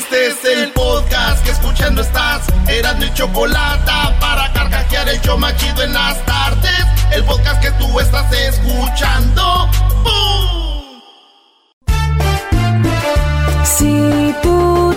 Este es el podcast que escuchando estás. Eran mi chocolate para carcajear el yo machido en las tardes. El podcast que tú estás escuchando. ¡Bum! Si tú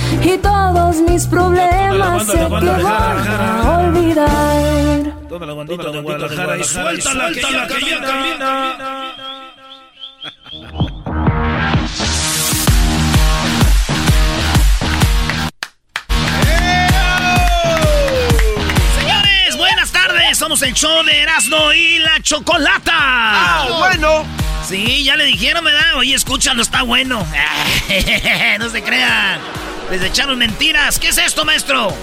Y todos mis problemas que voy a olvidar. Toda la bandita de Guadalajara y suéltala, que ya camina. Señores, buenas tardes. Somos el show de Erasmo y la Chocolata. Ah, bueno. Sí, ya le dijeron, ¿verdad? Oye, escuchando, está bueno. no se crean. Les echaron mentiras. ¿Qué es esto, maestro?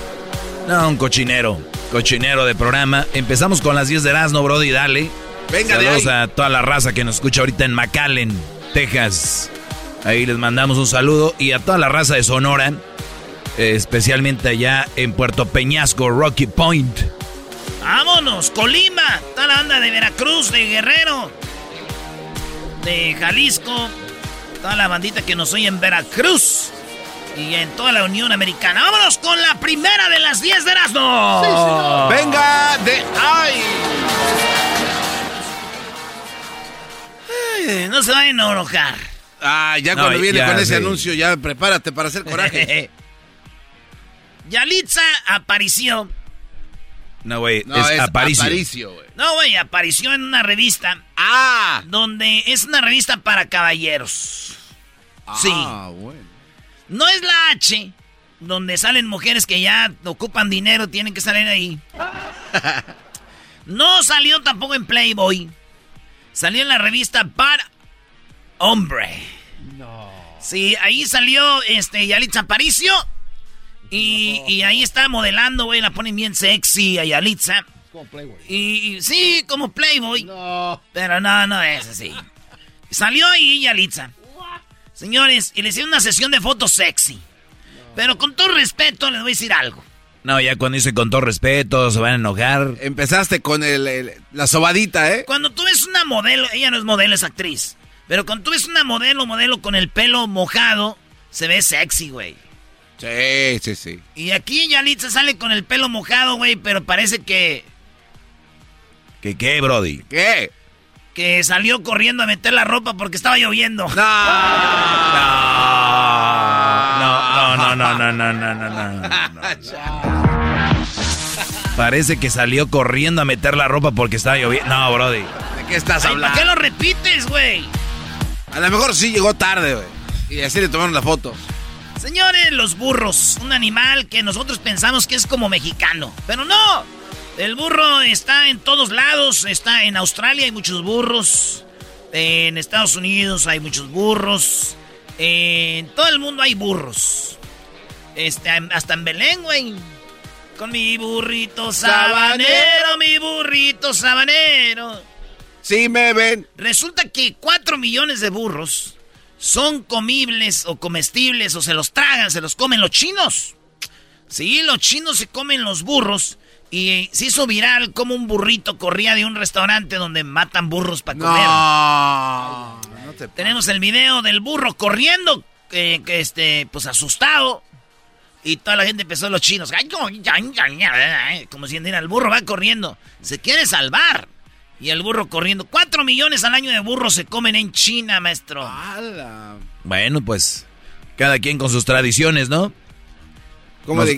No, un cochinero. Cochinero de programa. Empezamos con las 10 de Erasmo, Brody, dale. Venga de Saludos ahí. a toda la raza que nos escucha ahorita en McAllen, Texas. Ahí les mandamos un saludo. Y a toda la raza de Sonora, especialmente allá en Puerto Peñasco, Rocky Point. Vámonos, Colima. Está la banda de Veracruz, de Guerrero, de Jalisco. Toda la bandita que nos oye en Veracruz. Y en toda la Unión Americana. Vámonos con la primera de las 10 de Erasmo. Venga de ahí. Ay, No se vayan a enojar. Ah, ya No, cuando viene ya, con ese sí. anuncio, ya prepárate para hacer coraje. Yalitza apareció. No, güey, No, es, es Aparicio. No, güey, apareció en una revista Ah. donde es una revista para caballeros. Sí. Ah, bueno. No es la H, donde salen mujeres que ya ocupan dinero, tienen que salir ahí. No salió tampoco en Playboy. Salió en la revista para Hombre. No. Sí, ahí salió este Yalitza Aparicio. Y, y ahí está modelando, güey. La ponen bien sexy a Yalitza. Y, y sí, como Playboy. No. Pero no, no es así. Salió ahí Yalitza. Señores, y le hicieron una sesión de fotos sexy. Pero con todo respeto, les voy a decir algo. No, ya cuando dice con todo respeto, se van a enojar. Empezaste con el, el- la sobadita, ¿eh? Cuando tú ves una modelo, ella no es modelo, es actriz. Pero cuando tú ves una modelo, modelo con el pelo mojado, se ve sexy, güey. Sí, sí, sí. Y aquí Yalitza sale con el pelo mojado, güey, pero parece que, ¿Qué qué, Brody? ¿Qué? Que salió corriendo a meter la ropa porque estaba lloviendo. No, no, no, no, no, no, no, no. Parece que salió corriendo a meter la ropa porque estaba lloviendo. No, Brody. ¿De qué estás Ay, hablando? ¿Para qué lo repites, güey? A lo mejor sí llegó tarde, güey. Y así le tomaron la foto. Señores, los burros, un animal que nosotros pensamos que es como mexicano, pero no. El burro está en todos lados, está en Australia hay muchos burros, en Estados Unidos hay muchos burros, en todo el mundo hay burros. Este, hasta en Belén, güey. Con mi burrito sabanero, mi burrito sabanero. Sí me ven. Resulta que 4 millones de burros son comibles o comestibles o se los tragan, se los comen los chinos. Sí, los chinos se comen los burros y se hizo viral como un burrito corría de un restaurante donde matan burros para comer. No, Tenemos el video del burro corriendo, que este, pues asustado. Y toda la gente empezó los chinos. Como si el burro va corriendo. Se quiere salvar. Y el burro corriendo. Cuatro millones al año de burros se comen en China, maestro. Bueno, pues cada quien con sus tradiciones, ¿no?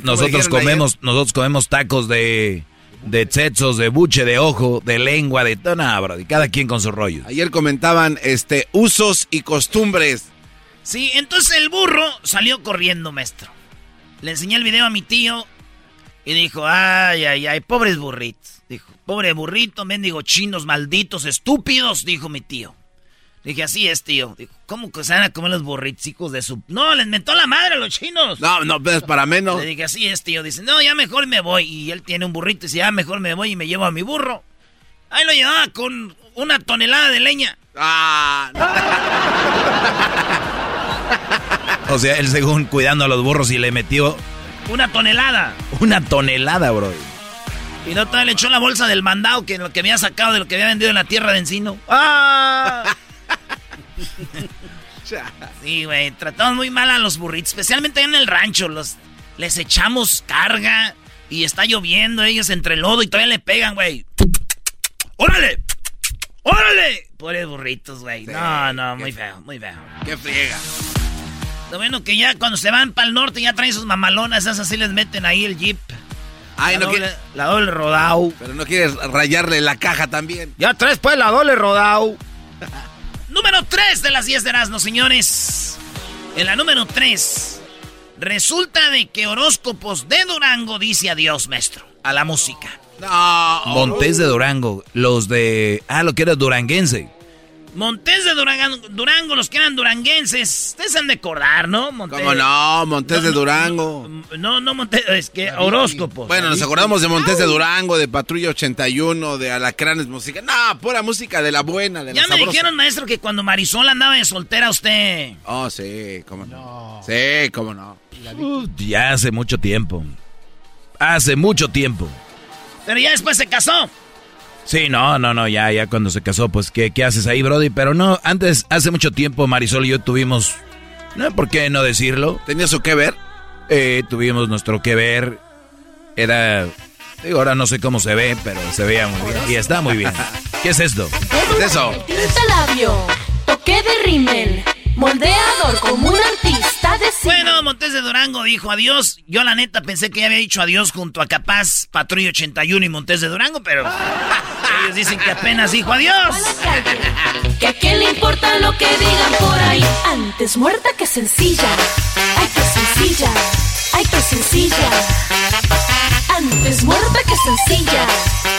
Nosotros comemos, nosotros comemos tacos de de tsetsos, de buche, de ojo, de lengua, de todo, y cada quien con sus rollos. Ayer comentaban este usos y costumbres. Sí, entonces el burro salió corriendo, maestro. Le enseñé el video a mi tío y dijo, ay, ay, ay, pobres burritos. Dijo, pobre burrito, mendigo chinos, malditos, estúpidos, dijo mi tío. Dije, así es, tío. Dijo, ¿cómo que se van a comer los burritos de su...? No, les mentó la madre a los chinos. No, no, es para menos. Le dije, así es, tío. Dice, no, ya mejor me voy. Y él tiene un burrito y dice, ya mejor me voy y me llevo a mi burro. Ahí lo llevaba con una tonelada de leña. Ah. o sea, él según cuidando a los burros y le metió... Una tonelada. Una tonelada, bro. Y no le echó la bolsa del mandado que lo que había sacado de lo que había vendido en la tierra de encino. ¡Ah! sí, güey, tratamos muy mal a los burritos, especialmente en el rancho. Los, les echamos carga y está lloviendo ellos entre el lodo y todavía le pegan, güey. ¡Órale! ¡Órale! Pobres burritos, güey. no, no, muy feo, muy feo. ¡Qué friega! Lo bueno que ya cuando se van para el norte ya traen sus mamalonas, esas así les meten ahí el jeep. Ay, la, no doble, la doble rodao. Pero no quieres rayarle la caja también. Ya traes pues la doble rodao. número 3 de las 10 de Erasmo, señores. En la número 3, resulta de que horóscopos de Durango dice adiós, maestro, a la música. No. Montés de Durango, los de... Ah, lo que era duranguense. Montés de Durango, Durango, los que eran duranguenses, ustedes han de acordar, ¿no? Montés, ¿Cómo no? Montés de Durango. No, no, Montés, es que horóscopos. Bueno, nos acordamos de Montés de Durango, de Patrulla 81, de Alacranes Música. No, pura música de la buena, de Ya me dijeron, maestro, que cuando Marisol andaba de soltera usted... Oh, sí, cómo no. Sí, cómo no. ya hace mucho tiempo. Hace mucho tiempo. Pero ya después se casó. Sí, no, no, no, ya, ya cuando se casó, pues, ¿qué, qué haces ahí, Brody? Pero no, antes, hace mucho tiempo, Marisol y yo tuvimos, no, ¿por qué no decirlo? ¿Tenía su que ver? Eh, tuvimos nuestro que ver. Era, digo, ahora no sé cómo se ve, pero se veía muy bien. Y está muy bien. ¿Qué es esto? ¿Qué es eso? labio, toque de rímel Moldeador como un artista Bueno, Montes de Durango dijo adiós. Yo la neta pensé que ya había dicho adiós junto a Capaz, Patrulla 81 y Montes de Durango, pero ellos dicen que apenas dijo adiós. Que a quién le importa lo que digan por ahí. Antes muerta que sencilla. Ay, que sencilla. Ay, que sencilla. Antes muerta que sencilla.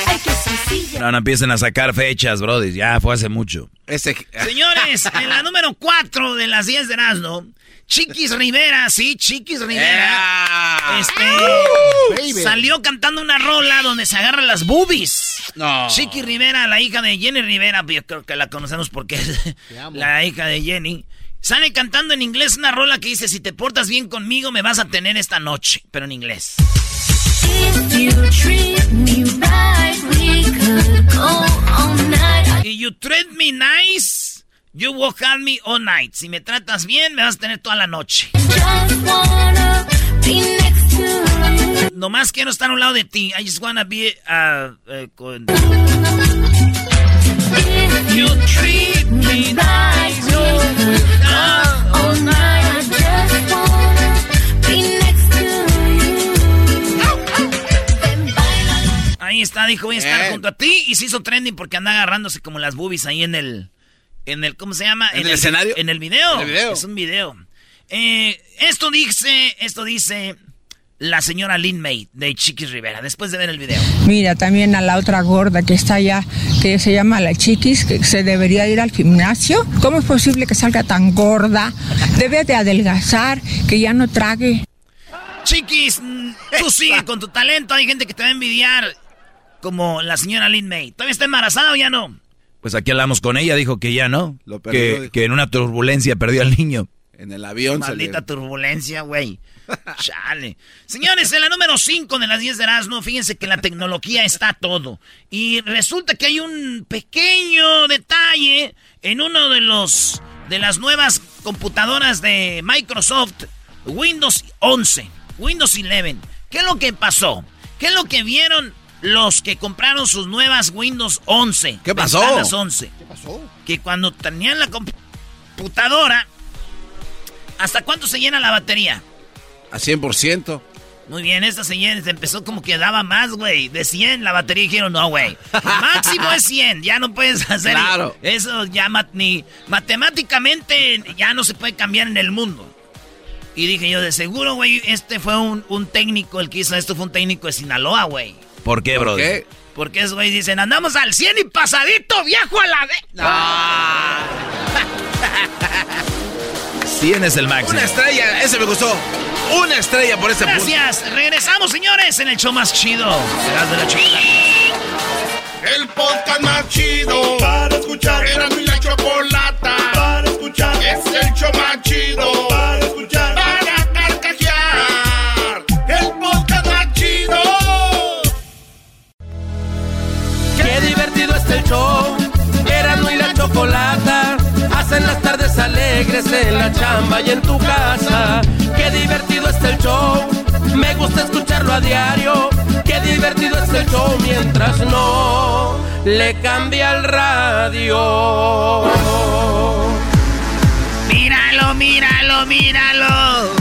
Ay, que sencilla. No, no empiecen a sacar fechas, brody. Ya fue hace mucho. Señores, en la número 4 de las 10 de Erasmo, Chiquis Rivera, sí, Chiquis Rivera. Este, salió cantando una rola donde se agarran las boobies. No. Chiquis Rivera, la hija de Jenny Rivera, yo creo que la conocemos porque es la hija de Jenny. Sale cantando en inglés una rola que dice, si te portas bien conmigo me vas a tener esta noche, pero en inglés. If you treat me right, we could go all night. If you treat me nice, you will have me all night. Si me tratas bien, me vas a tener toda la noche. Just wanna be next to you. Nomás quiero estar a un lado de ti. I just wanna be uh, uh, con... You treat me nice, you will have all night. I just wanna be next to you. Ahí está, dijo, voy a estar junto a ti. Y se hizo trending porque anda agarrándose como las boobies ahí en el... En el, ¿cómo se llama? ¿En, el, escenario? En el video. ¿En el video? Es un video. Eh, esto dice, esto dice la señora Lin May de Chiquis Rivera, después de ver el video. Mira, también a la otra gorda que está allá, que se llama la Chiquis, que se debería ir al gimnasio. ¿Cómo es posible que salga tan gorda? Debe de adelgazar, que ya no trague. Chiquis, tú sigue con tu talento, hay gente que te va a envidiar, como la señora Lin May. ¿Todavía está embarazada o ya no? Pues aquí hablamos con ella, dijo que ya no. que, que en una turbulencia perdió al niño. En el avión. Maldita turbulencia, güey. Chale. Señores, en la número 5 de las 10 de Erasmo, fíjense que la tecnología está todo. Y resulta que hay un pequeño detalle en uno de los de las nuevas computadoras de Microsoft, Windows 11, Windows 11. ¿Qué es lo que pasó? ¿Qué es lo que vieron los que compraron sus nuevas Windows 11? ¿Qué pasó? 11. ¿Qué pasó? Que cuando tenían la computadora, ¿hasta cuánto se llena la batería? A 100%. Muy bien, esta señal empezó como que daba más, güey. De 100 la batería dijeron, no, güey. Máximo es 100, ya no puedes hacer claro. eso. Ya ni matemáticamente ya no se puede cambiar en el mundo. Y dije yo, de seguro, güey, este fue un, técnico, el que hizo esto fue un técnico de Sinaloa, güey. ¿Por qué, bro? qué? Porque esos güey dicen, andamos al 100 y pasadito, viejo a la vez. No. 100 es el máximo. Una estrella, ese me gustó. Una estrella por ese Gracias. Regresamos, señores, en el show más chido. de la chica. El podcast más chido para escuchar. Era mi la chocolata Divertido es el show. Era mi la chocolata. Hacen las tardes alegres en la chamba y en tu casa. Qué divertido es el show. Me gusta escucharlo a diario. Qué divertido es el show mientras no le cambia el radio. Míralo, míralo, míralo.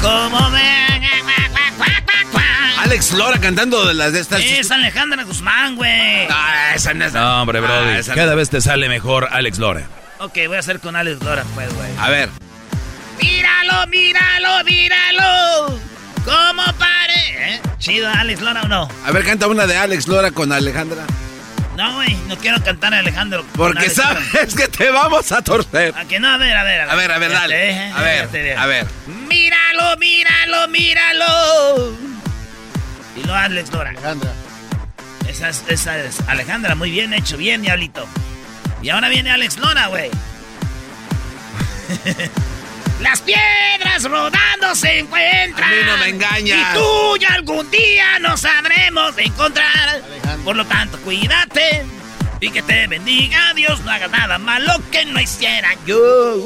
Cómo me. Alex Lora cantando de las de estas. Es Alejandra Guzmán, güey. Ah, esa no es. No, hombre, brody. Ah, Cada vez te sale mejor Alex Lora. Ok, voy a hacer con Alex Lora, pues, güey. A ver. Míralo, míralo, míralo. ¿Cómo pare? ¿Eh? ¿Chido Alex Lora o no? A ver, canta una de Alex Lora con Alejandra. No, güey, no quiero cantar a Alejandro. Porque sabes que te vamos a torcer. ¿A que no? A ver, a ver. A ver, a ver, dale. a ver, a ver. Míralo, míralo, míralo. Y lo Alex Lora. Alejandra. Esa es, esa es Alejandra, muy bien hecho, bien, diablito. Y ahora viene Alex Lora, güey. Las piedras rodando se encuentran. A mí no me engañas. Y tú ya algún día nos sabremos encontrar. Por lo tanto, cuídate. Y que te bendiga Dios. No hagas nada malo que no hiciera yo.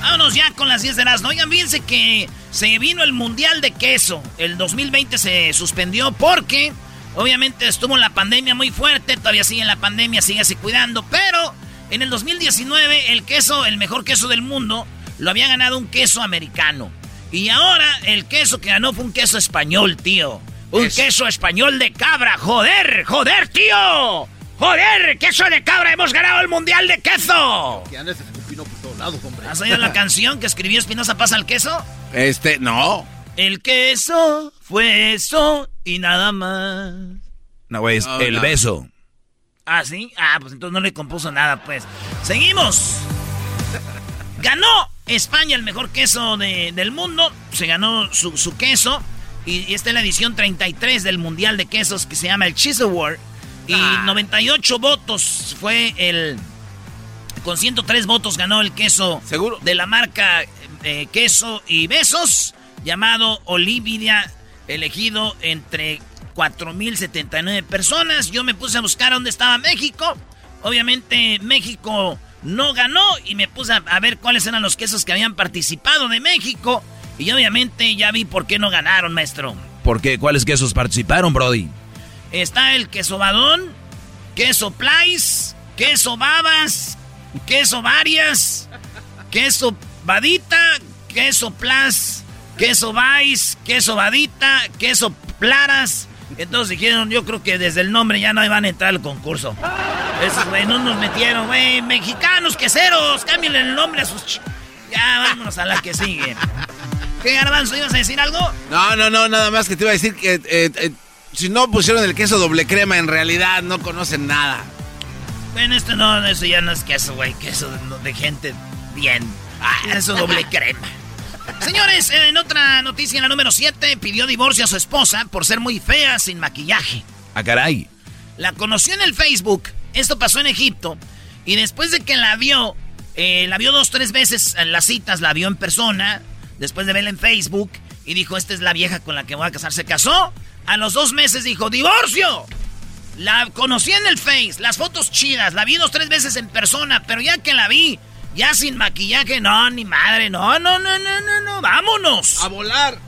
Vámonos ya con las 10 de las. Oigan, fíjense que se vino el Mundial de Queso. El 2020 se suspendió porque, obviamente, estuvo la pandemia muy fuerte. Todavía sigue la pandemia, sigue así cuidando. Pero en el 2019, el queso, el mejor queso del mundo, lo había ganado un queso americano. Y ahora el queso que ganó fue un queso español, tío. Un queso español de cabra. Joder, joder, tío. Joder, queso de cabra. Hemos ganado el mundial de queso. ¿Has oído la canción que escribió Espinosa Pasa al queso? Este, no. El queso fue eso y nada más. No, güey, es el beso. Ah, sí. Ah, pues entonces no le compuso nada, pues. Seguimos. Ganó España el mejor queso del mundo. Se ganó su, queso. Y, esta es la edición 33 del Mundial de Quesos que se llama el Cheese Award. Y 98 ah. votos fue el... Con 103 votos ganó el queso ¿Seguro? de la marca eh, Queso y Besos, llamado Olivia, elegido entre 4.079 personas. Yo me puse a buscar dónde estaba México. Obviamente México no ganó y me puse a ver cuáles eran los quesos que habían participado de México. Y obviamente ya vi por qué no ganaron, maestro. ¿Por qué? ¿Cuáles quesos participaron, Brody? Está el queso badón, queso plais, queso babas, queso varias, queso badita, queso plas, queso vais, queso badita, queso plaras, entonces dijeron, yo creo que desde el nombre ya no iban a entrar al concurso. Esos güey no nos metieron, güey. Mexicanos, queseros, cámbienle el nombre a sus... Ya, vámonos a la que sigue. ¿Qué garbanzo? ¿Ibas a decir algo? No, no, no, nada más que te iba a decir que eh, eh, si no pusieron el queso doble crema, en realidad no conocen nada. Bueno, esto no, eso ya no es queso, güey. Queso de, gente bien. Ah, eso doble crema. Señores, en otra noticia, en la número 7, pidió divorcio a su esposa por ser muy fea sin maquillaje. Ah, caray. La conoció en el Facebook. Esto pasó en Egipto. Y después de que la vio, eh, la vio dos, tres veces en las citas, la vio en persona. Después de verla en Facebook. Y dijo, esta es la vieja con la que voy a casar. Se casó. A los dos meses dijo, divorcio. La conocí en el Face, las fotos chidas, la vi dos, tres veces en persona, pero ya que la vi, ya sin maquillaje, no, ni madre, no, no, no, no, no, no, vámonos. A volar.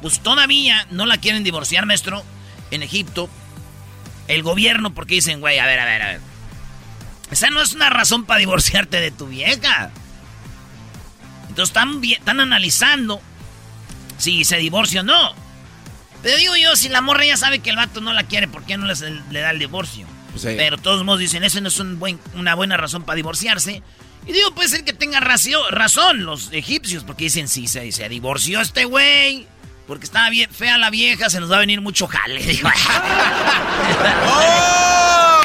Pues todavía no la quieren divorciar, maestro, en Egipto. El gobierno, porque dicen, güey, a ver, a ver, a ver. Esa no es una razón para divorciarte de tu vieja. Entonces están, están analizando si se divorcia o no. Pero digo yo, si la morra ya sabe que el vato no la quiere, ¿por qué no le da el divorcio? Pues Pero todos modos dicen, eso no es una buena razón para divorciarse. Y digo, puede ser que tenga razón los egipcios, porque dicen, si se, se divorció este güey, porque estaba bien fea la vieja, se nos va a venir mucho jale. Digo, ¡Oh!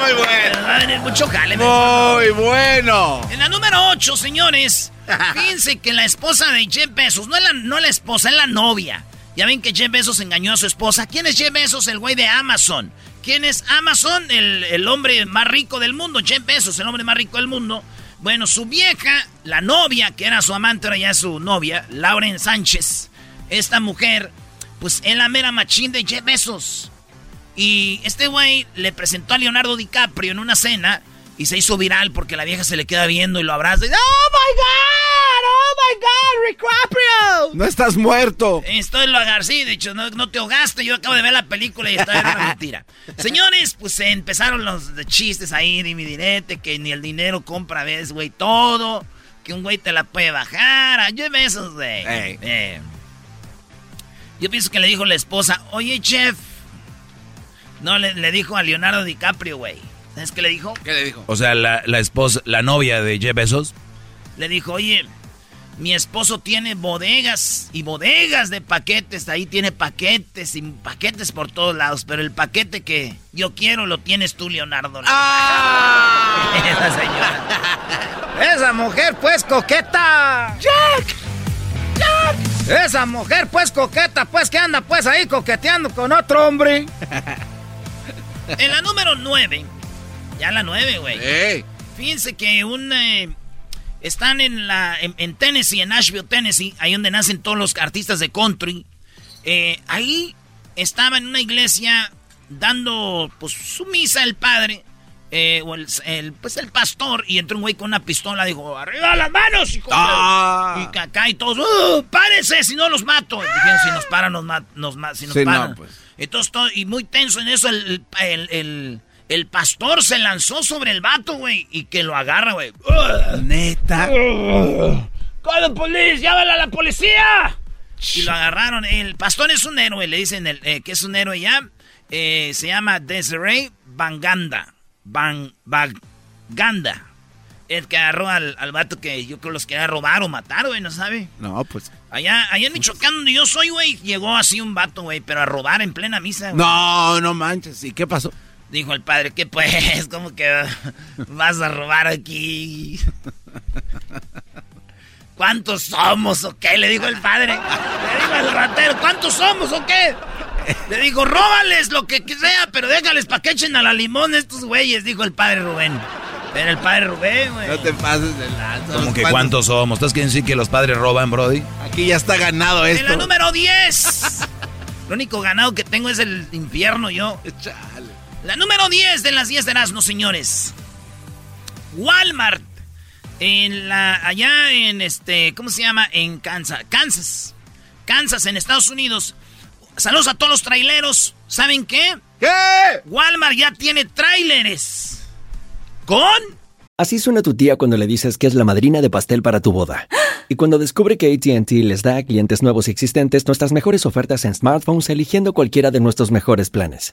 Muy bueno. Se nos va a venir mucho jale. Muy bueno. En la número 8, señores, fíjense que la esposa de Jeff Bezos, no es la, no la esposa, es la novia. Ya ven que Jeff Bezos engañó a su esposa. ¿Quién es Jeff Bezos? El güey de Amazon. ¿Quién es Amazon? El, hombre más rico del mundo. Jeff Bezos, el hombre más rico del mundo. Bueno, su vieja, la novia, que era su amante, ahora ya su novia, Lauren Sánchez. Esta mujer, pues es la mera machín de Jeff Bezos. Y este güey le presentó a Leonardo DiCaprio en una cena y se hizo viral porque la vieja se le queda viendo y lo abraza. Y, ¡Oh, my God! ¡Oh, my God! ¡Ricaprio! ¡No estás muerto! Estoy lo agarcí, de hecho, no, te ahogaste. Yo acabo de ver la película y está una mentira. Señores, pues empezaron los chistes ahí, de mi direte, que ni el dinero compra, ves, güey, todo. Que un güey te la puede bajar. Yo esos, güey. Eh. Yo pienso que le dijo la esposa, oye, chef. No, le, le dijo a Leonardo DiCaprio, güey. ¿Sabes qué le dijo? ¿Qué le dijo? O sea, la, esposa, la novia de Jeff Bezos. Le dijo, oye, mi esposo tiene bodegas y bodegas de paquetes. Ahí tiene paquetes y paquetes por todos lados. Pero el paquete que yo quiero lo tienes tú, Leonardo. ¡Ah! Esa señora. Esa mujer, pues, coqueta. ¡Jack! ¡Jack! Esa mujer, pues, coqueta, pues, que anda, pues, ahí coqueteando con otro hombre. en la número 9 ya la nueve, güey. Fíjense que un... Eh, están en, la, en, Tennessee, en Nashville, Tennessee, ahí donde nacen todos los artistas de country. Eh, ahí estaba en una iglesia dando pues, su misa el padre. Eh, o el, pues el pastor y entró un güey con una pistola dijo arriba las manos hijo ah. y acá y todos uh, párese si no los mato dijeron si nos paran nos, nos si nos paran pues. entonces todo, y muy tenso en eso el, el el pastor se lanzó sobre el vato, güey, y que lo agarra, güey. Neta. ¡Call policía! ¡Llámala a la policía! Y lo agarraron. El pastor es un héroe, le dicen el, eh, que es un héroe ya. Eh, se llama Desiree Banganda. Bang, Banganda. El que agarró al, al, vato que yo creo los quería robar o matar, güey, ¿no sabe? No, pues. Allá, allá en Michoacán, donde yo soy, güey, llegó así un vato, güey, pero a robar en plena misa. No, no manches. ¿Y qué pasó? Dijo el padre, ¿qué pues? ¿Cómo que vas a robar aquí? ¿Cuántos somos o qué? Le dijo el padre. Le dijo el ratero, ¿cuántos somos o qué? Le dijo, róbales lo que sea, pero déjales pa' que echen a la limón estos güeyes, dijo el padre Rubén. Era el padre Rubén, güey. No te pases de lanza. ¿Cómo que cuántos somos? ¿Estás queriendo decir que los padres roban, Brody? Aquí ya está ganado esto. En la número 10. Lo único ganado que tengo es el infierno yo. La número 10 de las 10 de no señores. Walmart. En la, allá en este, ¿cómo se llama? En Kansas. Kansas. Kansas, en Estados Unidos. Saludos a todos los traileros. ¿Saben qué? ¿Qué? Walmart ya tiene tráileres. ¿Con? Así suena tu tía cuando le dices que es la madrina de pastel para tu boda. Y cuando descubre que ATT les da a clientes nuevos y existentes nuestras mejores ofertas en smartphones eligiendo cualquiera de nuestros mejores planes.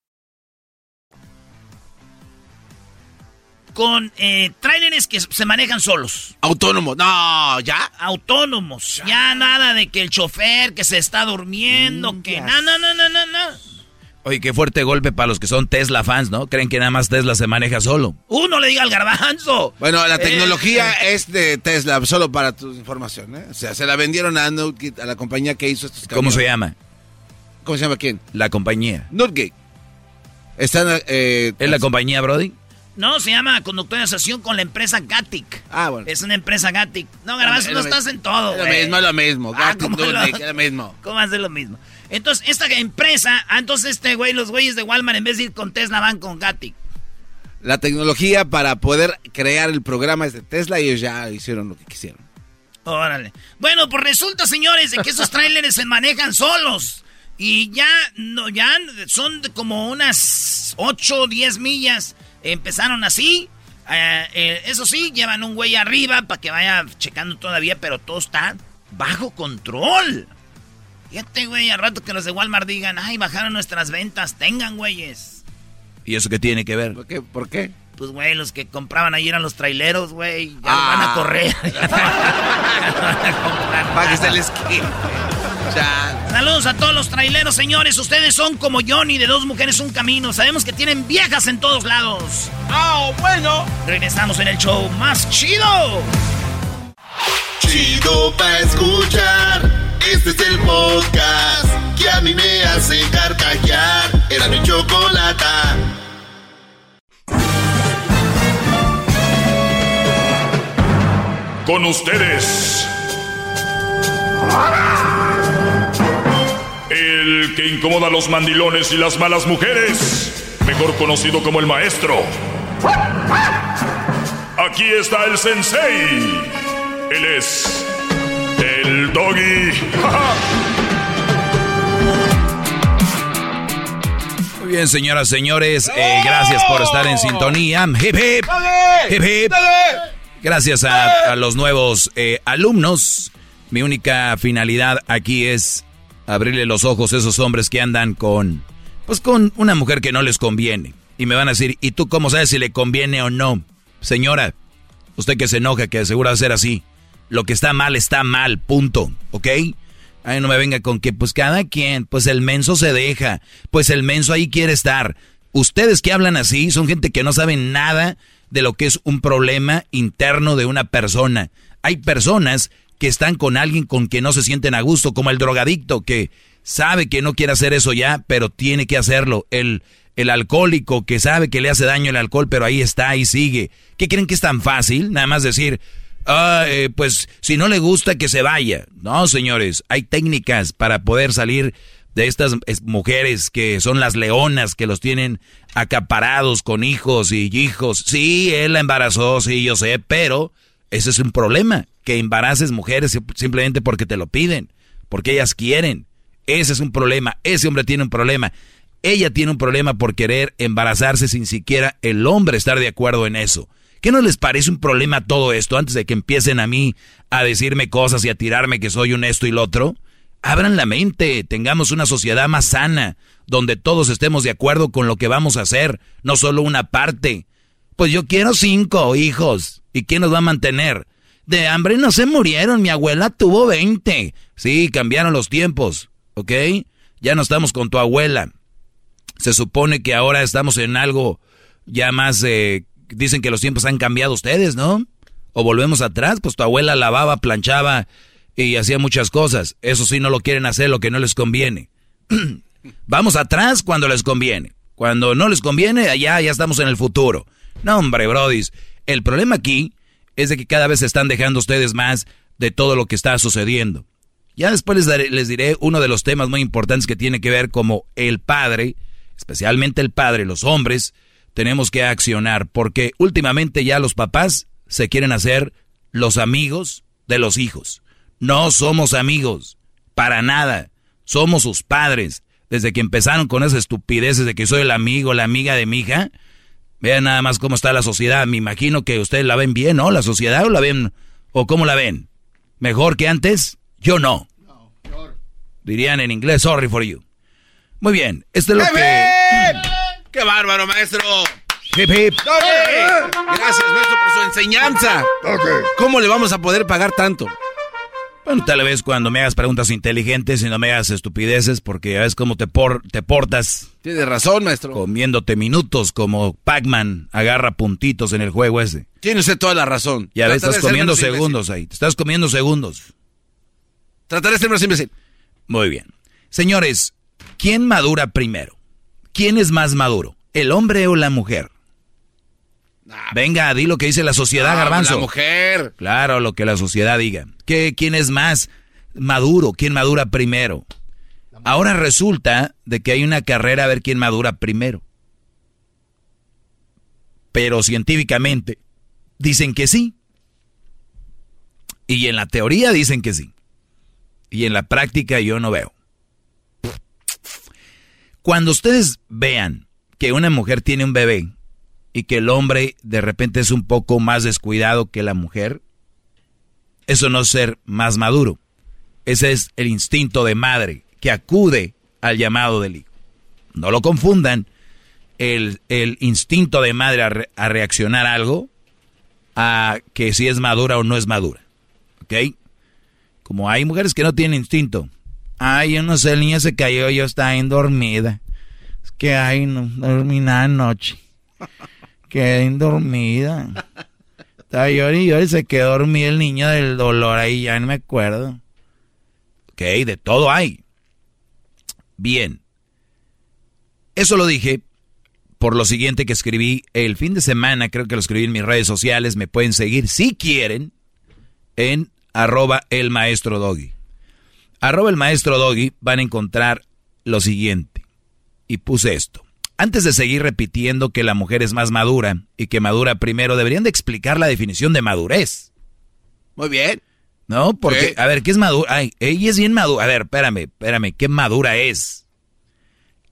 con eh, trailers que se manejan solos. Autónomos, no, ya. Autónomos, ya. nada de que el chofer que se está durmiendo, mm, que no, no, no, no, no, no. Oye, qué fuerte golpe para los que son Tesla fans, ¿no? Creen que nada más Tesla se maneja solo. Uno le diga al garbanzo. Bueno, la eh, tecnología eh. es de Tesla, solo para tu información, ¿eh? O sea, se la vendieron a Nutgate, a la compañía que hizo estos camiones. ¿Cómo se llama? ¿Cómo se llama quién? La compañía. Nutgate. Están, eh, ¿Es la compañía, Brody? No, se llama conductor de asociación con la empresa Gatic. Ah, bueno. Es una empresa Gatic. No, Garbanzo, no estás en todo, Es lo mismo, es lo mismo. Ah, Gatic, es lo mismo. ¿Cómo hace lo mismo? Entonces, esta empresa, ah, entonces este güey, los güeyes de Walmart, en vez de ir con Tesla, van con Gatic. La tecnología para poder crear el programa es de Tesla y ellos ya hicieron lo que quisieron. Órale. Bueno, pues resulta, señores, de que esos trailers se manejan solos. Y ya, no, ya son como unas 8 o 10 millas Empezaron así. Eh, eh, eso sí, llevan un güey arriba para que vaya checando todavía, pero todo está bajo control. Fíjate, güey, al rato que los de Walmart digan, ay, bajaron nuestras ventas, tengan, güeyes. ¿Y eso qué tiene que ver? ¿Por qué? ¿Por qué? Pues, güey, los que compraban ahí eran los traileros, güey. Ya van a ah. correr. Para que se les Saludos a todos los traileros, señores. Ustedes son como Johnny de Dos Mujeres Un Camino. Sabemos que tienen viejas en todos lados. ¡Ah, bueno! Regresamos en el show más chido. Chido pa' escuchar. Este es el podcast que a mí me hace carcajear. Era mi chocolata. Con ustedes. El que incomoda a los mandilones y las malas mujeres, mejor conocido como el maestro. Aquí está el sensei. Él es el doggy. Muy bien, señoras, señores, eh, gracias por estar en sintonía. Hip hip. Hip hip. Gracias a, los nuevos eh, alumnos. Mi única finalidad aquí es abrirle los ojos a esos hombres que andan con, pues con una mujer que no les conviene. Y me van a decir, ¿y tú cómo sabes si le conviene o no? Señora, usted que se enoja, que asegura ser así. Lo que está mal está mal, punto, ¿ok? Ay, no me venga con que, pues cada quien, pues el menso se deja, pues el menso ahí quiere estar. Ustedes que hablan así son gente que no saben nada de lo que es un problema interno de una persona. Hay personas que están con alguien con que no se sienten a gusto, como el drogadicto que sabe que no quiere hacer eso ya, pero tiene que hacerlo. El, el alcohólico que sabe que le hace daño el alcohol, pero ahí está y sigue. ¿Qué creen que es tan fácil? Nada más decir, ah, eh, pues si no le gusta que se vaya. No, señores, hay técnicas para poder salir de estas mujeres que son las leonas, que los tienen acaparados con hijos y hijos. Sí, él la embarazó, sí, yo sé, pero ese es un problema que embaraces mujeres simplemente porque te lo piden, porque ellas quieren. Ese es un problema, ese hombre tiene un problema. Ella tiene un problema por querer embarazarse sin siquiera el hombre estar de acuerdo en eso. ¿Qué no les parece un problema todo esto antes de que empiecen a mí a decirme cosas y a tirarme que soy un esto y lo otro? Abran la mente, tengamos una sociedad más sana, donde todos estemos de acuerdo con lo que vamos a hacer, no solo una parte. Pues yo quiero cinco hijos. ¿Y quién nos va a mantener? De hambre no se murieron, mi abuela tuvo 20. Sí, cambiaron los tiempos, ¿ok? Ya no estamos con tu abuela. Se supone que ahora estamos en algo ya más... Eh, dicen que los tiempos han cambiado ustedes, ¿no? O volvemos atrás, pues tu abuela lavaba, planchaba y hacía muchas cosas. Eso sí no lo quieren hacer, lo que no les conviene. Vamos atrás cuando les conviene. Cuando no les conviene, allá ya estamos en el futuro. No, hombre, brodis. El problema aquí es de que cada vez se están dejando ustedes más de todo lo que está sucediendo. Ya después les, les diré uno de los temas muy importantes que tiene que ver como el padre, especialmente el padre, los hombres, tenemos que accionar porque últimamente ya los papás se quieren hacer los amigos de los hijos. No somos amigos, para nada. Somos sus padres. Desde que empezaron con esas estupideces de que soy el amigo, la amiga de mi hija, vean nada más cómo está la sociedad. Me imagino que ustedes la ven bien, ¿no? La sociedad o la ven, o cómo la ven. ¿Mejor que antes? Yo no. Dirían en inglés, sorry for you. Muy bien, esto es lo que... ¡Qué bárbaro, maestro! Hip, hip. Gracias, maestro, por su enseñanza. ¿Cómo le vamos a poder pagar tanto? Bueno, tal vez cuando me hagas preguntas inteligentes y no me hagas estupideces, porque ya ves cómo te, por, te portas. Tienes razón, maestro. Comiéndote minutos como Pac-Man agarra puntitos en el juego ese. Tiene usted toda la razón. Ya ves, estás comiendo segundos ahí. Te estás comiendo segundos. Trataré de ser más imbécil. Muy bien. Señores, ¿quién madura primero? ¿Quién es más maduro? ¿El hombre o la mujer? Venga, di lo que dice la sociedad, Garbanzo. La mujer. Claro, lo que la sociedad diga. ¿Qué, ¿Quién es más maduro? ¿Quién madura primero? Ahora resulta de que hay una carrera a ver quién madura primero. Pero científicamente dicen que sí. Y en la teoría dicen que sí. Y en la práctica yo no veo. Cuando ustedes vean que una mujer tiene un bebé y que el hombre de repente es un poco más descuidado que la mujer, eso no es ser más maduro. Ese es el instinto de madre que acude al llamado del hijo. No lo confundan. El, instinto de madre a, reaccionar a algo, a que si es madura o no es madura. ¿Ok? Como hay mujeres que no tienen instinto. Ay, yo no sé, el niño se cayó, yo estaba dormida. Es que, ay, no dormí nada anoche. Quedé dormida. Estaba llorando y se quedó dormido el niño del dolor ahí, ya no me acuerdo. Ok, de todo hay. Bien. Eso lo dije por lo siguiente que escribí el fin de semana, creo que lo escribí en mis redes sociales, me pueden seguir si quieren en arroba el maestro doggy. Arroba el maestro doggy van a encontrar lo siguiente. Y puse esto. Antes de seguir repitiendo que la mujer es más madura y que madura primero, deberían de explicar la definición de madurez. Muy bien. ¿No? Porque, a ver, ¿qué es madura? Ay, ella es bien madura. A ver, espérame, espérame, ¿qué madura es?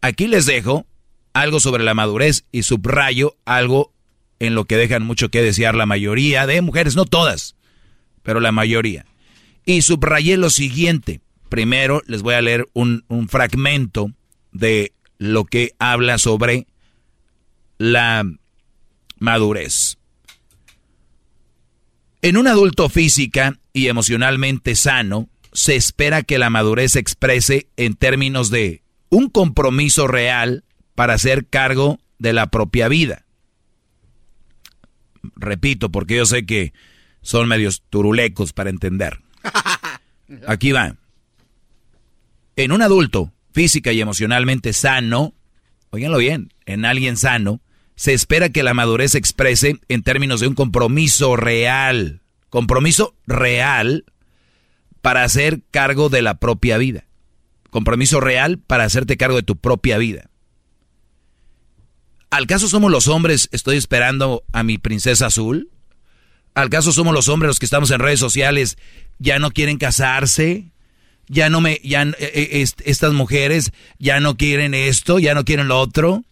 Aquí les dejo algo sobre la madurez y subrayo algo en lo que dejan mucho que desear la mayoría de mujeres, no todas, pero la mayoría. Y subrayé lo siguiente. Primero les voy a leer un, un fragmento de lo que habla sobre la madurez. En un adulto física y emocionalmente sano, se espera que la madurez se exprese en términos de un compromiso real para hacer cargo de la propia vida. Repito, porque yo sé que son medios turulecos para entender. Aquí va. En un adulto física y emocionalmente sano, oiganlo bien, en alguien sano, se espera que la madurez se exprese en términos de un compromiso real, compromiso real para hacer cargo de la propia vida. Compromiso real para hacerte cargo de tu propia vida. ¿Al caso somos los hombres, estoy esperando a mi princesa azul? ¿Al caso somos los hombres los que estamos en redes sociales, ya no quieren casarse? Ya no me, ya eh, eh, estas mujeres ya no quieren esto, ya no quieren lo otro,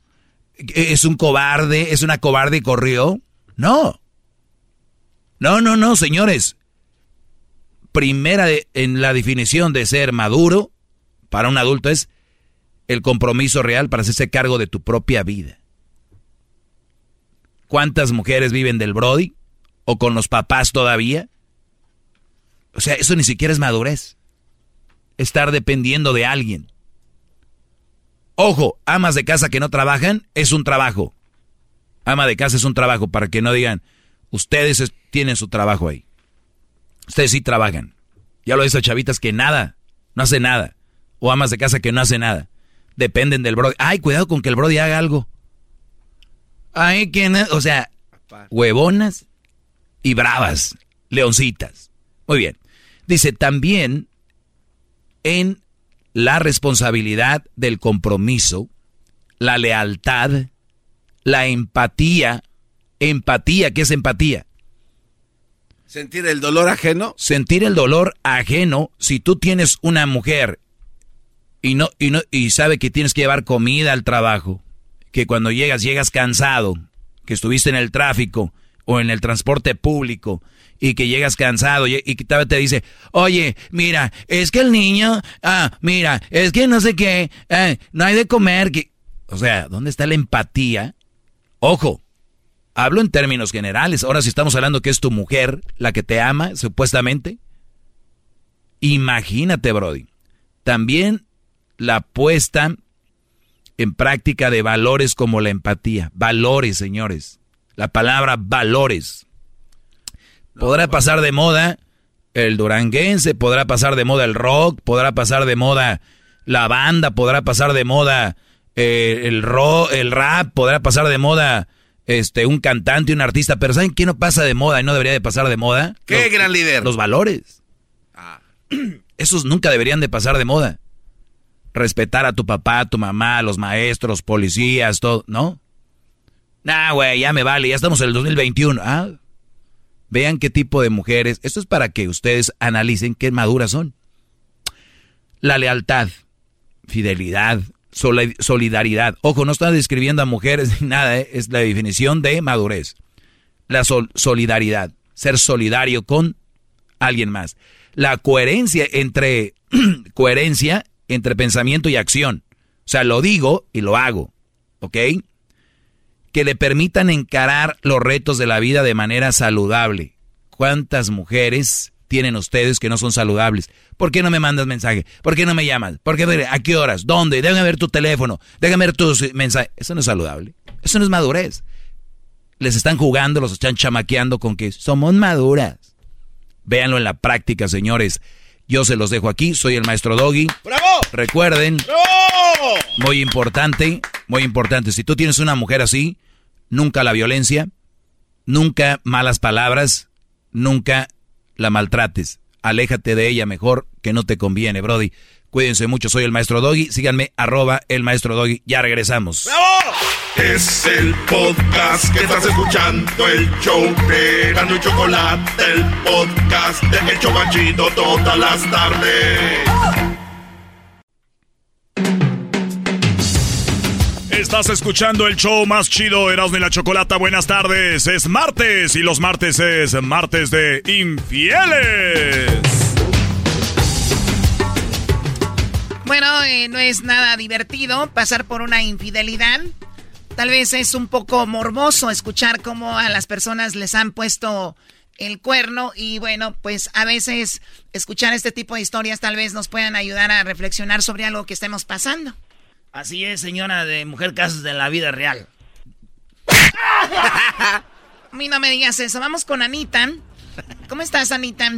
e, es un cobarde, es una cobarde y corrió. No. No, no, no, señores. Primera en la definición de ser maduro para un adulto es el compromiso real para hacerse cargo de tu propia vida. ¿Cuántas mujeres viven del Brody? ¿O con los papás todavía? O sea, eso ni siquiera es madurez estar dependiendo de alguien. Ojo, amas de casa que no trabajan es un trabajo. Ama de casa es un trabajo para que no digan, Ustedes tienen su trabajo ahí. Ustedes sí trabajan. Ya lo he dicho chavitas que nada, no hace nada. O amas de casa que no hace nada. Dependen del Brody. Ay, cuidado con que el Brody haga algo. Ay, ¿quién es? O sea, huevonas y bravas, leoncitas. Muy bien. Dice, también en la responsabilidad del compromiso, la lealtad, la empatía. Empatía, ¿qué es empatía? Sentir el dolor ajeno. Sentir el dolor ajeno. Si tú tienes una mujer y no, y no, y sabe que tienes que llevar comida al trabajo, que cuando llegas, llegas cansado, que estuviste en el tráfico o en el transporte público y que llegas cansado y, que te dice, oye, mira, es que el niño, ah, mira, es que no sé qué, eh, no hay de comer. Que... O sea, ¿dónde está la empatía? Ojo, hablo en términos generales. Ahora si estamos hablando que es tu mujer la que te ama, supuestamente. Imagínate, Brody. También la puesta en práctica de valores como la empatía. Valores, señores. La palabra valores. Podrá pasar de moda el duranguense, podrá pasar de moda el rock, podrá pasar de moda la banda, podrá pasar de moda eh, el rock, el rap, podrá pasar de moda este un cantante, un artista, pero ¿saben qué no pasa de moda y no debería de pasar de moda? ¿Qué gran líder? Los valores. Ah. Esos nunca deberían de pasar de moda respetar a tu papá, a tu mamá, a los maestros, policías, todo, ¿no? Nah, güey, ya me vale, ya estamos en el 2021. Ah, vean qué tipo de mujeres. Esto es para que ustedes analicen qué maduras son. La lealtad, fidelidad, solidaridad. Ojo, no estoy describiendo a mujeres ni nada, ¿eh? es la definición de madurez. La solidaridad, ser solidario con alguien más. La coherencia entre coherencia entre pensamiento y acción. O sea, lo digo y lo hago. ¿Ok? Que le permitan encarar los retos de la vida de manera saludable. ¿Cuántas mujeres tienen ustedes que no son saludables? ¿Por qué no me mandas mensaje? ¿Por qué no me llamas? ¿Por qué? ¿A qué horas? ¿Dónde? Déjame ver tu teléfono. Déjame ver tus mensajes. Eso no es saludable. Eso no es madurez. Les están jugando, los están chamaqueando con que somos maduras. Véanlo en la práctica, señores. Yo se los dejo aquí, soy el maestro Doggy. ¡Bravo! Recuerden, ¡Bravo! muy importante, muy importante, si tú tienes una mujer así, nunca la violencia, nunca malas palabras, nunca la maltrates. Aléjate de ella mejor que no te conviene, Brody. Cuídense mucho, soy el maestro Doggy. Síganme, arroba el maestro Doggy. Ya regresamos. ¡Bravo! Es el podcast que estás escuchando, el show de y Chocolate, el podcast de El Chocachito todas las tardes. Estás escuchando el show más chido, Erasmo y la Chocolata. Buenas tardes. Es martes y los martes es martes de infieles. Bueno, eh, no es nada divertido pasar por una infidelidad. Tal vez es un poco morboso escuchar cómo a las personas les han puesto el cuerno y bueno, pues a veces escuchar este tipo de historias tal vez nos puedan ayudar a reflexionar sobre algo que estemos pasando. Así es, señora de Mujer Casos de la vida real. a mí no me digas eso. Vamos con Anita. ¿Cómo estás, Anita?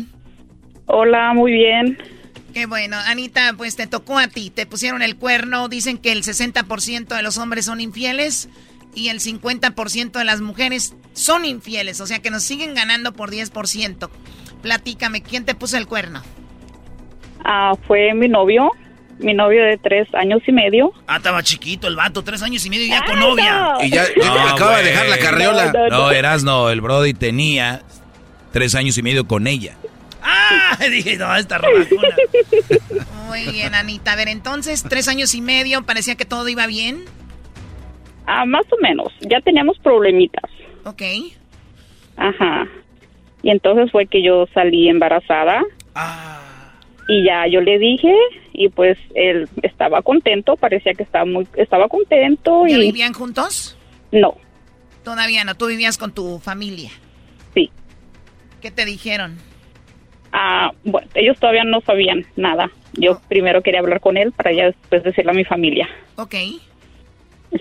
Hola, muy bien. Qué bueno, Anita, pues te tocó a ti, te pusieron el cuerno, dicen que el 60% de los hombres son infieles y el 50% de las mujeres son infieles, o sea que nos siguen ganando por 10%. Platícame, ¿quién te puso el cuerno? Ah, fue mi novio, mi novio de tres años y medio. Ah, estaba chiquito el vato, tres años y medio ya con novia. Y ya, acaba de dejar la carriola. No, eras no, el Brody tenía tres años y medio con ella. ¡Ah! Dije, no, esta Muy bien, Anita. A ver, entonces, tres años y medio, parecía que todo iba bien. Ah, más o menos. Ya teníamos problemitas. Ok. Ajá. Y entonces fue que yo salí embarazada. Ah. Y ya yo le dije y pues él estaba contento, parecía que estaba muy estaba contento ¿Ya y vivían juntos? No. Todavía no, tú vivías con tu familia. Sí. ¿Qué te dijeron? Ah, bueno, ellos todavía no sabían nada. Yo primero quería hablar con él para ya después decirle a mi familia. Ok.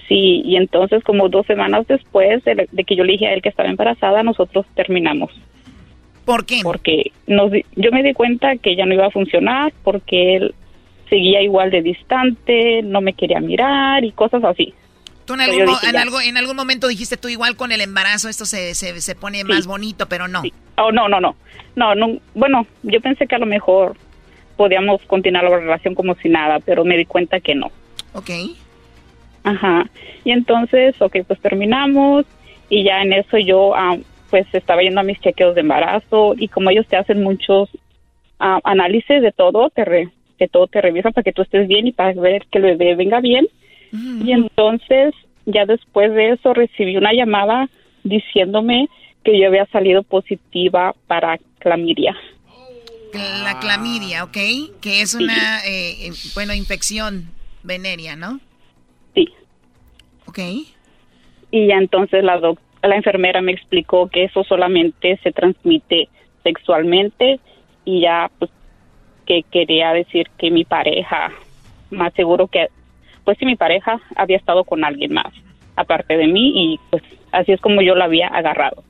Sí, y entonces como dos semanas después de, que yo le dije a él que estaba embarazada, nosotros terminamos. ¿Por qué? Porque nos, yo me di cuenta que ya no iba a funcionar porque él seguía igual de distante, no me quería mirar y cosas así. ¿Tú en algún, en, algo, en algún momento dijiste tú igual con el embarazo esto se, se, se pone más bonito, pero no? Oh, no, no, no, no. No, bueno, yo pensé que a lo mejor podíamos continuar la relación como si nada, pero me di cuenta que no. Ok. Ajá. Y entonces, ok, pues terminamos y ya en eso yo ah, pues estaba yendo a mis chequeos de embarazo y como ellos te hacen muchos ah, análisis de todo, te que todo te revisan para que tú estés bien y para ver que el bebé venga bien. Y entonces, ya después de eso, recibí una llamada diciéndome que yo había salido positiva para clamidia. La clamidia, ¿ok? Que es una, eh, bueno, infección venérea, ¿no? Sí. Ok. Y ya entonces la, la enfermera me explicó que eso solamente se transmite sexualmente y ya pues que quería decir que mi pareja, más seguro que, pues si mi pareja había estado con alguien más, aparte de mí, y pues así es como yo la había agarrado.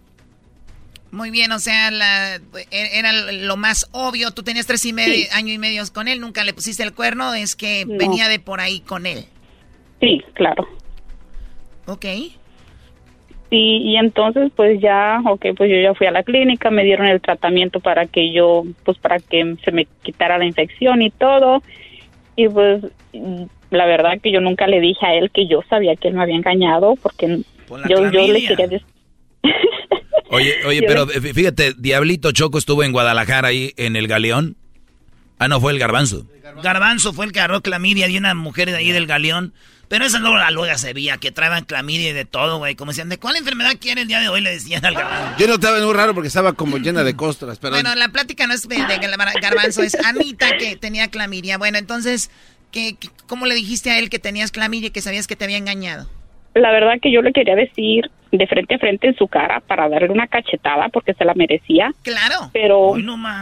Muy bien, o sea, la, e, era lo más obvio. Tú tenías tres y medio, año y medio con él, nunca le pusiste el cuerno, es que venía de por ahí con él. Sí, claro. Ok. Sí, y entonces pues ya, ok, pues yo ya fui a la clínica, me dieron el tratamiento para que yo, pues para que se me quitara la infección y todo. Y pues la verdad que yo nunca le dije a él que yo sabía que él me había engañado porque yo, yo le quería decir... Oye, oye, pero fíjate, Diablito Choco estuvo en Guadalajara ahí en el Galeón. Ah, no, fue el Garbanzo. Garbanzo fue el que agarró clamidia de una mujer de ahí del Galeón. Pero esa no la luega se veía, que traían clamidia y de todo, güey. Como decían, ¿de cuál enfermedad quiere el día de hoy? Le decían al garbanzo. Yo no estaba muy raro porque estaba como llena de costras, pero... Bueno, la plática no es de, garbanzo, es Anita que tenía clamidia. Bueno, entonces, ¿qué, cómo le dijiste a él que tenías clamidia y que sabías que te había engañado? La verdad que yo le quería decir de frente a frente en su cara para darle una cachetada porque se la merecía. Claro. Pero,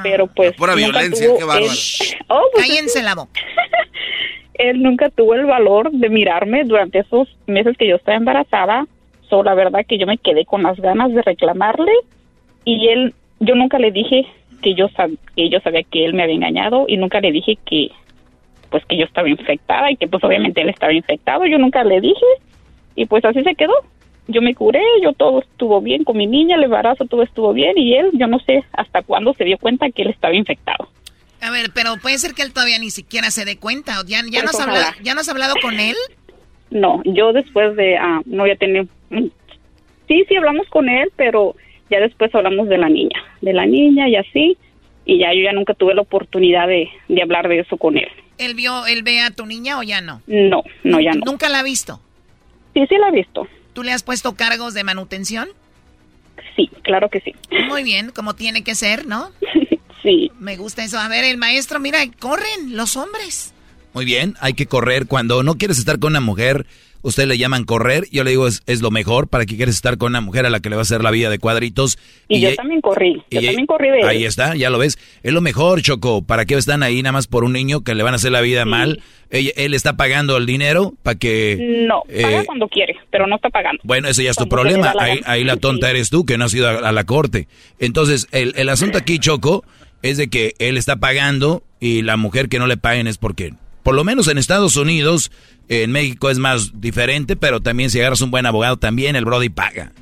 pero pues... Por violencia, qué bárbaro. Oh, pues, Cállense la boca. él nunca tuvo el valor de mirarme durante esos meses que yo estaba embarazada. So, la verdad que yo me quedé con las ganas de reclamarle y él, yo nunca le dije que yo, que yo sabía que él me había engañado y nunca le dije que, pues que yo estaba infectada y que pues obviamente él estaba infectado. Yo nunca le dije y pues así se quedó. Yo me curé, yo todo estuvo bien con mi niña, el embarazo todo estuvo bien y él, yo no sé hasta cuándo se dio cuenta que él estaba infectado. A ver, pero puede ser que él todavía ni siquiera se dé cuenta. ¿Ya, ya, no, has hablado, ¿ya no has hablado con él? No, yo después de... Ah, no había tenido... Sí, sí hablamos con él, pero ya después hablamos de la niña. De la niña y así. Y ya yo ya nunca tuve la oportunidad de, de hablar de eso con él. ¿Él vio, él ve a tu niña o ya no? No, no, ya no. ¿Nunca la ha visto? Sí, sí la ha visto. ¿Tú le has puesto cargos de manutención? Sí, claro que sí. Muy bien, como tiene que ser, ¿no? Sí. Me gusta eso. A ver, el maestro, mira, corren los hombres. Muy bien, hay que correr. Cuando no quieres estar con una mujer, ustedes le llaman correr. Yo le digo, es, lo mejor para que quieres estar con una mujer a la que le va a hacer la vida de cuadritos. Y, yo también corrí. Yo también corrí de Ahí está, ya lo ves. Es lo mejor, Choco. ¿Para qué están ahí nada más por un niño que le van a hacer la vida mal? él está pagando el dinero para que... No, paga eh, cuando quiere, pero no está pagando. Bueno, ese ya es tu problema. ahí, la tonta eres tú, que no has ido a, la corte. Entonces, el, el asunto aquí, Choco, es de que él está pagando y la mujer que no le paguen es porque, por lo menos en Estados Unidos, en México es más diferente, pero también si agarras un buen abogado, también el Brody paga.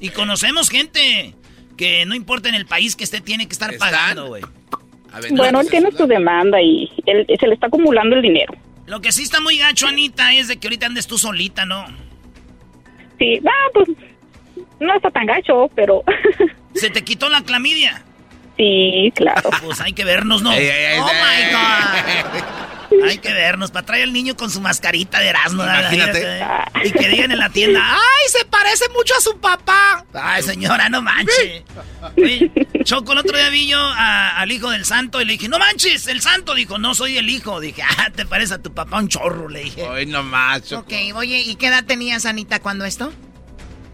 Y conocemos gente que no importa en el país que esté, tiene que estar pagando, güey. Bueno, él tiene su demanda y él, se le está acumulando el dinero. Lo que sí está muy gacho, Anita, es de que ahorita andes tú solita, ¿no? Sí, ah, pues no está tan gacho, pero... ¿Se te quitó la clamidia? Sí, claro. Pues hay que vernos, ¿no? oh my God. Hay que vernos para traer al niño con su mascarita de Erasmo. Imagínate. Y que digan en la tienda, ¡ay, se parece mucho a su papá! Ay, señora, no manche. Choco, el otro día vi yo al hijo del santo y le dije, no manches, el santo. Dijo, no soy el hijo. Dije, ah, te parece a tu papá un chorro, le dije. Ay, no más, Ok, oye, ¿y qué edad tenías, Anita, cuando esto?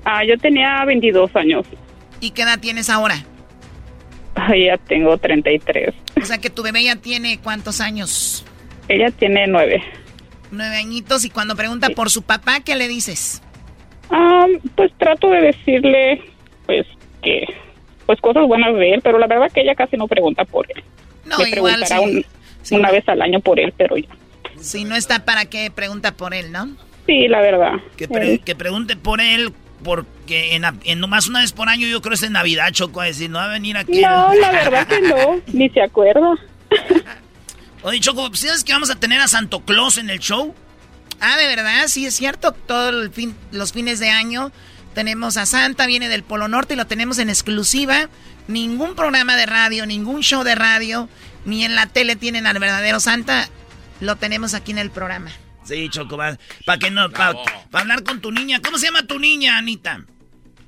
Ah, yo tenía 22 años. ¿Y qué edad tienes ahora? ya tengo 33. O sea que tu bebé ya tiene cuántos años? Ella tiene nueve. Nueve añitos y cuando pregunta por su papá, ¿qué le dices? Ah, pues trato de decirle, pues, que, pues cosas buenas de él, pero la verdad que ella casi no pregunta por él. No, igual sí, una vez al año por él, pero ya. Si no está para qué pregunta por él, ¿no? Sí, la verdad. Que, que pregunte por él porque en, en, nomás una vez por año yo creo que es en Navidad, Choco, a decir, no va a venir aquí. No, la verdad que no, ni se acuerda. Oye, Choco, ¿sabes que vamos a tener a Santo Claus en el show? Ah, de verdad, sí es cierto. Todos fin, los fines de año tenemos a Santa, viene del Polo Norte y lo tenemos en exclusiva. Ningún programa de radio, ningún show de radio, ni en la tele tienen al verdadero Santa. Lo tenemos aquí en el programa. Sí, Choco, para que no, para hablar con tu niña. ¿Cómo se llama tu niña, Anita?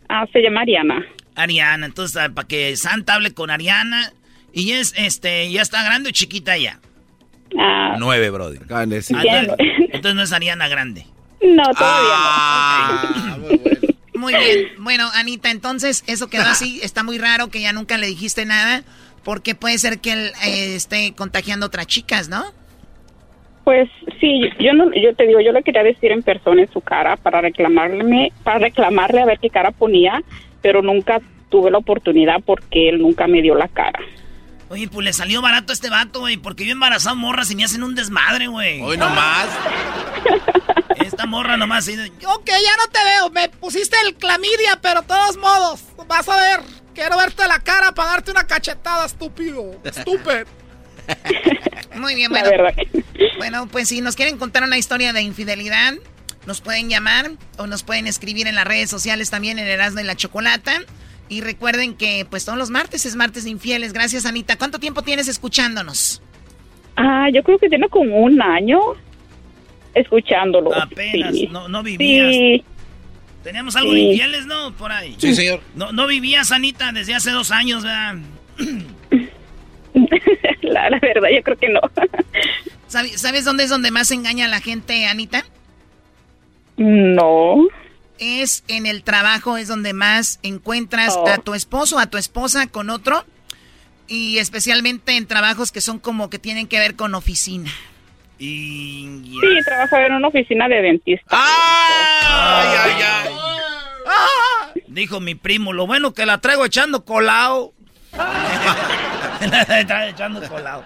Ah, se llama Ariana. Ariana, entonces ah, para que Santa hable con Ariana. Y es, este, ya está grande o chiquita ya. Ah, Nueve, brother. entonces, no es Ariana grande. No, todavía no. Ah, muy bien. Bueno, Anita, entonces eso quedó así. Está muy raro que ya nunca le dijiste nada. Porque puede ser que él eh, esté contagiando a otras chicas, ¿no? Pues sí, yo no, yo te digo, yo le quería decir en persona en su cara para reclamarle, para reclamarle a ver qué cara ponía, pero nunca tuve la oportunidad porque él nunca me dio la cara. Oye, pues le salió barato a este vato, güey, porque yo embarazado morras y me hacen un desmadre, güey. Hoy nomás. Esta morra nomás. Ok, ya no te veo. Me pusiste el clamidia, pero de todos modos, vas a ver. Quiero verte la cara para darte una cachetada, estúpido. Estúpido. Muy bien, bueno. Bueno, pues si nos quieren contar una historia de infidelidad, nos pueden llamar o nos pueden escribir en las redes sociales también en Erasmo y la Chocolata. Y recuerden que pues todos los martes es martes de infieles. Gracias, Anita. ¿Cuánto tiempo tienes escuchándonos? Ah, yo creo que tiene como un año escuchándolo. Apenas, no, no vivías. Sí. Teníamos algo de infieles, ¿no? Por ahí. Sí, señor. No, no vivías, Anita, desde hace dos años, ¿verdad? la, verdad, yo creo que no. ¿Sabes, dónde es donde más engaña a la gente, Anita? No. Es en el trabajo, es donde más encuentras oh. a tu esposo, a tu esposa con otro. Y especialmente en trabajos que son como que tienen que ver con oficina. Y... Sí, trabajo en una oficina de dentista. ¡Ay, ay, ay! ¡Ah! Dijo mi primo, lo bueno que la traigo echando colado. Está echando colado.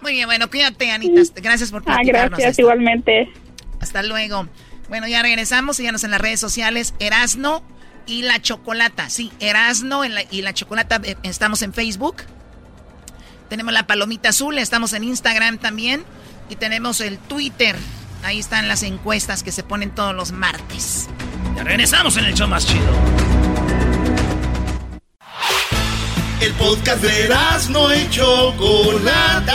Muy bien, bueno, cuídate, Anita. Gracias por ah, gracias, igualmente. Hasta luego. Bueno, ya regresamos. Síganos en las redes sociales. Erasno y la Chocolata. Sí, Erasno y la Chocolata. Eh, estamos en Facebook. Tenemos la palomita azul. Estamos en Instagram también. Y tenemos el Twitter. Ahí están las encuestas que se ponen todos los martes. Ya regresamos en el show más chido. El podcast de no y Chocolata.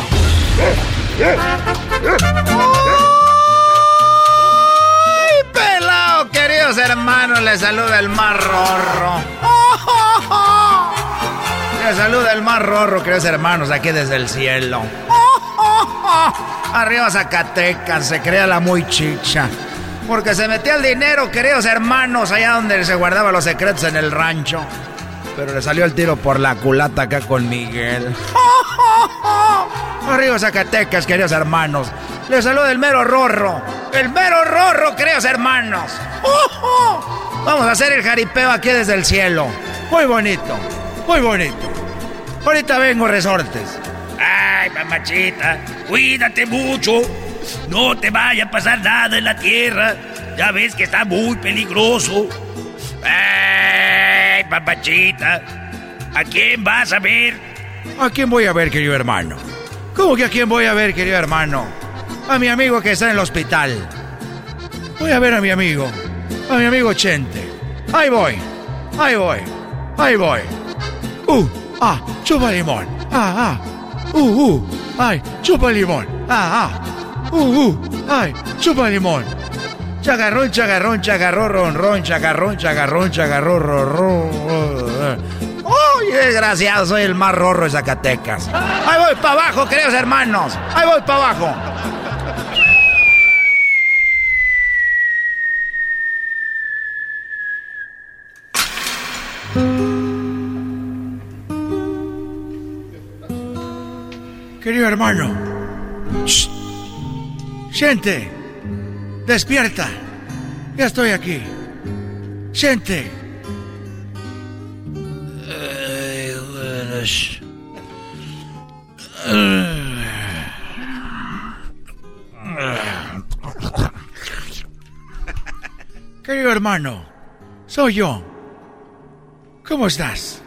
¡Ay, pelado, queridos hermanos! Les saluda el mar rorro. Les saluda el mar rorro, queridos hermanos, aquí desde el cielo. Arriba Zacatecas, se crea la muy chicha. Porque se metía el dinero, queridos hermanos, allá donde se guardaban los secretos en el rancho. Pero le salió el tiro por la culata acá con Miguel. Arriba Zacatecas, queridos hermanos. Le saluda el mero rorro. El mero rorro, queridos hermanos. Vamos a hacer el jaripeo aquí desde el cielo. Muy bonito, muy bonito. Ahorita vengo, resortes. Ay, mamachita, cuídate mucho. No te vaya a pasar nada en la tierra. Ya ves que está muy peligroso. ¡Ay, papachita! ¿A quién vas a ver? ¿A quién voy a ver, querido hermano? ¿Cómo que a quién voy a ver, querido hermano? A mi amigo que está en el hospital. Voy a ver a mi amigo. A mi amigo Chente. Ahí voy. Ahí voy. Ahí voy. Uh, ah, chupa limón. Ah, ah. Uh, uh. Ay, chupa limón. Ah, ah. Uh, uh, ay, chupa limón. Chagarrón, chagarrón, chagarrón, ron, ron, chagarrón, chagarrón, chagarrón, ron, ron. ¡Uy, desgraciado! Soy el más rorro de Zacatecas. ¡Ahí voy para abajo, queridos hermanos! ¡Ahí voy para abajo! Querido hermano, siente, despierta, ya estoy aquí. Siente. Querido hermano, soy yo. ¿Cómo estás?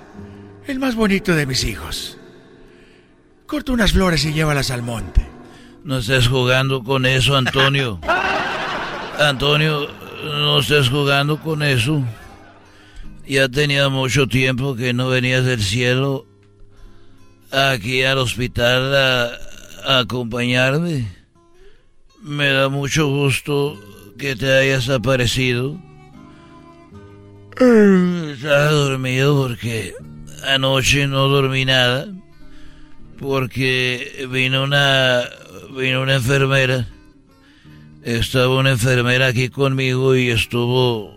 El más bonito de mis hijos. Corta unas flores y llévalas al monte. No estés jugando con eso, Antonio. Antonio, no estés jugando con eso. Ya tenía mucho tiempo que no venías del cielo aquí al hospital a, acompañarme. Me da mucho gusto que te hayas aparecido. Estaba dormido porque anoche no dormí nada porque vino una vino una enfermera estaba una enfermera aquí conmigo y estuvo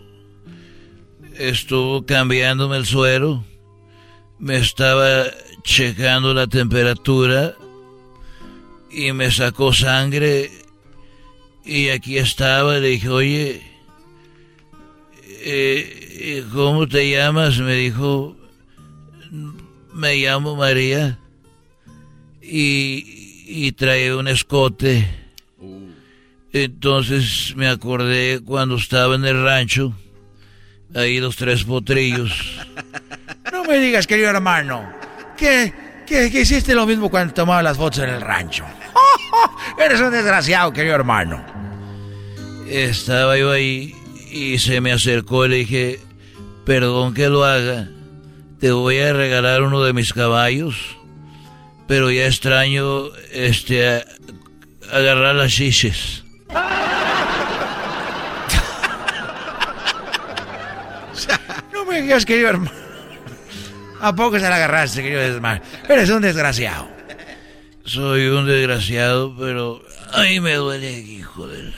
estuvo cambiándome el suero me estaba checando la temperatura y me sacó sangre y aquí estaba le dije oye eh, ¿cómo te llamas? me dijo me llamo María y, y trae un escote. Entonces me acordé cuando estaba en el rancho, ahí los tres potrillos. No me digas, querido hermano, que, que, que hiciste lo mismo cuando tomaba las fotos en el rancho. Eres un desgraciado, querido hermano. Estaba yo ahí y se me acercó y le dije, perdón que lo haga, te voy a regalar uno de mis caballos pero ya extraño este agarrar las chiches. no me digas, querido hermano. ¿A poco se la agarraste, querido hermano? Eres un desgraciado. Soy un desgraciado, pero a mí me duele, hijo de la...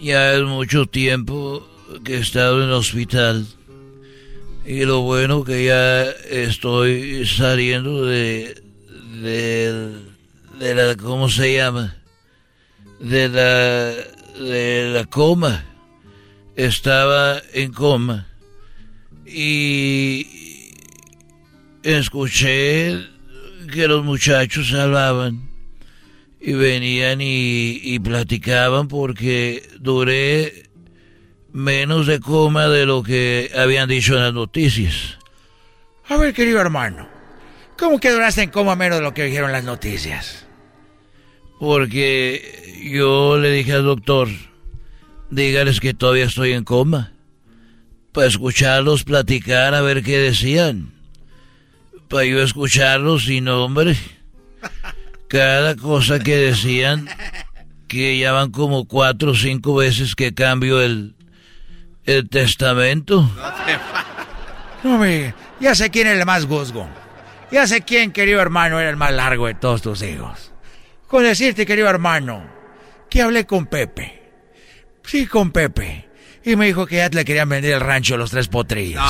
Ya es mucho tiempo que he estado en el hospital. Y lo bueno que ya estoy saliendo de, de, de la, ¿cómo se llama? De la, de la coma. Estaba en coma. Y escuché que los muchachos hablaban y venían y, y platicaban porque duré menos de coma de lo que habían dicho en las noticias. A ver, querido hermano, ¿cómo que duraste en coma menos de lo que dijeron las noticias? Porque yo le dije al doctor, dígales que todavía estoy en coma, para escucharlos platicar a ver qué decían. Para yo escucharlos y no, hombre, cada cosa que decían, que ya van como cuatro o cinco veces que cambio el, ¿El testamento? No me... Ya sé quién es el más guzgo. Ya sé quién, querido hermano, era el más largo de todos tus hijos. Con decirte, querido hermano, que hablé con Pepe. Sí, con Pepe. Y me dijo que ya le querían vender el rancho a los tres potrillos.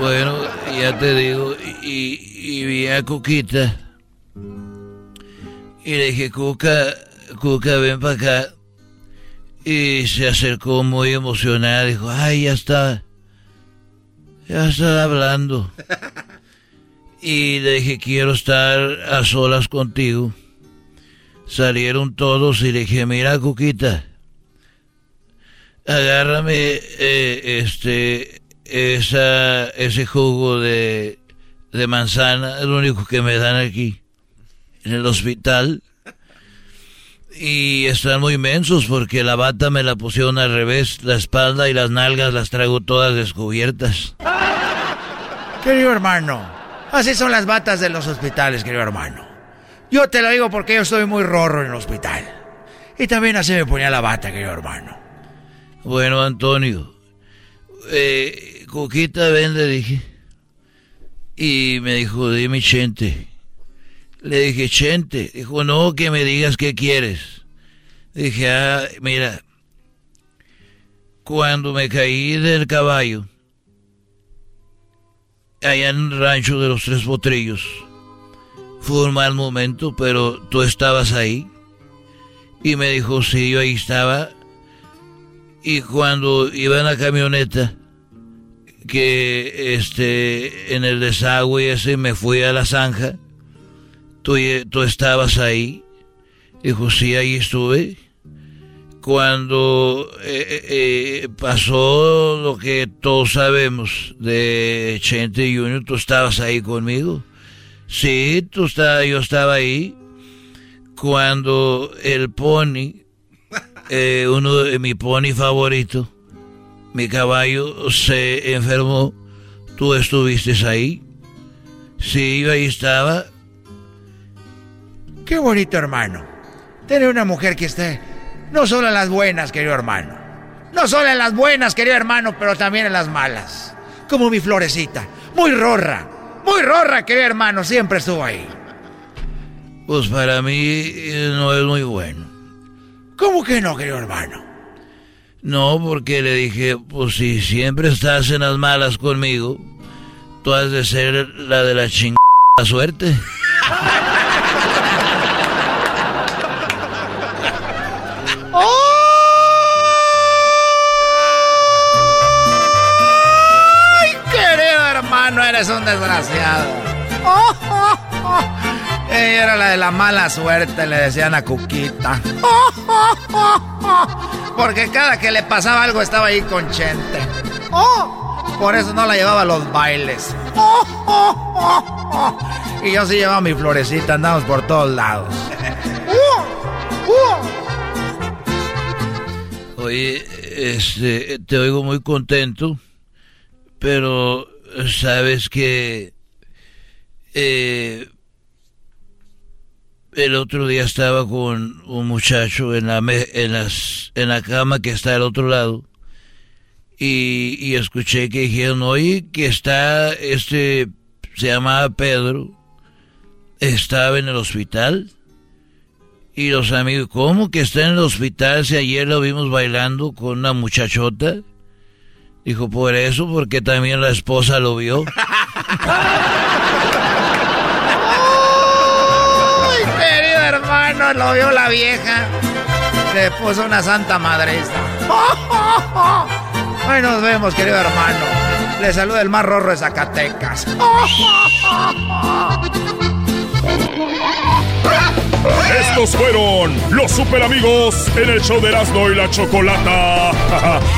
bueno, ya te digo, y, y vi a Cuquita. Y le dije, Cuca, Cuca, ven para acá. Y se acercó muy emocionada, dijo, ay, ya está, ya está hablando. Y le dije, quiero estar a solas contigo. Salieron todos y le dije, mira, Cuquita, agárrame eh, este, esa, ese jugo de, de manzana, es lo único que me dan aquí, en el hospital. Y están muy inmensos porque la bata me la pusieron al revés, la espalda y las nalgas las traigo todas descubiertas. Querido hermano, Así son las batas de los hospitales, querido hermano. Yo te lo digo porque yo estoy muy rorro en el hospital. Y también así me ponía la bata, querido hermano. Bueno, Antonio. Eh, Coquita, ven, le dije. Y me dijo, dime, Chente. Le dije, Chente. Dijo, no, que me digas qué quieres. Dije, ah, mira. Cuando me caí del caballo, allá en el rancho de los tres potrillos, fue un mal momento, pero tú estabas ahí. Y me dijo, sí, yo ahí estaba. Y cuando iba en la camioneta, que este, en el desagüe ese me fui a la zanja, tú, tú estabas ahí. Dijo, sí, ahí estuve. Cuando eh, eh, eh, pasó lo que todos sabemos de Chente Junior, tú estabas ahí conmigo. Sí, tú estaba, yo estaba ahí. Cuando el pony, uno de mi pony favorito, mi caballo se enfermó, tú estuviste ahí. Sí, yo ahí estaba. Qué bonito, hermano. Tener una mujer que esté no solo en las buenas, querido hermano. No solo en las buenas, querido hermano, pero también en las malas. Como mi florecita. Muy rorra. Muy rorra, querido hermano. Siempre estuvo ahí. Pues para mí eh, no es muy bueno. ¿Cómo que no, querido hermano? No, porque le dije, pues si siempre estás en las malas conmigo, tú has de ser la de la chingada suerte. eres un desgraciado! Ella era la de la mala suerte, le decían a Cuquita. Porque cada que le pasaba algo estaba ahí con Chente. Por eso no la llevaba a los bailes. Y yo sí llevaba mi florecita, andamos por todos lados. Oye, este, te oigo muy contento, pero sabes que eh, el otro día estaba con un muchacho en la, en, las, en la cama que está al otro lado y, y escuché que dijeron, oye, que está, este, se llamaba Pedro, estaba en el hospital. Y los amigos, ¿cómo que está en el hospital si ayer lo vimos bailando con una muchachota? Dijo, por eso, porque también la esposa lo vio. hermano, lo vio la vieja. Le puso una santa madresta. Ahí nos vemos, querido hermano. Le saluda el más rorro de Zacatecas. Estos fueron los super amigos en el show de Erasmo y la Chocolata.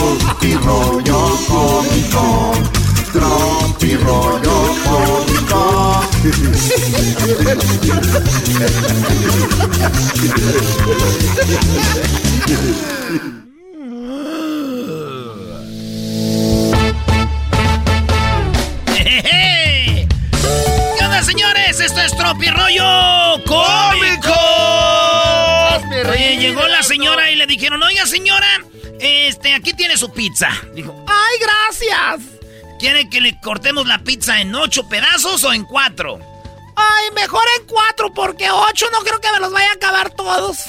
Tropi rollo cómico. Tropi rollo cómico. ¿Qué onda, señores? Esto es Tropi Rollo Cómico. Oye, llegó la señora y le dijeron, oiga, señora, este, aquí tiene su pizza. Dijo, ¡Ay, gracias! ¿quiere que le cortemos la pizza en ocho pedazos o en cuatro? Ay, mejor en cuatro, porque ocho no creo que me los vaya a acabar todos.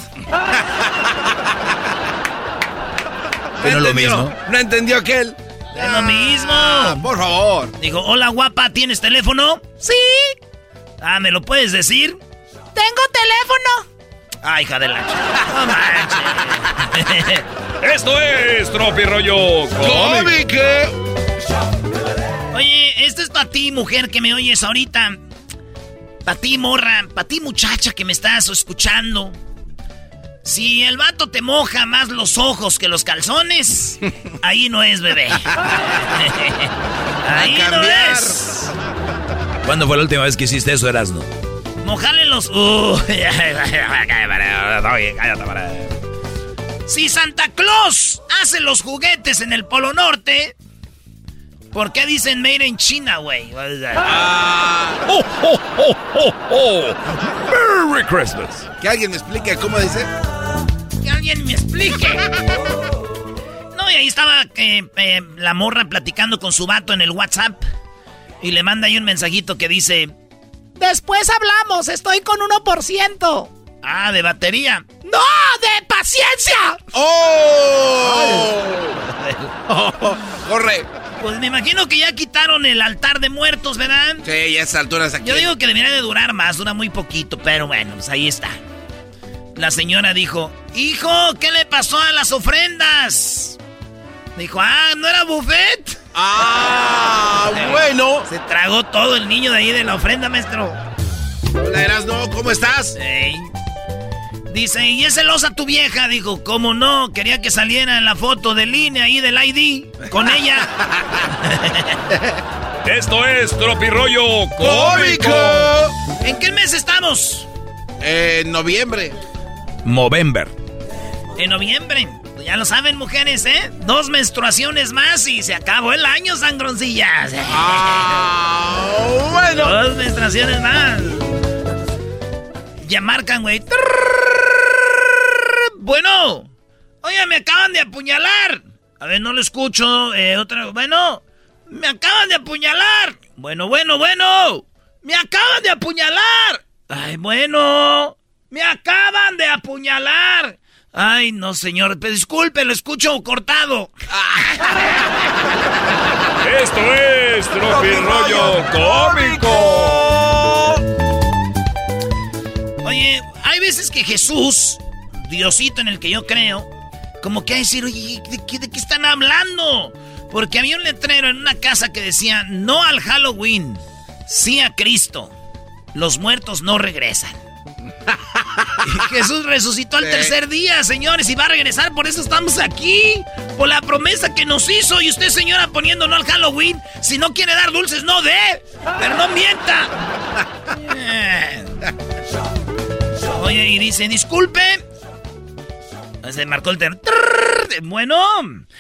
Pero lo mismo. No entendió aquel. Es lo mismo. Ah, por favor. Dijo, hola guapa, ¿tienes teléfono? Sí. Ah, ¿me lo puedes decir? Tengo teléfono. Ah, hija de la No manches. Esto es Tropi Rollo Cómico. Oye, esto es para ti, mujer, que me oyes ahorita. Para ti, morra. Para ti, muchacha, que me estás escuchando. Si el vato te moja más los ojos que los calzones, ahí no es bebé. ahí no es. ¿Cuándo fue la última vez que hiciste eso, Erasno? Mojale los. si Santa Claus hace los juguetes en el Polo Norte, ¿por qué dicen Made in China, güey? Ah. Oh, oh, oh, Merry Christmas. Que alguien me explique cómo dice. Que alguien me explique. No, y ahí estaba eh, eh, la morra platicando con su vato en el WhatsApp. Y le manda ahí un mensajito que dice: Después hablamos, estoy con 1%. Ah, de batería. ¡No! ¡De paciencia! ¡Oh! ¡Corre! Pues me imagino que ya quitaron el altar de muertos, ¿verdad? Sí, ya a esas alturas aquí. Yo digo que debería de durar más, dura muy poquito, pero bueno, pues ahí está. La señora dijo, hijo, ¿qué le pasó a las ofrendas? Dijo, ah, ¿no era buffet? Ah, bueno. Se tragó todo el niño de ahí de la ofrenda, maestro. Hola, Erasno, ¿cómo estás? Dice, ¿y es celosa tu vieja? Dijo, ¿cómo no? Quería que saliera en la foto de línea ahí del ID con ella. Esto es Tropirollo Cómico. ¿En qué mes estamos? En noviembre. Movember. En noviembre. Ya lo saben, mujeres, ¿eh? Dos menstruaciones más y se acabó el año, sangroncillas. Ah, bueno. Dos menstruaciones más. Ya marcan, güey. Bueno. Oye, me acaban de apuñalar. A ver, no lo escucho. Eh, otra. Bueno. Me acaban de apuñalar. Bueno, bueno, bueno. Me acaban de apuñalar. Ay, bueno. Me acaban de apuñalar. Ay, no, señor. Pero disculpe, lo escucho cortado. Esto es Tropi Rollo Cómico. Oye, hay veces que Jesús, Diosito en el que yo creo, como que hay decir, oye, ¿de qué, ¿de qué están hablando? Porque había un letrero en una casa que decía, no al Halloween, sí a Cristo. Los muertos no regresan. Jesús resucitó al tercer día, señores, y va a regresar, por eso estamos aquí. Por la promesa que nos hizo. Y usted, señora, poniéndonos al Halloween. Si no quiere dar dulces, no dé. Pero no mienta. Oye, y dice, disculpe. Se marcó el terror. Bueno,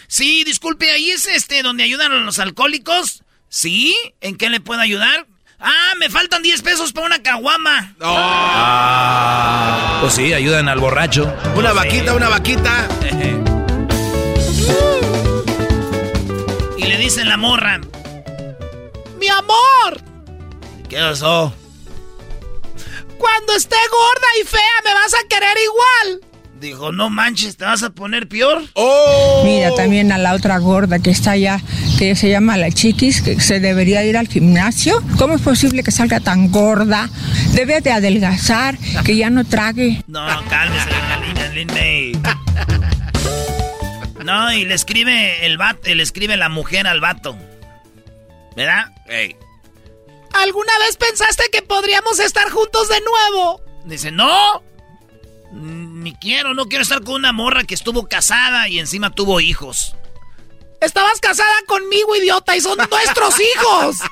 sí, disculpe, ahí es este donde ayudan a los alcohólicos. ¿Sí? ¿En qué le puedo ayudar? Ah, me faltan 10 pesos para una caguama. Ah, pues sí, ayudan al borracho. Una vaquita, una vaquita. y le dicen la morra. Mi amor. ¿Qué pasó? Cuando esté gorda y fea me vas a querer igual. Dijo, no manches, ¿te vas a poner peor? ¡Oh! Mira, también a la otra gorda que está allá, que se llama la chiquis, que se debería ir al gimnasio. ¿Cómo es posible que salga tan gorda? Debe de adelgazar, que ya no trague. No, cálmese, linda, No, y le escribe el vato, le escribe la mujer al vato. ¿Verdad? Hey. ¿Alguna vez pensaste que podríamos estar juntos de nuevo? Dice, no. Ni quiero, no quiero estar con una morra que estuvo casada y encima tuvo hijos. Estabas casada conmigo, idiota, y son nuestros hijos.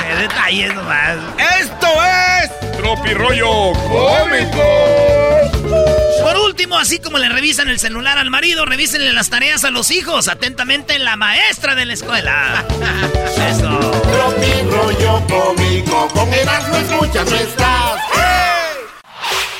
Qué detalles nomás. Esto es Tropirollo Cómico. Por último, así como le revisan el celular al marido, revísenle las tareas a los hijos. Atentamente, la maestra de la escuela. Eso. Tropirollo Cómico, con Erasmo escuchas estás.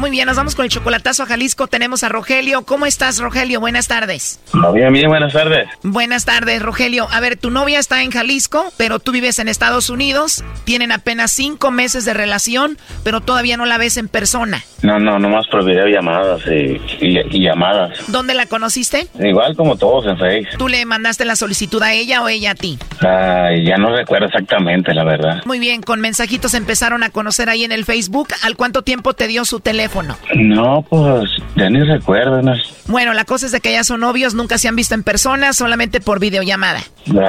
Muy bien, nos vamos con el chocolatazo a Jalisco. Tenemos a Rogelio. ¿Cómo estás, Rogelio? Buenas tardes. Bien, bien, buenas tardes. Buenas tardes, Rogelio. A ver, tu novia está en Jalisco, pero tú vives en Estados Unidos. Tienen apenas cinco meses de relación, pero todavía no la ves en persona. No, no, nomás por videollamadas y, y, llamadas. ¿Dónde la conociste? Igual como todos en Facebook. ¿Tú le mandaste la solicitud a ella o ella a ti? Ay, ya no recuerdo exactamente, la verdad. Muy bien, con mensajitos empezaron a conocer ahí en el Facebook. ¿Al cuánto tiempo te dio su teléfono? No, pues ya ni recuerdo. Bueno, la cosa es de que ya son novios, nunca se han visto en persona, solamente por videollamada.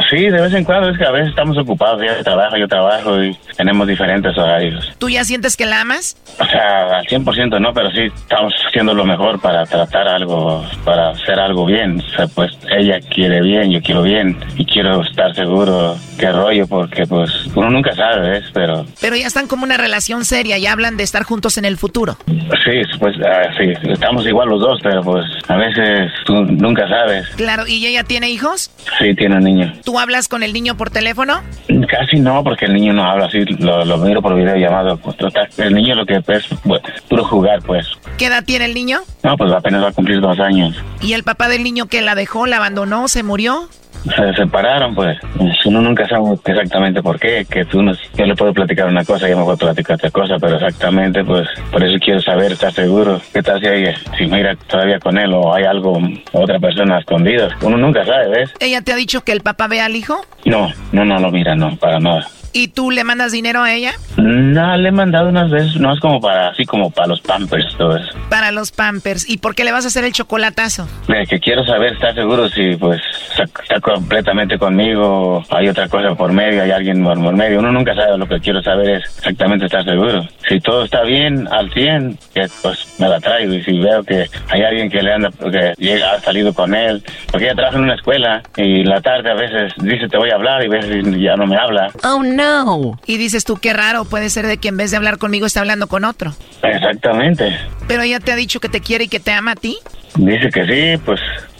Sí, de vez en cuando, es que a veces estamos ocupados, ella trabaja, yo trabajo y tenemos diferentes horarios. ¿Tú ya sientes que la amas? O sea, al 100% no, pero sí estamos haciendo lo mejor para tratar algo, para hacer algo bien. O sea, pues ella quiere bien, yo quiero bien y quiero estar seguro qué rollo, porque pues uno nunca sabe, ¿ves? Pero... Pero ya están como una relación seria y hablan de estar juntos en el futuro. Sí, pues ah, sí, estamos igual los dos, pero pues a veces tú nunca sabes. Claro, ¿y ella tiene hijos? Sí, tiene un niño. ¿Tú hablas con el niño por teléfono? Casi no, porque el niño no habla así, lo, miro por video llamado. Pues, el niño lo que es pues, puro jugar, pues. ¿Qué edad tiene el niño? No, pues apenas va a cumplir dos años. ¿Y el papá del niño que la dejó, la abandonó, se murió? Se separaron, pues. Uno nunca sabe exactamente por qué, que tú no, yo le puedo platicar una cosa, y yo me puedo platicar otra cosa, pero exactamente, pues, por eso quiero saber, estar seguro, qué tal si hay, si mira todavía con él o hay algo, otra persona escondida. Uno nunca sabe, ¿ves? ¿Ella te ha dicho que el papá ve al hijo? No, no, no lo mira, no, para nada. ¿Y tú le mandas dinero a ella? No, le he mandado unas veces, no es como para, así como para los pampers, todo eso. Para los pampers. ¿Y por qué le vas a hacer el chocolatazo? que quiero saber, ¿estás seguro si pues está, completamente conmigo? Hay otra cosa por medio, hay alguien por, medio. Uno nunca sabe, lo que quiero saber es exactamente estar seguro. Si todo está bien, al 100, pues me la traigo. Y si veo que hay alguien que le anda, que llega, ha salido con él, porque ella trabaja en una escuela y la tarde a veces dice te voy a hablar y a veces ya no me habla. Oh, no. No. Y dices tú, qué raro, puede ser de que en vez de hablar conmigo está hablando con otro. Exactamente. Pero ella te ha dicho que te quiere y que te ama a ti. Dice que sí, pues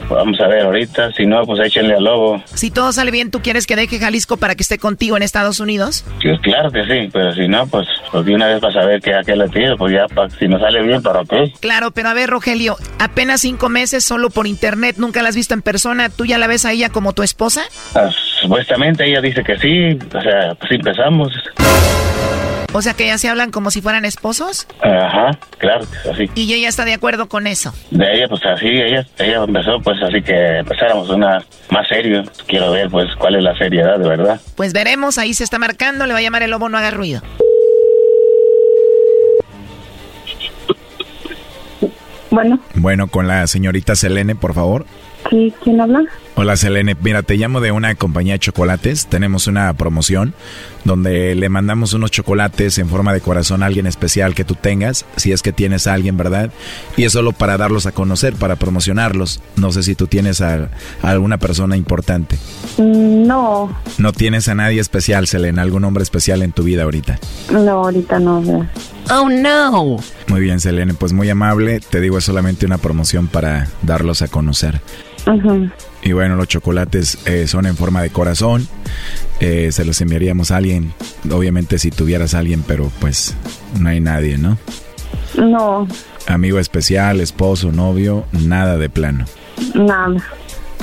vamos a ver ahorita. Si no, pues échenle al lobo. Si todo sale bien, ¿tú quieres que deje Jalisco para que esté contigo en Estados Unidos? Pues claro que sí, pero si no, pues, pues de una vez vas a ver que a qué le tiro, pues ya, si no sale bien, ¿para qué? Claro, pero a ver, Rogelio, apenas cinco meses solo por internet, nunca la has visto en persona, ¿tú ya la ves a ella como tu esposa? Ah, supuestamente ella dice que sí, o sea, pues empezamos. O sea que ya se hablan como si fueran esposos. Ajá, claro, así. Y ella está de acuerdo con eso. De ella, pues así, ella, ella empezó, pues así que empezáramos una más serio. Quiero ver, pues, cuál es la seriedad, de verdad. Pues veremos, ahí se está marcando, le va a llamar el lobo, no haga ruido. Bueno. Bueno, con la señorita Selene, por favor. Sí, ¿quién habla? Hola Selene, mira, te llamo de una compañía de chocolates. Tenemos una promoción donde le mandamos unos chocolates en forma de corazón a alguien especial que tú tengas, si es que tienes a alguien, ¿verdad? Y es solo para darlos a conocer, para promocionarlos. No sé si tú tienes a, alguna persona importante. Mm, no. ¿No tienes a nadie especial, Selene? ¿Algún hombre especial en tu vida ahorita? No, ahorita no. Oh, no. Muy bien, Selene, pues muy amable. Te digo, es solamente una promoción para darlos a conocer. Ajá. Y bueno, los chocolates eh, son en forma de corazón. Eh, se los enviaríamos a alguien. Obviamente si tuvieras a alguien, pero pues no hay nadie, ¿no? No. Amigo especial, esposo, novio, nada de plano. Nada.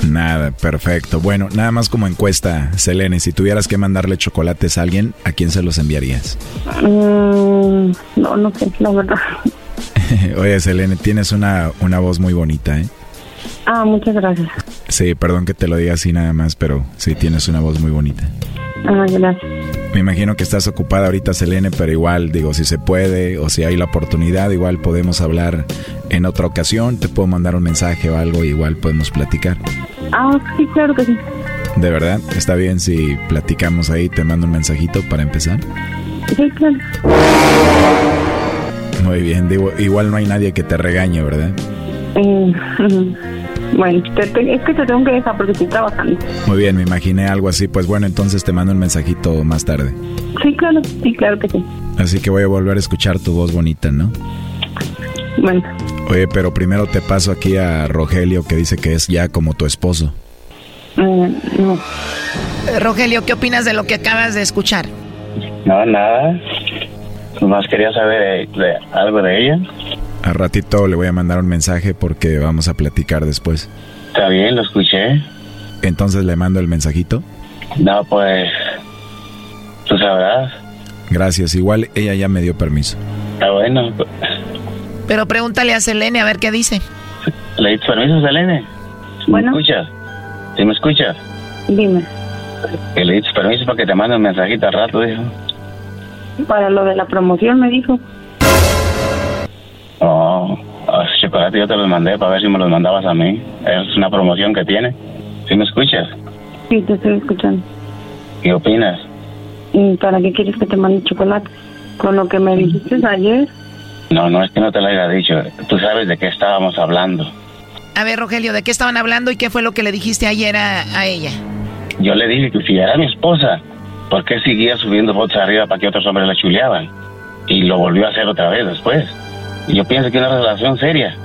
Nada, perfecto. Bueno, nada más como encuesta, Selene, si tuvieras que mandarle chocolates a alguien, ¿a quién se los enviarías? Mm, no, no sé, la verdad. Oye, Selene, tienes una, una voz muy bonita, ¿eh? Ah, muchas gracias. Sí, perdón que te lo diga así nada más, pero sí tienes una voz muy bonita. Ah, gracias. Me imagino que estás ocupada ahorita, Selene, pero igual, digo, si se puede o si hay la oportunidad, igual podemos hablar en otra ocasión. Te puedo mandar un mensaje o algo, igual podemos platicar. Ah, sí, claro que sí. ¿De verdad? ¿Está bien si platicamos ahí? Te mando un mensajito para empezar. Sí, claro. Muy bien, digo, igual no hay nadie que te regañe, ¿verdad? Eh, Bueno, es que te tengo que dejar porque estoy trabajando. Muy bien, me imaginé algo así. Pues bueno, entonces te mando un mensajito más tarde. Sí, claro, sí, claro que sí. Así que voy a volver a escuchar tu voz bonita, ¿no? Bueno. Oye, pero primero te paso aquí a Rogelio que dice que es ya como tu esposo. Mm, no. Eh, Rogelio, ¿qué opinas de lo que acabas de escuchar? No, nada. Nomás quería saber de, algo de ella. A ratito le voy a mandar un mensaje porque vamos a platicar después. Está bien, lo escuché. Entonces le mando el mensajito. No, pues. Tú sabrás. Gracias, igual ella ya me dio permiso. Está bueno. Pero pregúntale a Selene a ver qué dice. ¿Le diste permiso Selene? Bueno. ¿Me escuchas? ¿Sí me escuchas? Dime. Que le diste permiso para que te mande un mensajito al rato, dijo. Para lo de la promoción, me dijo. Oh, ese chocolate yo te los mandé para ver si me los mandabas a mí. Es una promoción que tiene. ¿Sí me escuchas? Sí, te estoy escuchando. ¿Qué opinas? ¿Y para qué quieres que te mande chocolate? Con lo que me dijiste ayer. No, no es que no te lo haya dicho. Tú sabes de qué estábamos hablando. A ver, Rogelio, ¿de qué estaban hablando y qué fue lo que le dijiste ayer a, a ella? Yo le dije que si era mi esposa, ¿por qué seguía subiendo fotos arriba para que otros hombres la chuleaban? Y lo volvió a hacer otra vez después. Y yo pienso que una relación seria,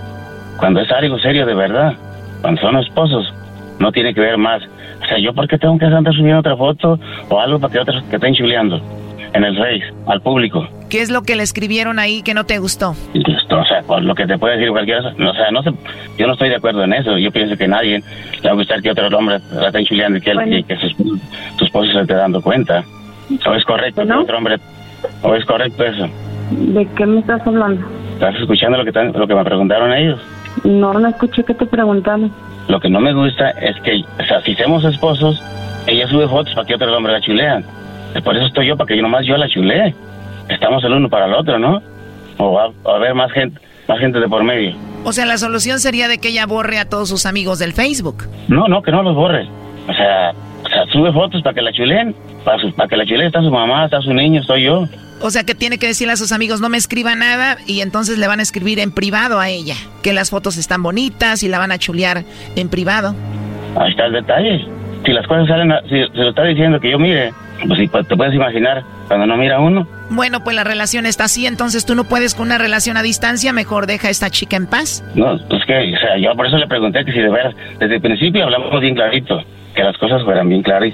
cuando es algo serio de verdad, cuando son esposos, no tiene que ver más. O sea, ¿yo por qué tengo que andar subiendo otra foto o algo para que otros que estén chuleando? En el Face, al público. ¿Qué es lo que le escribieron ahí que no te gustó? O sea, por lo que te puede decir cualquiera. O sea, no sé, yo no estoy de acuerdo en eso. Yo pienso que nadie le va a gustar que otro hombre la estén chuleando y que, él, y que su, su, esposo se esté dando cuenta. ¿O es correcto ¿No? que otro hombre... ¿O es correcto eso? ¿De qué me estás hablando? ¿Estás escuchando lo que, lo que me preguntaron ellos? No, no escuché que te preguntaron. Lo que no me gusta es que, o sea, si somos esposos, ella sube fotos para que otro hombre la chulean. Por eso estoy yo, para que yo nomás yo la chulee. Estamos el uno para el otro, ¿no? O va, a haber más gente, más gente de por medio. O sea, la solución sería de que ella borre a todos sus amigos del Facebook. No, no, que no los borre. O sea, o sea sube fotos para que la chuleen. Para, para que la chuleen está su mamá, está su niño, estoy yo. O sea, que tiene que decirle a sus amigos, no me escriba nada, y entonces le van a escribir en privado a ella, que las fotos están bonitas y la van a chulear en privado. Ahí está el detalle. Si las cosas salen, si se lo está diciendo que yo mire, pues sí, te puedes imaginar, cuando no mira uno. Bueno, pues la relación está así, entonces tú no puedes con una relación a distancia, mejor deja a esta chica en paz. No, pues que, o sea, yo por eso le pregunté que si de veras, desde el principio hablamos bien clarito, que las cosas fueran bien claras,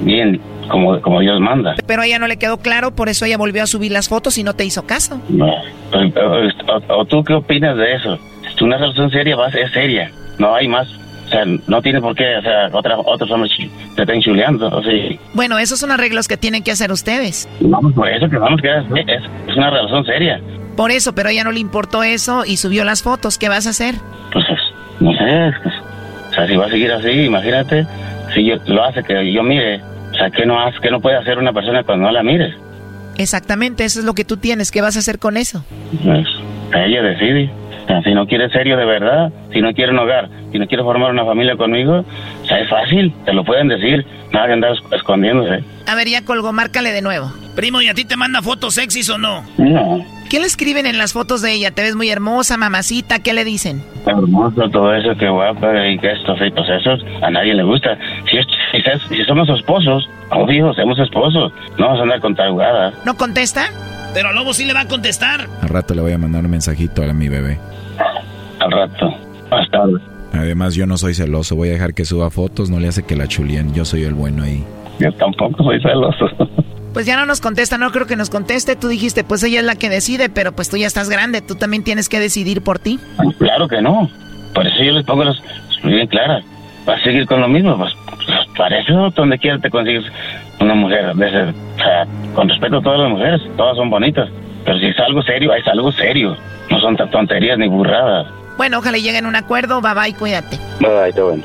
bien como, como Dios manda. Pero a ella no le quedó claro, por eso ella volvió a subir las fotos y no te hizo caso. No, pues, o, tú qué opinas de eso? Si una relación seria va a ser seria, no hay más. O sea, no tiene por qué, o sea, otra, otros hombres te estén chuleando, o sea. Bueno, esos son arreglos que tienen que hacer ustedes. Vamos por eso que vamos que es, es, una relación seria. Por eso, pero a ella no le importó eso y subió las fotos. ¿Qué vas a hacer? Pues, no sé, pues, o sea, si va a seguir así, imagínate, si yo, lo hace que yo mire, o sea, ¿qué no, hace, qué no puede hacer una persona cuando no la mires? Exactamente, eso es lo que tú tienes. ¿Qué vas a hacer con eso? Pues, ella decide. Si no quiere serio de verdad, si no quiere un hogar, si no quiere formar una familia conmigo, o sea, es fácil, te lo pueden decir, nada de andar escondiéndose. A ver, ya colgó, márcale de nuevo. Primo, ¿y a ti te manda fotos sexys o no? No. ¿Qué le escriben en las fotos de ella? ¿Te ves muy hermosa, mamacita? ¿Qué le dicen? Hermosa, todo eso, qué guapa y que esto, y pues eso a nadie le gusta. Si, si, si somos esposos, obvio, somos esposos, no vamos a andar con tarugadas. ¿No contesta? Pero Lobo sí le va a contestar. Al rato le voy a mandar un mensajito a mi bebé. Al rato, más tarde. Además, yo no soy celoso, voy a dejar que suba fotos, no le hace que la chulien, yo soy el bueno ahí. Yo tampoco soy celoso. Pues ya no nos contesta, no creo que nos conteste. Tú dijiste, pues ella es la que decide, pero pues tú ya estás grande, tú también tienes que decidir por ti. Claro que no. Por eso yo les pongo las bien claras. ¿Vas a seguir con lo mismo? Pues, pues para eso donde quiera te consigues una mujer. Ese, o sea, con respeto a todas las mujeres, todas son bonitas. Pero si es algo serio, es algo serio. No son tonterías ni burradas. Bueno, ojalá lleguen a un acuerdo. Bye bye, cuídate. Bye bye, todo bueno.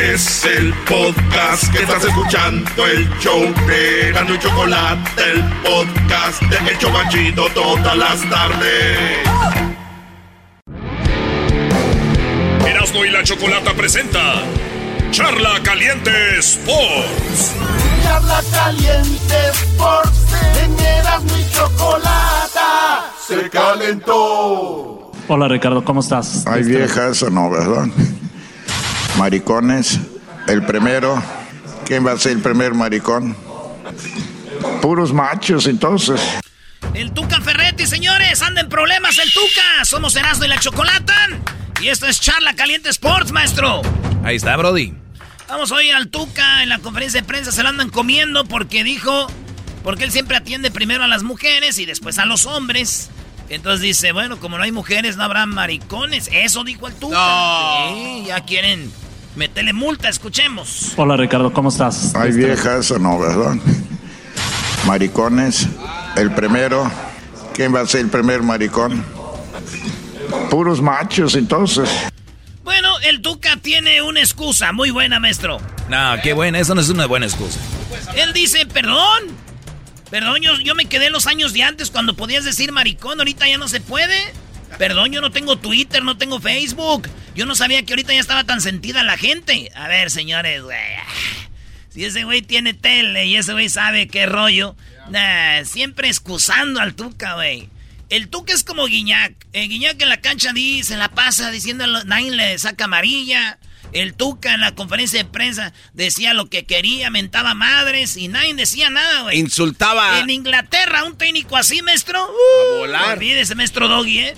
Es el podcast que estás escuchando, el show de Gano y Chocolate, el podcast de El Chobachito todas las tardes. Erasmo y la Chocolata presenta Charla Caliente Sports. Charla Caliente Sports. En Erasmo y Chocolata se calentó. Hola Ricardo, ¿cómo estás? Hay viejas o no, ¿verdad? Maricones, el primero. ¿Quién va a ser el primer maricón? Puros machos, entonces. El Tuca Ferretti, señores, anda en problemas el Tuca. Somos Erasmo y la Chocolata. Y esto es Charla Caliente Sports, maestro. Ahí está, Brody. Vamos hoy al Tuca en la conferencia de prensa. Se lo andan comiendo porque dijo. Porque él siempre atiende primero a las mujeres y después a los hombres. Entonces dice, bueno, como no hay mujeres, no habrá maricones. Eso dijo el Tuca. Sí, ya quieren meterle multa, escuchemos. Hola Ricardo, ¿cómo estás? Hay viejas o no, ¿verdad? Maricones, el primero. ¿Quién va a ser el primer maricón? Puros machos, entonces. Bueno, el Tuca tiene una excusa muy buena, maestro. No, qué buena, eso no es una buena excusa. Él dice, perdón. Perdón, yo, yo me quedé los años de antes cuando podías decir maricón, ahorita ya no se puede. Perdón, yo no tengo Twitter, no tengo Facebook. Yo no sabía que ahorita ya estaba tan sentida la gente. A ver, señores, güey. Si ese güey tiene tele y ese güey sabe qué rollo. Nah, siempre excusando al Tuca, güey. El Tuca es como Guiñac. El Guiñac en la cancha dice, se la pasa diciendo, nadie le saca amarilla. El Tuca en la conferencia de prensa decía lo que quería, mentaba madres y nadie decía nada, güey. Insultaba. En Inglaterra, un técnico así, maestro. Uh, volar. Olvídese, maestro Doggy, ¿eh?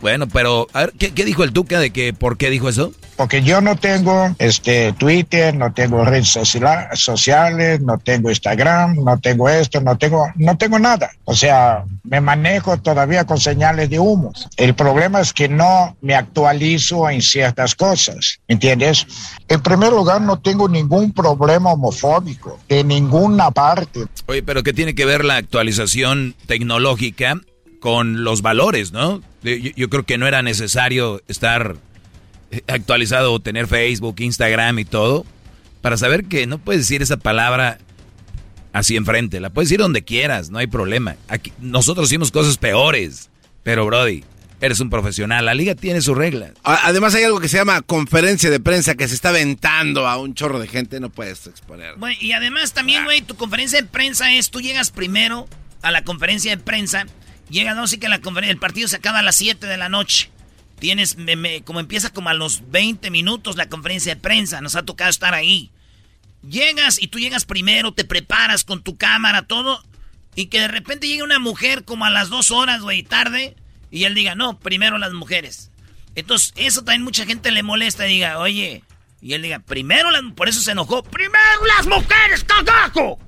Bueno, pero, a ver, ¿qué, qué dijo el Tuca de que por qué dijo eso? Porque yo no tengo este Twitter, no tengo redes sociales, no tengo Instagram, no tengo esto, no tengo, no tengo nada. O sea, me manejo todavía con señales de humo. El problema es que no me actualizo en ciertas cosas, ¿entiendes? En primer lugar, no tengo ningún problema homofóbico de ninguna parte. Oye, pero ¿qué tiene que ver la actualización tecnológica con los valores, no? Yo, yo creo que no era necesario estar eh, actualizado o tener Facebook, Instagram y todo para saber que no puedes decir esa palabra así enfrente. La puedes decir donde quieras, no hay problema. Aquí, nosotros hicimos cosas peores, pero Brody, eres un profesional. La liga tiene sus reglas. Además hay algo que se llama conferencia de prensa que se está aventando a un chorro de gente, no puedes exponer. Bueno, y además también, güey, tu conferencia de prensa es, tú llegas primero a la conferencia de prensa, llegas, no, sí que la conferencia, el partido se acaba a las 7 de la noche. Tienes, me- como empieza como a los 20 minutos la conferencia de prensa, nos ha tocado estar ahí. Llegas y tú llegas primero, te preparas con tu cámara, todo, y que de repente llegue una mujer como a las 2 horas, güey, tarde, y él diga, no, primero las mujeres. Entonces, eso también mucha gente le molesta y diga, oye, y él diga, primero las, por eso se enojó, primero las mujeres, cagajo.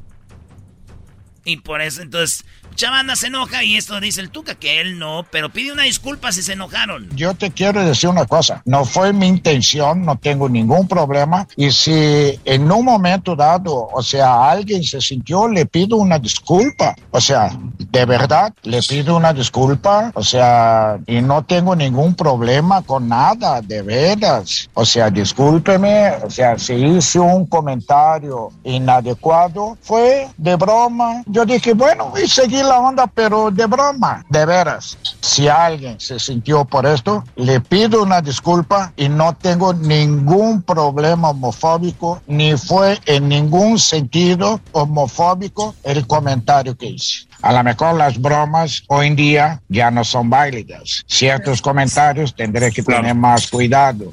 Y por eso, entonces, mucha banda se enoja y esto dice el Tuca, que él no, pero pide una disculpa si se enojaron. Yo te quiero decir una cosa, no fue mi intención, no tengo ningún problema y si en un momento dado, o sea, alguien se sintió, le pido una disculpa, o sea, de verdad, le pido una disculpa, o sea, y no tengo ningún problema con nada, de veras, o sea, discúlpeme, o sea, si hice un comentario inadecuado, fue de broma, yo dije, bueno, y seguí la onda, pero de broma, de veras. Si alguien se sintió por esto, le pido una disculpa y no tengo ningún problema homofóbico, ni fue en ningún sentido homofóbico el comentario que hice. A lo mejor las bromas hoy en día ya no son válidas. Ciertos comentarios tendré que tener más cuidado.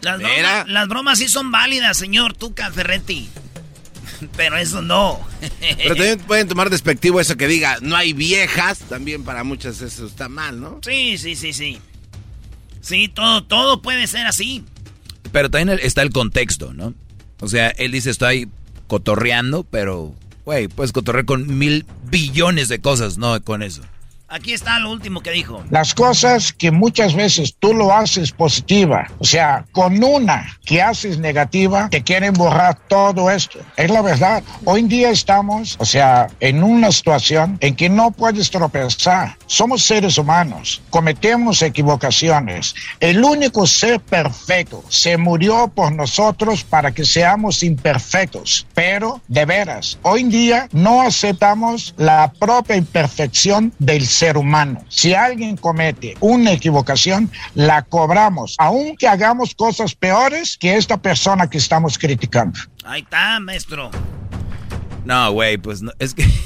Las bromas, las bromas sí son válidas, señor Tuca Ferretti. Pero eso no. Pero también pueden tomar despectivo eso que diga, no hay viejas, también para muchas eso está mal, ¿no? Sí, sí, sí, sí. Sí, todo, todo puede ser así. Pero también está el contexto, ¿no? O sea, él dice, estoy cotorreando, pero, güey, puedes cotorrear con mil billones de cosas, no con eso. Aquí está lo último que dijo. Las cosas que muchas veces tú lo haces positiva, o sea, con una que haces negativa, te quieren borrar todo esto. Es la verdad. Hoy en día estamos, o sea, en una situación en que no puedes tropezar. Somos seres humanos, cometemos equivocaciones. El único ser perfecto se murió por nosotros para que seamos imperfectos. Pero, de veras, hoy en día no aceptamos la propia imperfección del ser humano. Si alguien comete una equivocación, la cobramos, aunque hagamos cosas peores que esta persona que estamos criticando. Ahí está, maestro. No, güey, pues no, es que...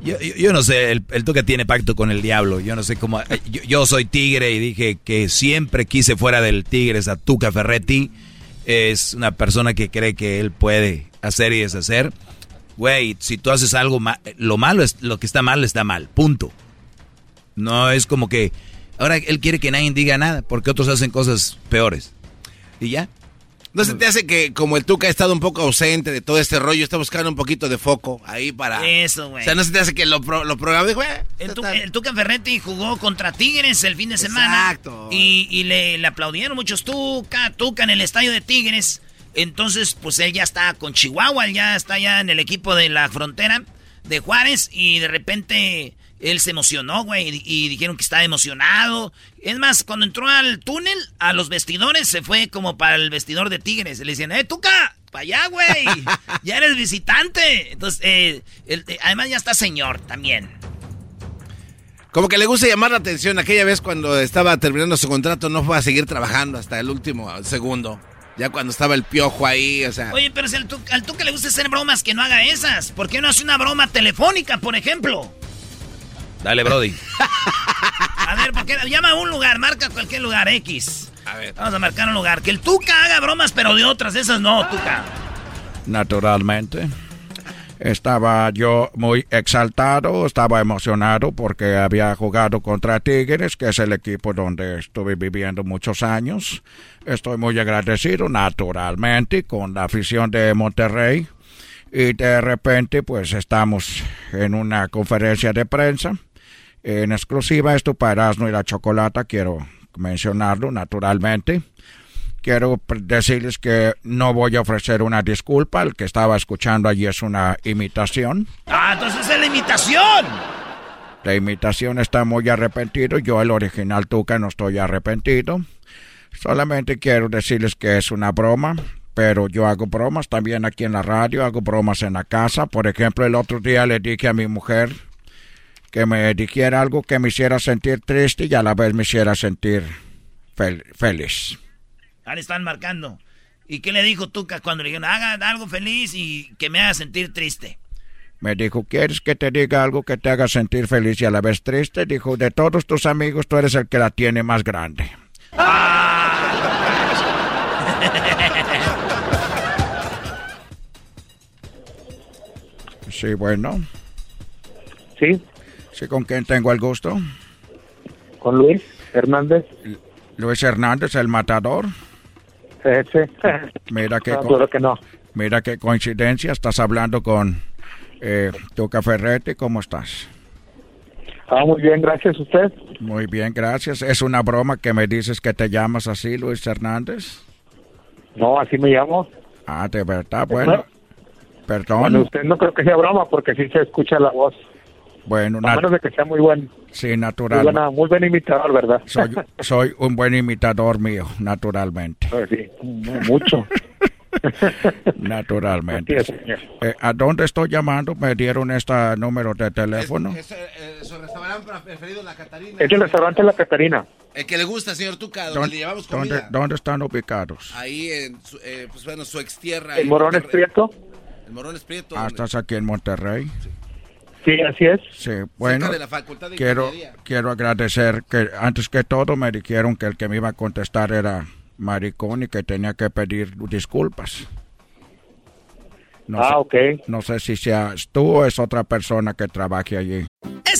Yo, no sé, el, el, Tuca tiene pacto con el diablo. Yo no sé cómo. Yo, yo, soy tigre y dije que siempre quise fuera del tigre a Tuca Ferretti. Es una persona que cree que él puede hacer y deshacer güey, si tú haces algo, lo malo es, lo que está mal está mal, punto. No es como que, ahora él quiere que nadie diga nada, porque otros hacen cosas peores. Y ya. ¿No se te hace que como el Tuca ha estado un poco ausente de todo este rollo, está buscando un poquito de foco ahí para... Eso, güey. O sea, ¿no se te hace que lo, lo programa? Güey, el, Tuca, Ferretti jugó contra Tigres el fin de semana. Exacto. Y, y le, le, aplaudieron muchos Tuca, Tuca en el estadio de Tigres. Entonces, pues él ya está con Chihuahua, él ya está ya en el equipo de la frontera de Juárez y de repente él se emocionó, güey, y, dijeron que estaba emocionado. Es más, cuando entró al túnel, a los vestidores, se fue como para el vestidor de Tigres. Le decían, ¡eh, Tuca! ¡Para allá, güey! ¡Ya eres visitante! Entonces, eh, eh, además ya está señor también. Como que le gusta llamar la atención. Aquella vez cuando estaba terminando su contrato, no fue a seguir trabajando hasta el último segundo. Ya cuando estaba el piojo ahí, o sea. Oye, pero si al Tuca le gusta hacer bromas, que no haga esas. ¿Por qué no hace una broma telefónica, por ejemplo? Dale, Brody. a ver, ¿por qué? Llama a un lugar, marca cualquier lugar X. A ver. Vamos a marcar un lugar. Que el Tuca haga bromas, pero de otras, esas no, Tuca. Naturalmente. Estaba yo muy exaltado, estaba emocionado porque había jugado contra Tigres, que es el equipo donde estuve viviendo muchos años. Estoy muy agradecido, naturalmente, con la afición de Monterrey. Y de repente, pues estamos en una conferencia de prensa. En exclusiva, esto para Erasmo y la Chocolata, quiero mencionarlo, naturalmente quiero decirles que no voy a ofrecer una disculpa. El que estaba escuchando allí es una imitación. Ah, entonces es la imitación. La imitación está muy arrepentido. Yo, el original Tuca, no estoy arrepentido. Solamente quiero decirles que es una broma. Pero yo hago bromas también aquí en la radio, hago bromas en la casa. Por ejemplo, el otro día le dije a mi mujer que me dijera algo que me hiciera sentir triste y a la vez me hiciera sentir feliz. Ahí están marcando. ¿Y qué le dijo Tuca cuando le dijeron, haga algo feliz y que me haga sentir triste? Me dijo, ¿quieres que te diga algo que te haga sentir feliz y a la vez triste? Dijo, de todos tus amigos tú eres el que la tiene más grande. sí, bueno. Sí. Sí, ¿con quién tengo el gusto? Con Luis Hernández. Luis Hernández, el matador. Mira qué, que no. mira qué coincidencia, estás hablando con eh, Tuca Ferretti, ¿cómo estás? Ah, muy bien, gracias. ¿Usted? Muy bien, gracias. ¿Es una broma que me dices que te llamas así, Luis Hernández? No, así me llamo. Ah, de verdad, bueno. Perdón. usted no creo que sea broma porque sí se escucha la voz. Bueno, a menos de que sea muy buen. Sí, natural. Muy, buen imitador, ¿verdad? Soy, soy un buen imitador mío, naturalmente. Pues sí, mucho. Naturalmente. Eh, ¿A dónde estoy llamando? Me dieron este número de teléfono. Es, eh, su restaurante preferido, La Catarina. Es el restaurante La Catarina. El que le gusta, señor Tuca, donde le llevamos comida. ¿Dónde, están ubicados? Ahí, en su, eh, pues bueno, su ex tierra. ¿El Morón Prieto? El Morón Prieto. Ah, ¿estás aquí en Monterrey? Sí. Sí, así es. Sí, bueno, quiero, quiero agradecer que antes que todo me dijeron que el que me iba a contestar era maricón y que tenía que pedir disculpas. No ah, sé, ok. No sé si seas tú o es otra persona que trabaje allí.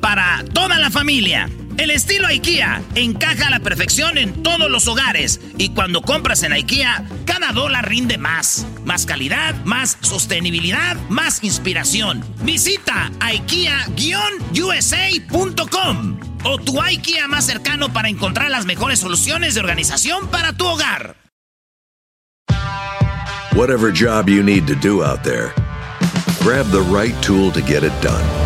para toda la familia. El estilo IKEA encaja a la perfección en todos los hogares y cuando compras en IKEA, cada dólar rinde más. Más calidad, más sostenibilidad, más inspiración. Visita IKEA-USA.com o tu IKEA más cercano para encontrar las mejores soluciones de organización para tu hogar. Whatever job you need to do out there, grab the right tool to get it done.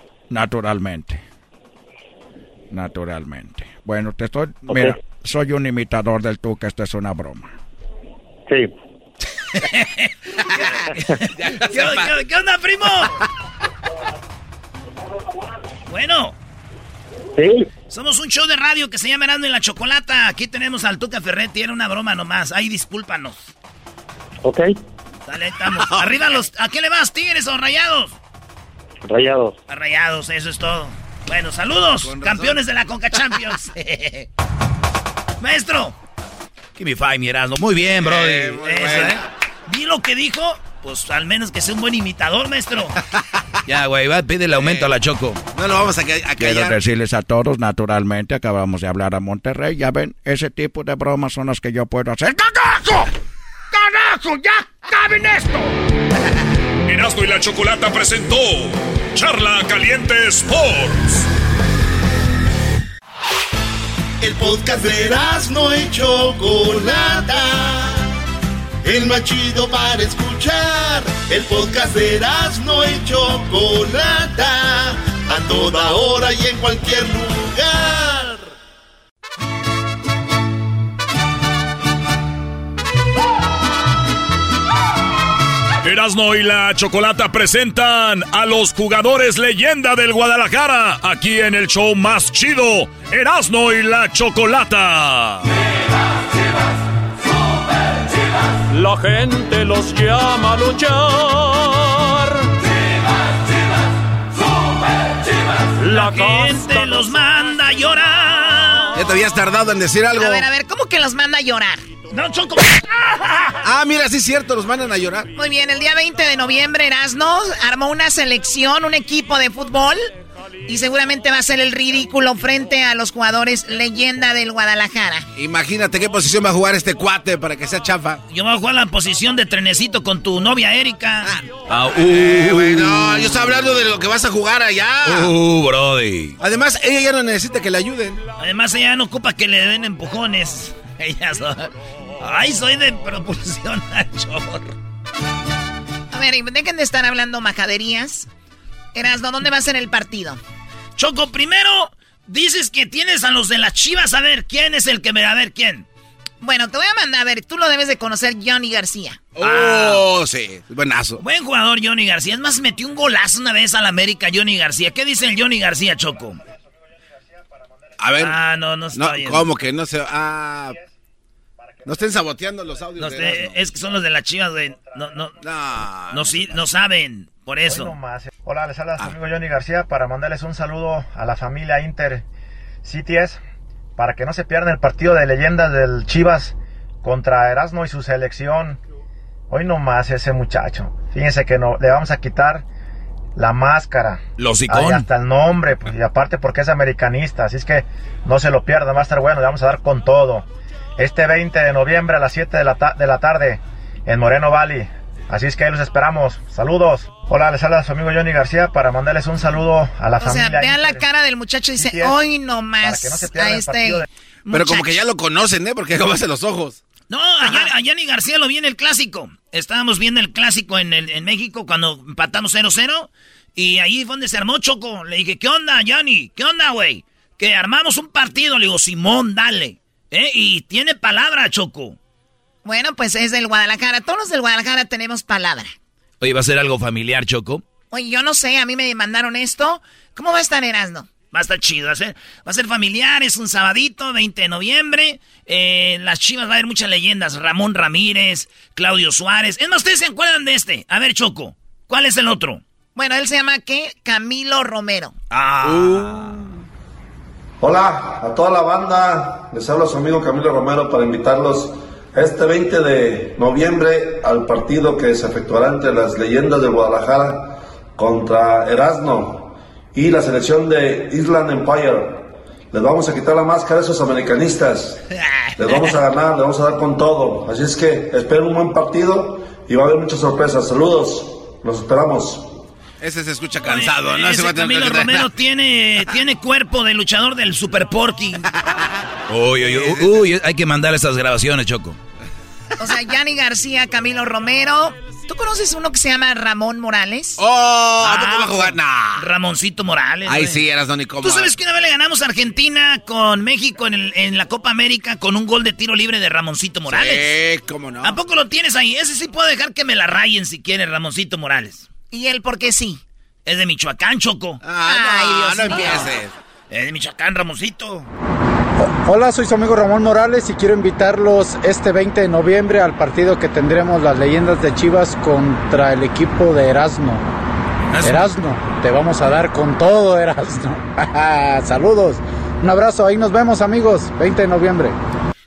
Naturalmente. Naturalmente. Bueno, te estoy. Mira, soy un imitador del tú, que esta es una broma. Sí. ¿Qué, qué onda, primo? Bueno. Sí. Somos un show de radio que se llama Erasmo y la Chocolata. Aquí tenemos al Tuca Ferretti. Era una broma nomás. Ahí discúlpanos. Ok. Dale, estamos. Arriba los... ¿A qué le vas, tigres o rayados? Rayados. A rayados, eso es todo. Bueno, saludos, campeones de la Conca Champions. Maestro. Give me five, mi Erasmo. Muy bien, bro. Eso, ¿eh? Vi lo que dijo. Pues al menos que sea un buen imitador, maestro. ya, güey, va, pide el aumento a la Choco. No lo vamos a, ca- a Quiero decirles a todos, naturalmente, acabamos de hablar a Monterrey. Ya ven, ese tipo de bromas son las que yo puedo hacer. ¡Cagazo! ¡Cagazo! ¡Ya caben esto! Erasmo y la Chocolata presentó Charla Caliente Sports. El podcast de Erasmo y Chocolata. El más chido para escuchar. El podcast de Erasmo y Chocolata. A toda hora y en cualquier lugar. Erasmo y la Chocolata presentan a los jugadores leyenda del Guadalajara aquí en el show más chido, Erasmo y la Chocolata. La gente los llama a luchar. La gente los manda a llorar. Ya te habías tardado en decir algo. A ver, a ver, ¿cómo que los manda a llorar? No, Choco. Ah, mira, sí es cierto, los mandan a llorar. Muy bien, el día 20 de noviembre Erasno armó una selección, un equipo de fútbol y seguramente va a ser el ridículo frente a los jugadores leyenda del Guadalajara. Imagínate qué posición va a jugar este cuate para que sea chafa. Yo voy a jugar la posición de trenecito con tu novia Erika. Ah, uh, Eh, güey, no, yo estaba hablando de lo que vas a jugar allá. Uh, brody. Además, ella ya no necesita que le ayuden. Además, ella no ocupa que le den empujones. Ella Ay, soy de propulsión a chorro. A ver, dejen de estar hablando majaderías. Erasno, ¿dónde va a ser el partido? Choco, primero dices que tienes a los de las chivas. A ver, ¿quién es el que me... A ver, ¿quién? Bueno, te voy a mandar, a ver, tú lo debes de conocer, Johnny García. Oh, sí, buenazo. Buen jugador Johnny García. Es más, metió un golazo una vez al América Johnny García. ¿Qué dice el Johnny García, Choco? A ver. Ah, no, no está No, bien. ¿Cómo que no se.? Ah. No estén saboteando los audios No de Erasmo. es que son los de las chivas, güey. No, no, no, sí, no saben. Por eso. Hola, les habla su amigo Johnny García para mandarles un saludo a la familia Inter CTS para que no se pierdan el partido de leyendas del Chivas contra Erasmo y su selección. Hoy nomás ese muchacho. Fíjense que no, le vamos a quitar la máscara. Los hocicón. hasta el nombre, pues, y aparte porque es americanista, así es que no se lo pierdan, va a estar bueno, le vamos a dar con todo. Este 20 de noviembre a las 7 de la, ta- de la tarde en Moreno Valley, Así es que ahí los esperamos. Saludos. Hola, les habla su amigo Johnny García para mandarles un saludo a la familia. O sea, vean la cara del muchacho y dice, hoy no más a este Pero como que ya lo conocen, ¿eh? Porque hace los ojos. No, a, Yanni García lo vi en el clásico. Estábamos viendo el clásico en, en México cuando empatamos 0-0. Y ahí fue donde se armó Choco. Le dije, ¿qué onda, Yanni? ¿Qué onda, güey? Que armamos un partido. Le digo, Simón, dale. ¿Eh? Y tiene palabra, Choco. Bueno, pues es del Guadalajara. Todos los del Guadalajara tenemos palabra. Oye, ¿va a ser algo familiar, Choco? Oye, yo no sé, a mí me mandaron esto. ¿Cómo va a estar Erasno? Va a estar chido, va a ser, va a ser familiar, es un sabadito, 20 de noviembre. Eh, las chivas va a haber muchas leyendas. Ramón Ramírez, Claudio Suárez. Es más, ¿ustedes se acuerdan de este? A ver, Choco, ¿cuál es el otro? Bueno, él se llama, ¿qué? Camilo Romero. Ah. Uh. Hola a toda la banda, les habla su amigo Camilo Romero para invitarlos este 20 de noviembre al partido que se efectuará entre las leyendas de Guadalajara contra Erasmo y la selección de Island Empire. Les vamos a quitar la máscara a esos americanistas. Les vamos a ganar, les vamos a dar con todo. Así es que esperen un buen partido y va a haber muchas sorpresas. Saludos, los esperamos. Ese se escucha cansado, ¿no? Ese Camilo Romero tiene, tiene cuerpo de luchador del Super Porky. Uy, uy, uy, uy, hay que mandar esas grabaciones, Choco. O sea, Yanni García, Camilo Romero. ¿Tú conoces uno que se llama Ramón Morales? ¡Oh! Ah, ¿Cómo va a jugar? Nah. Ramoncito Morales. Ay, sí, eras Donny ¿Tú sabes que una vez le ganamos a Argentina con México en, el, en la Copa América con un gol de tiro libre de Ramoncito Morales? Sí, cómo no. ¿A poco lo tienes ahí? Ese sí puedo dejar que me la rayen si quiere, Ramoncito Morales. ¿Y él por qué sí? Es de Michoacán, Choco. Ah, Ay, Dios no empieces. Es de Michoacán, Ramoncito. Hola, soy su amigo Ramón Morales y quiero invitarlos este 20 de noviembre al partido que tendremos las leyendas de Chivas contra el equipo de Erasmo. Erasmo, te vamos a dar con todo, Erasmo. Saludos. Un abrazo, ahí nos vemos, amigos. 20 de noviembre.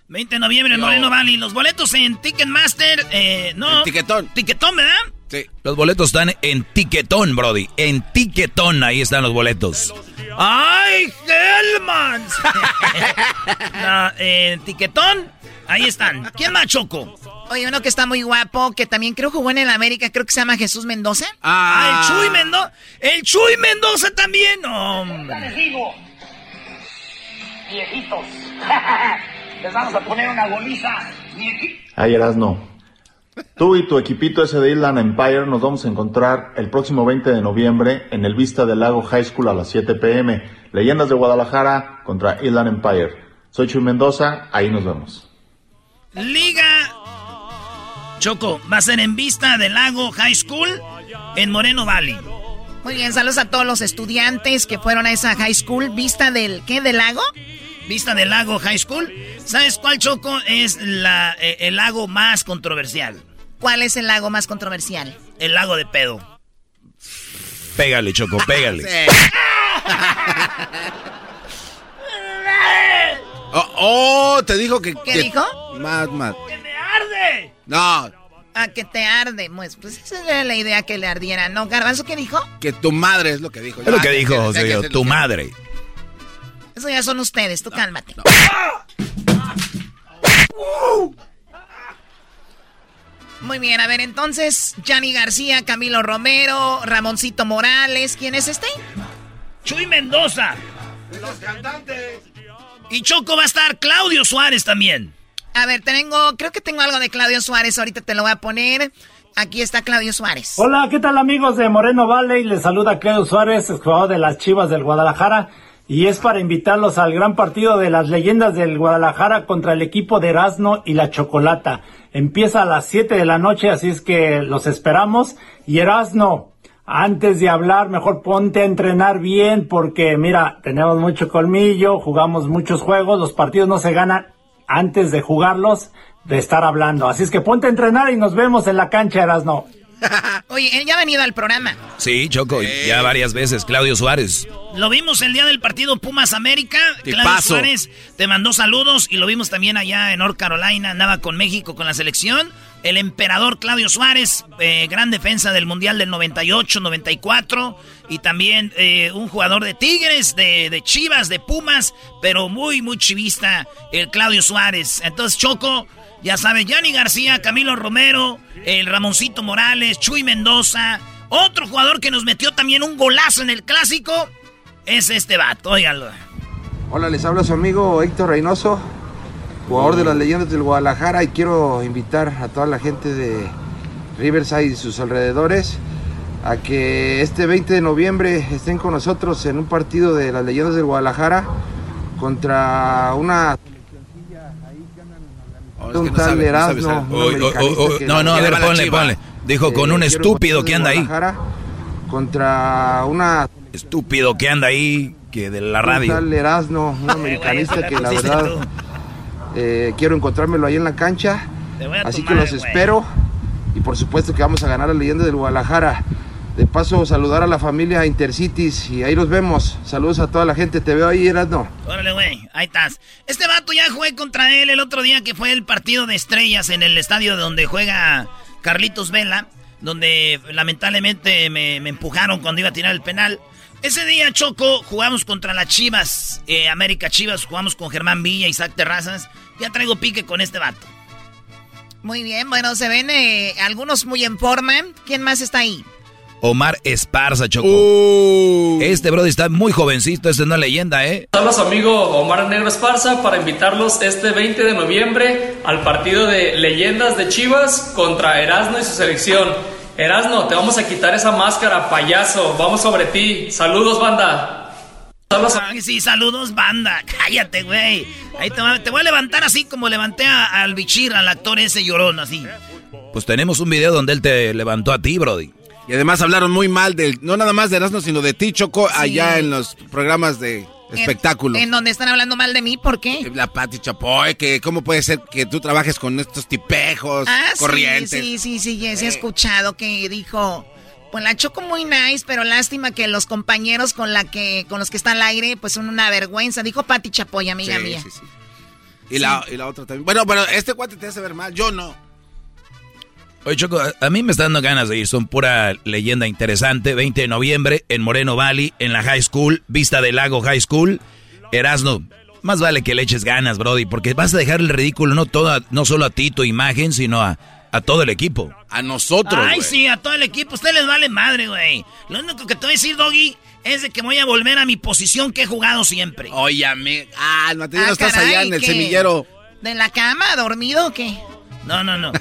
20 de noviembre en Moreno Valley. Los boletos en Ticketmaster, eh, no. En tiquetón. Tiquetón, ¿verdad? Sí. Los boletos están en Tiquetón, Brody. En Tiquetón, ahí están los boletos. ¡Ay, Hellman! no, en Tiquetón, ahí están. ¿Quién más, Choco? Oye, uno que está muy guapo, que también creo jugó en el América, creo que se llama Jesús Mendoza. Ah, el Chuy Mendoza. El Chuy Mendoza también, hombre. Les digo, viejitos, les vamos a poner una goliza. Ahí eras no. Tú y tu equipito ese de Island Empire nos vamos a encontrar el próximo 20 de noviembre en el Vista del Lago High School a las 7 pm. Leyendas de Guadalajara contra Island Empire. Soy Chuy Mendoza, ahí nos vemos. Liga Choco, va a ser en Vista del Lago High School en Moreno Valley. Muy bien, saludos a todos los estudiantes que fueron a esa high school. ¿Vista del qué? ¿Del lago? Vista del Lago High School. ¿Sabes cuál, Choco, es la, eh, el lago más controversial? ¿Cuál es el lago más controversial? El lago de pedo. Pégale, Choco, pégale. oh, oh, te dijo que... ¿Qué dijo? Mad, mad. ¡Que me arde! No. Ah, que te arde. Pues, pues esa era la idea que le ardiera, ¿no? ¿Garbanzo qué dijo? Que tu madre es lo que dijo. Es lo que dijo, tu madre. Eso ya son ustedes, tú cálmate. Muy bien, a ver, entonces, Gianni García, Camilo Romero, Ramoncito Morales, ¿quién es este? Chuy Mendoza. Los cantantes. Y Choco va a estar Claudio Suárez también. A ver, tengo, creo que tengo algo de Claudio Suárez, ahorita te lo voy a poner. Aquí está Claudio Suárez. Hola, ¿qué tal amigos de Moreno Valley? Les saluda Claudio Suárez, jugador de las Chivas del Guadalajara y es para invitarlos al gran partido de las leyendas del Guadalajara contra el equipo de Erasmo y la Chocolata. Empieza a las 7 de la noche, así es que los esperamos. Y Erasmo, antes de hablar, mejor ponte a entrenar bien porque mira, tenemos mucho colmillo, jugamos muchos juegos, los partidos no se ganan antes de jugarlos, de estar hablando. Así es que ponte a entrenar y nos vemos en la cancha, Erasmo. Oye, él ya ha venido al programa. Sí, Choco, ya varias veces. Claudio Suárez. Lo vimos el día del partido Pumas América. Claudio Suárez te mandó saludos y lo vimos también allá en North Carolina. Andaba con México con la selección. El emperador Claudio Suárez, eh, gran defensa del Mundial del 98, 94. Y también eh, un jugador de Tigres, de, de Chivas, de Pumas, pero muy, muy chivista, el Claudio Suárez. Entonces, Choco, Ya sabes, Yanni García, Camilo Romero, el Ramoncito Morales, Chuy Mendoza. Otro jugador que nos metió también un golazo en el clásico es este vato. Hola, les habla su amigo Héctor Reynoso, jugador de las leyendas del Guadalajara y quiero invitar a toda la gente de Riverside y sus alrededores a que este 20 de noviembre estén con nosotros en un partido de las leyendas del Guadalajara contra una un tal Erasmo, no, no, a ver, ponle, ponle. Dijo con un estúpido que anda ahí. Contra una estúpido que anda ahí que de la radio. Un tal Erasmo, un americanista que la verdad eh, quiero encontrármelo ahí en la cancha. Así que los espero y por supuesto que vamos a ganar la leyenda del Guadalajara. De paso, saludar a la familia Intercities y ahí los vemos. Saludos a toda la gente. Te veo ahí, Erasno. Órale, güey. Ahí estás. Este vato ya jugué contra él el otro día que fue el partido de estrellas en el estadio donde juega Carlitos Vela, donde lamentablemente me, empujaron cuando iba a tirar el penal. Ese día, Choco, jugamos contra las Chivas, eh, América Chivas, jugamos con Germán Villa, Isaac Terrazas. Ya traigo pique con este vato. Muy bien, bueno, se ven eh, algunos muy en forma. ¿Quién más está ahí? Omar Esparza, Choco. Uh. Este brody está muy jovencito, es una leyenda, ¿eh? Hola, su amigo Omar Negro Esparza para invitarlos este 20 de noviembre al partido de Leyendas de Chivas contra Erasno y su selección. Erasno, te vamos a quitar esa máscara, payaso. Vamos sobre ti. Saludos, banda. Saludos. sí, saludos, banda. Cállate, güey. Ahí te, voy a levantar así como levanté al Bichir, al actor ese llorón, así. Pues tenemos un video donde él te levantó a ti, Brody. Y además hablaron muy mal del, no nada más de Erasmo, sino de ti, Choco, allá en los programas de espectáculo. ¿En, donde están hablando mal de mí? ¿Por qué? La Pati Chapoy, que cómo puede ser que tú trabajes con estos tipejos ah, corrientes. Sí, sí, sí, sí, he escuchado que dijo, pues la Choco muy nice, pero lástima que los compañeros con la que, con los que está al aire, pues son una vergüenza. Dijo Pati Chapoy, amiga mía. Sí, sí. Y, la, y la otra también. Bueno, pero este cuate te hace ver mal, yo no. Oye, Choco, a mí me está dando ganas de ir. Son pura leyenda interesante. 20 de noviembre en Moreno Valley, en la High School, Vista del Lago High School. Erasno, más vale que le eches ganas, Brody, porque vas a dejar el ridículo no, toda, no solo a ti, tu imagen, sino a, a todo el equipo. A nosotros. Ay, sí, a todo el equipo. Usted les vale madre, güey. Lo único que te voy a decir, Doggy, es de que voy a volver a mi posición que he jugado siempre. Oye, amigo. Ah, no, ah, estás allá en el semillero. ¿De la cama, dormido o qué? No, no, no.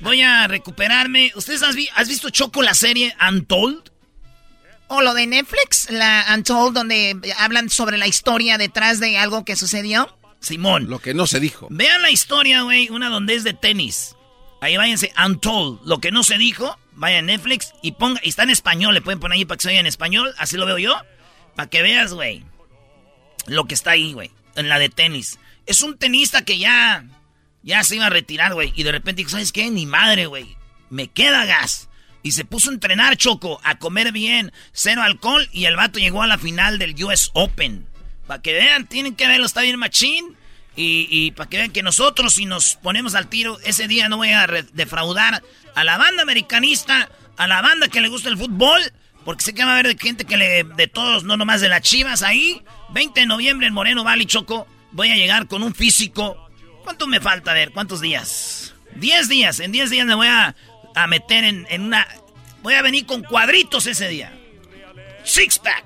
Voy a recuperarme. ¿Ustedes has, visto Choco la serie Untold? O lo de Netflix, la Untold, donde hablan sobre la historia detrás de algo que sucedió. Simón. Lo que no se dijo. Vean la historia, güey, una donde es de tenis. Ahí váyanse, Untold, lo que no se dijo. Vaya a Netflix y ponga, y está en español, le pueden poner ahí para que se vea en español, así lo veo yo. Para que veas, güey, lo que está ahí, güey, en la de tenis. Es un tenista que ya ya se iba a retirar, güey. Y de repente dijo, ¿sabes qué? Ni madre, güey. Me queda gas. Y se puso a entrenar, Choco, a comer bien, cero alcohol. Y el vato llegó a la final del US Open. Para que vean, tienen que verlo, está bien machín. Y, y para que vean que nosotros, si nos ponemos al tiro, ese día no voy a defraudar a la banda americanista, a la banda que le gusta el fútbol. Porque sé que va a haber gente que le. de todos, no nomás de las chivas ahí. 20 de noviembre en Moreno Valley, Choco. Voy a llegar con un físico ¿Cuánto me falta? A ver, ¿cuántos días? Diez días. En diez días me voy a, meter en, una... Voy a venir con cuadritos ese día. Six pack.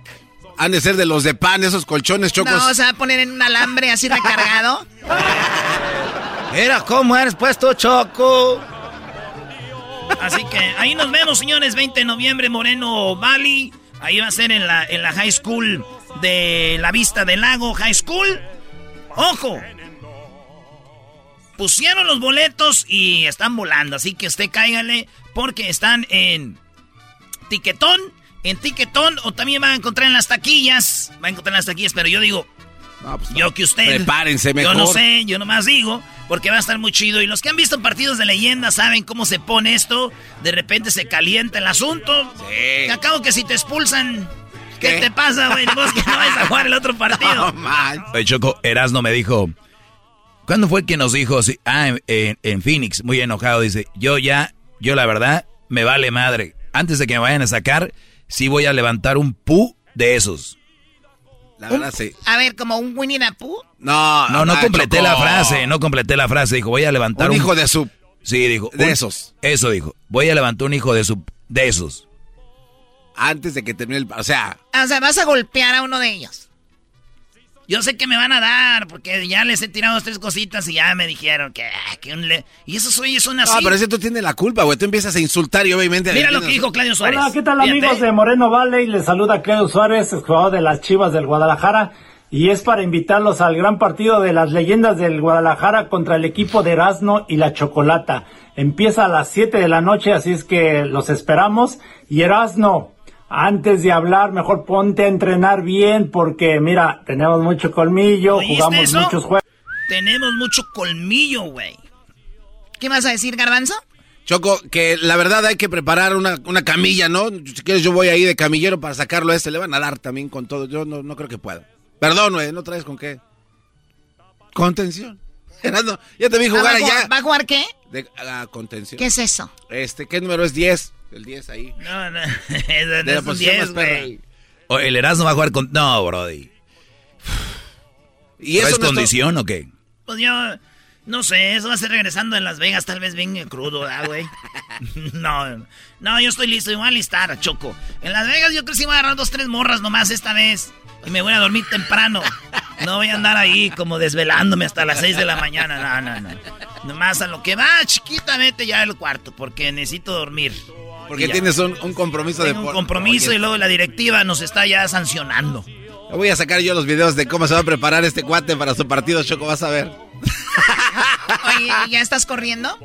Han de ser de los de pan, esos colchones chocos. No, se va a poner en un alambre así recargado. Mira cómo eres puesto, Choco. Así que ahí nos vemos, señores. 20 de noviembre, Moreno Valley. Ahí va a ser en la, en la High School de la Vista del Lago High School. ¡Ojo! Pusieron los boletos y están volando. Así que usted cáigale porque están en Tiquetón. En Tiquetón o también van a encontrar en las taquillas. Va a encontrar en las taquillas, pero yo digo, pues yo que usted. Prepárense mejor. Yo no sé, yo nomás digo, porque va a estar muy chido. Y los que han visto partidos de leyenda saben cómo se pone esto. De repente se calienta el asunto. Sí. Acabo que si te expulsan. ¿Qué, te pasa, güey? Vos que no vas a jugar el otro partido. No, Choco, Erasno me dijo, ¿Cuándo fue que nos dijo? Ah, en, Phoenix, muy enojado, dice, yo ya, yo la verdad, me vale madre. Antes de que me vayan a sacar, sí voy a levantar un pu de esos. La verdad, sí. A ver, como un Winnie the Pooh. No, no, no completé la frase, no completé la frase. Dijo, voy a levantar un... un hijo de su... Sí, dijo. De esos. Eso dijo. Voy a levantar un hijo de su... De esos. Antes de que termine el... O sea... O sea, vas a golpear a uno de ellos. Yo sé que me van a dar, porque ya les he tirado dos, tres cositas y ya me dijeron que, ah, que un le... Y eso soy, son así. No, pero ese tú tienes la culpa, güey. Tú empiezas a insultar y obviamente... Mira lo que dijo Claudio Suárez. Hola, ¿qué tal amigos de Moreno Valley? Les saluda Claudio Suárez, jugador de las Chivas del Guadalajara. Y es para invitarlos al gran partido de las leyendas del Guadalajara contra el equipo de Erasno y la Chocolata. Empieza a las 7 de la noche, así es que los esperamos. Y Erasno, antes de hablar, mejor ponte a entrenar bien porque, mira, tenemos mucho colmillo, jugamos muchos juegos. Tenemos mucho colmillo, güey. ¿Qué vas a decir, Garbanzo? Choco, que la verdad hay que preparar una, una, camilla, ¿no? Si quieres yo voy ahí de camillero para sacarlo a este. Le van a dar también con todo. Yo no, no creo que pueda. Perdón, güey, ¿no traes con qué? Contención. ya te vi jugar allá. ¿Va a jugar qué? De, contención. ¿Qué es eso? Este, ¿qué número es 10? El 10 ahí. No, no, eso no es un 10, güey. O el Erasmo va a jugar con... No, brody. ¿Y eso es condición o qué? Pues yo... No sé, eso va a ser regresando en Las Vegas, tal vez bien crudo, güey? no, no, yo estoy listo, y voy a listar, Choco. En Las Vegas yo creo que sí voy a agarrar dos, tres morras nomás esta vez. Y me voy a dormir temprano. No voy a andar ahí como desvelándome hasta las 6 de la mañana. No, no, no. Nomás a lo que va, chiquita, vete ya al cuarto, porque necesito dormir. Porque tienes un, compromiso de... Un compromiso y luego la directiva nos está ya sancionando. Voy a sacar yo los videos de cómo se va a preparar este cuate para su partido, Choco, vas a ver. Oye, ¿ya estás corriendo?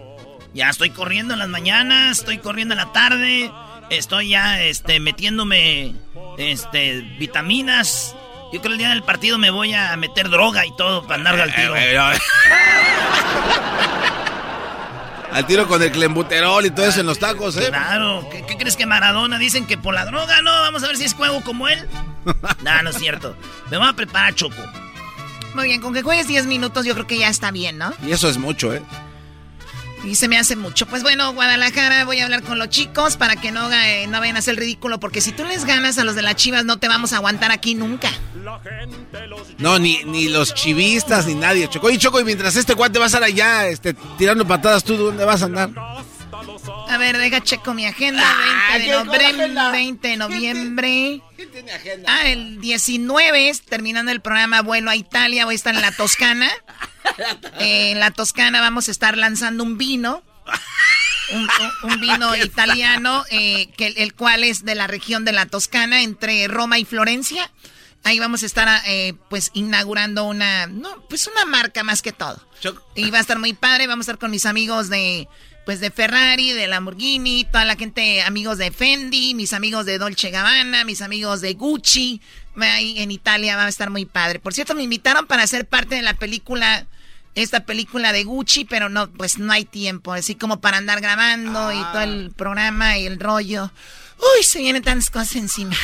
Ya estoy corriendo en las mañanas, estoy corriendo en la tarde, estoy ya este, metiéndome este, vitaminas. Yo creo que el día del partido me voy a meter droga y todo para andar al tiro. Al tiro con el clembuterol y todo eso en los tacos, ¿eh? Claro. ¿Qué, crees que Maradona dicen que por la droga? No, vamos a ver si es juego como él. no, no es cierto. Me voy a preparar Choco. Muy bien, con que juegues 10 minutos yo creo que ya está bien, ¿no? Y eso es mucho, ¿eh? Y se me hace mucho. Pues bueno, Guadalajara, voy a hablar con los chicos para que no, eh, no vayan a hacer ridículo, porque si tú les ganas a los de las chivas, no te vamos a aguantar aquí nunca. No, ni, ni los chivistas, ni nadie, Choco. Y Choco, y mientras este guante va a estar allá este, tirando patadas, ¿tú dónde vas a andar? A ver, deja checo mi agenda. 20 de noviembre. 20 de noviembre. ¿Quién tiene agenda? Ah, el 19, terminando el programa Vuelo a Italia, voy a estar en la Toscana. en la Toscana vamos a estar lanzando un vino. Un, vino italiano, eh, que, el cual es de la región de la Toscana, entre Roma y Florencia. Ahí vamos a estar, eh, pues, inaugurando una, no, pues una marca más que todo. Y va a estar muy padre, vamos a estar con mis amigos de, pues, de Ferrari, de Lamborghini, toda la gente, amigos de Fendi, mis amigos de Dolce Gabbana, mis amigos de Gucci. Ahí en Italia va a estar muy padre. Por cierto, me invitaron para ser parte de la película, esta película de Gucci, pero no, pues no hay tiempo, así como para andar grabando y todo el programa y el rollo. Uy, se vienen tantas cosas encima.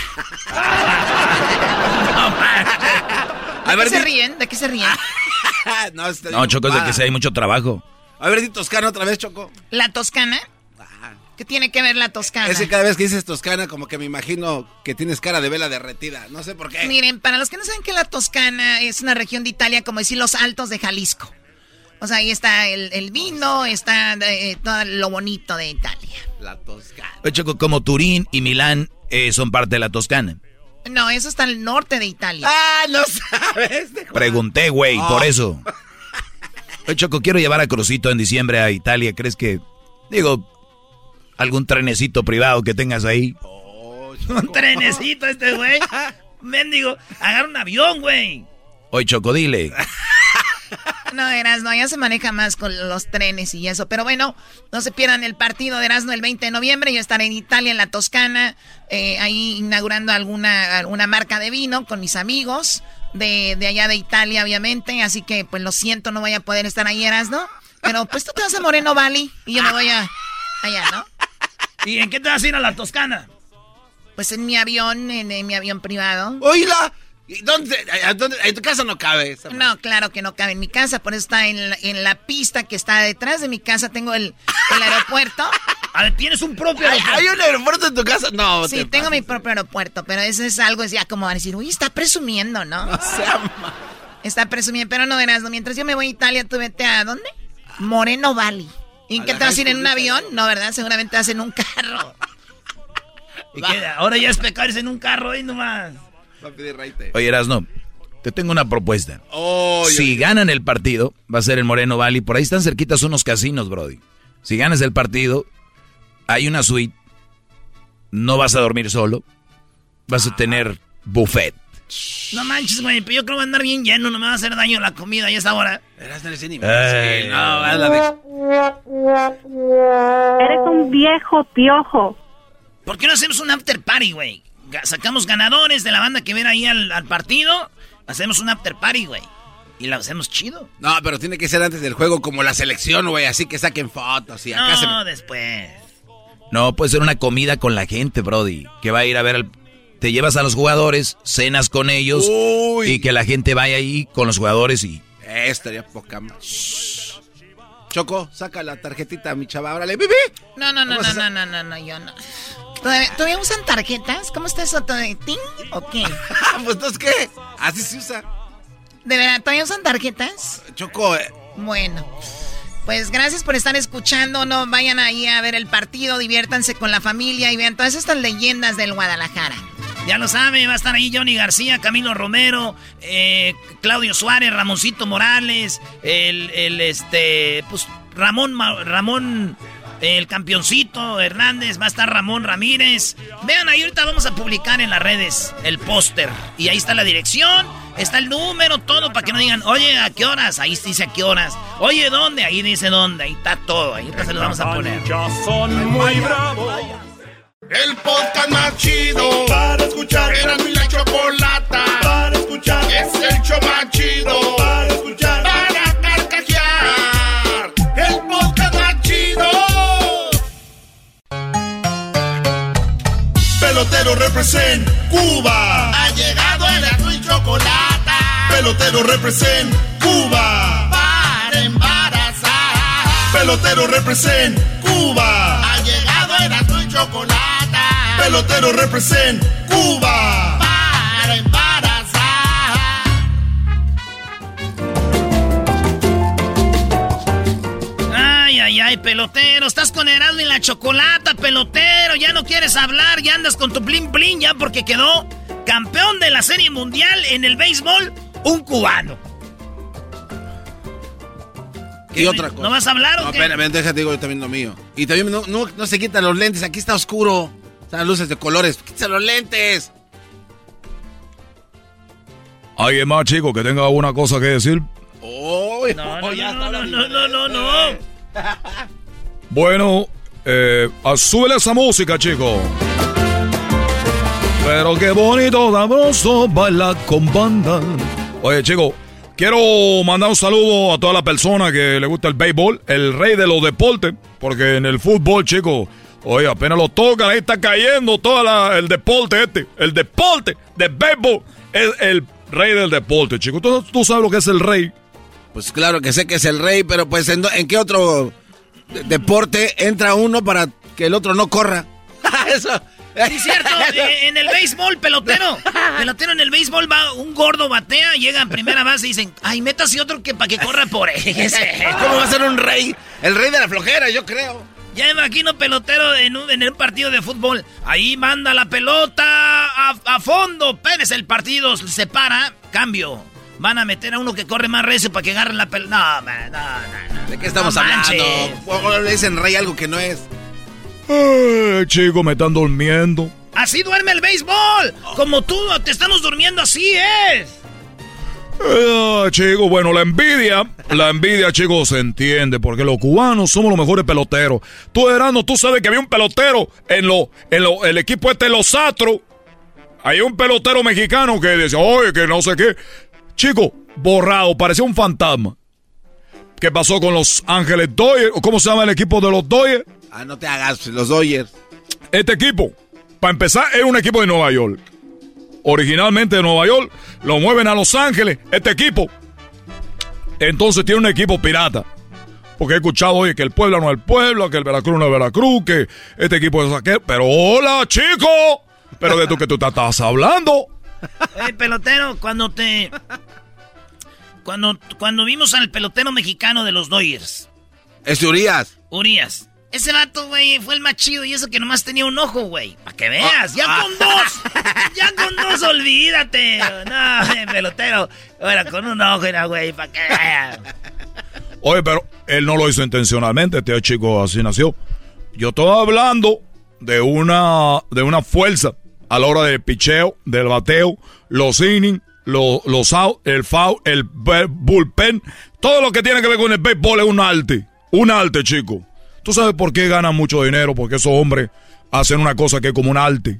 ¿De qué se ríen? ¿De qué se ríen? no, no, Choco, es de que si hay mucho trabajo. A ver, di Toscana otra vez, Choco. ¿La Toscana? ¿Qué tiene que ver la Toscana? Es que cada vez que dices Toscana, como que me imagino que tienes cara de vela derretida. No sé por qué. Miren, para los que no saben que la Toscana es una región de Italia, como decir los altos de Jalisco. O sea, ahí está el, vino, está eh, todo lo bonito de Italia. La Toscana. Hecho, como Turín y Milán eh, son parte de la Toscana. No, eso está al norte de Italia. Ah, no sabes. Pregunté, güey, por ah. eso. Oye, Choco, quiero llevar a Crucito en diciembre a Italia. ¿Crees que, digo, algún trenecito privado que tengas ahí? un trenecito este, güey. Mendigo, agarra un avión, güey. Oye, Choco, dile. No, Erasno, ya se maneja más con los trenes y eso. Pero bueno, no se pierdan el partido de Erasno el 20 de noviembre. Yo estaré en Italia, en la Toscana, eh, ahí inaugurando alguna, alguna marca de vino con mis amigos de, de, allá de Italia, obviamente. Así que, pues lo siento, no voy a poder estar ahí, Erasno. Pero pues tú te vas a Moreno Valley y yo me voy a allá, ¿no? ¿Y en qué te vas a ir a la Toscana? Pues en mi avión, en, mi avión privado. ¡Oíla! ¿Dónde, dónde, ¿En tu casa no cabe? No, claro que no cabe en mi casa, por eso está en la, en la pista que está detrás de mi casa. Tengo el, el aeropuerto. ¿tienes un propio aeropuerto? ¿Hay un aeropuerto en tu casa? No, Sí, tengo mi propio aeropuerto, pero eso es algo, es ya como van a decir, uy, está presumiendo, ¿no? O sea, Está presumiendo, pero no verás. Mientras yo me voy a Italia, tú vete a ¿dónde? Moreno Valley. ¿Y A qué te vas a ir en un avión? No, ¿verdad? Seguramente vas en un carro. ¿Y qué? Ahora ya es pecarse en un carro ahí nomás. Va a pedir raite. Oye, Erasno, te tengo una propuesta. Oh, si yo- ganan el partido, va a ser el Moreno Valley. Por ahí están cerquitas unos casinos, Brody. Si ganas el partido, hay una suite. No vas a dormir solo. Vas a tener buffet. No manches, güey, pero yo creo que va a andar bien lleno, no me va a hacer daño la comida ya esa hora. Eras del cine. Ey. Sí, no, haz la de... Eres un viejo piojo. ¿Por qué no hacemos un after party, güey? Sacamos ganadores de la banda que viene ahí al, al partido, hacemos un after party, güey. Y lo hacemos chido. No, pero tiene que ser antes del juego como la selección, güey. Así que saquen fotos y acá No, se... después. No, puede ser una comida con la gente, Brody. Que va a ir a ver al... Te llevas a los jugadores, cenas con ellos y que la gente vaya ahí con los jugadores y... Eh, estaría poca más. Choco, saca la tarjetita a mi chava. Órale, bebé. No, no, no, no, no, no, no, no, yo no. ¿Todavía, todavía usan tarjetas? ¿Cómo está eso? ¿Todo de ting o qué? pues entonces, ¿qué? Así se usa. ¿De verdad todavía usan tarjetas? Choco, eh, Bueno, pues gracias por estar escuchando. No vayan ahí a ver el partido, diviértanse con la familia y vean todas estas leyendas del Guadalajara. Ya lo sabe, va a estar ahí Johnny García, Camilo Romero, eh, Claudio Suárez, Ramoncito Morales, el, el, este, pues Ramón, Ramón, el campeoncito Hernández, va a estar Ramón Ramírez. Vean ahí, ahorita vamos a publicar en las redes el póster. Y ahí está la dirección, está el número, todo, para que no digan, oye, ¿a qué horas? Ahí dice a qué horas. Oye, ¿dónde? Ahí dice dónde, ahí está todo, ahí ahorita se lo vamos a poner. Ya son muy bravos. El podcast más chido para escuchar. Era mi la chocolata para escuchar. Es el show más chido para escuchar. Pelotero represent Cuba. Ha llegado el azul y chocolate. Pelotero represent Cuba. Para embarazar. Pelotero represent Cuba. Ha llegado el azul y chocolate. Pelotero represent Cuba. Ay, pelotero, estás con Erasmo y la chocolata, pelotero, ya no quieres hablar, ya andas con tu blin blin ya porque quedó campeón de la Serie Mundial en el béisbol, un cubano. y otra cosa. ¿No vas a hablar o No, qué? espérame, déjate, digo yo también lo mío. Y también no, no, no se quitan los lentes, aquí está oscuro. Están luces de colores, quítase los lentes. ¿Alguien más, chico, que tenga alguna cosa que decir? Oh, No, no, no, no, no, no, no, no. Bueno, eh, esa música, chico. Pero qué bonito, sabroso, baila con banda. Oye, chico, quiero mandar un saludo a toda la persona que le gusta el béisbol, el rey de los deportes, porque en el fútbol, chico, oye, apenas lo tocan, ahí está cayendo todo el deporte este. El deporte de béisbol es el rey del deporte, chico. ¿Tú, tú sabes lo que es el rey? Pues claro que sé que es el rey, pero pues ¿en, qué otro de- deporte entra uno para que el otro no corra? Eso. Sí, cierto, en el béisbol, pelotero. Pelotero en el béisbol va un gordo batea, llega en primera base y dicen, ay, métase otro que para que corra por ese. ¿Cómo va a ser un rey? El rey de la flojera, yo creo. Ya imagino pelotero en un, en un partido de fútbol. Ahí manda la pelota a, a fondo. Pérez, el partido se para. Cambio. Van a meter a uno que corre más recio para que agarre la pelota. No, man, no, no, no. ¿De qué estamos No hablando? O le dicen rey algo que no es. Eh, chico, me están durmiendo. Así duerme el béisbol. Como tú, te estamos durmiendo, así es. Eh, chico, bueno, la envidia, la envidia, chicos, se entiende, porque los cubanos somos los mejores peloteros. Tú, Erano, tú sabes que había un pelotero en lo, en lo, el equipo este, los Astros. Hay un pelotero mexicano que decía, oye, que no sé qué. Chico, borrado, parecía un fantasma. ¿Qué pasó con los Ángeles Dodgers? ¿O ¿Cómo se llama el equipo de los Dodgers? Ah, no te hagas, los Dodgers. Este equipo, para empezar, es un equipo de Nueva York. Originalmente de Nueva York, lo mueven a Los Ángeles, este equipo. Entonces tiene un equipo pirata. Porque he escuchado, oye, que el Puebla no es el Puebla, que el Veracruz no es Veracruz, que este equipo es aquel. Pero hola, chico. Pero de tú que tú te estás hablando. El pelotero, cuando te. Cuando, cuando vimos al pelotero mexicano de los Dodgers. Es Urias. Urias. Ese vato, güey, fue el más chido y eso que nomás tenía un ojo, güey. Para que veas, ya ah. con dos. ya con dos, olvídate. No, pelotero. Era con un ojo, era, güey, para que veas. Oye, pero él no lo hizo intencionalmente, este chico así nació. Yo estoy hablando de una, de una fuerza a la hora del picheo, del bateo, los innings, los, los out, el foul, el bullpen, todo lo que tiene que ver con el béisbol es un arte. Un arte, chico. ¿Tú sabes por qué ganan mucho dinero? Porque esos hombres hacen una cosa que es como un arte.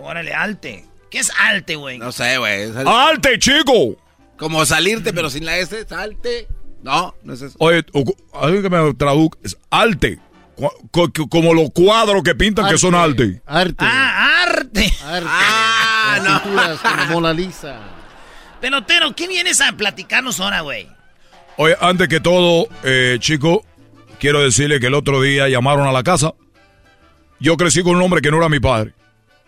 Órale, arte. ¿Qué es arte, güey? No sé, güey. ¡Arte, chico! Como salirte, pero sin la S, salte. No, no es eso. Oye, alguien que me traduzca, es arte. Como los cuadros que pintan que son arte. Arte. Ah, arte. Arte. Ah, no. como Mona Lisa. Pelotero, ¿qué vienes a platicarnos ahora, güey? Oye, antes que todo, eh, chico, quiero decirle que el otro día llamaron a la casa. Yo crecí con un hombre que no era mi padre.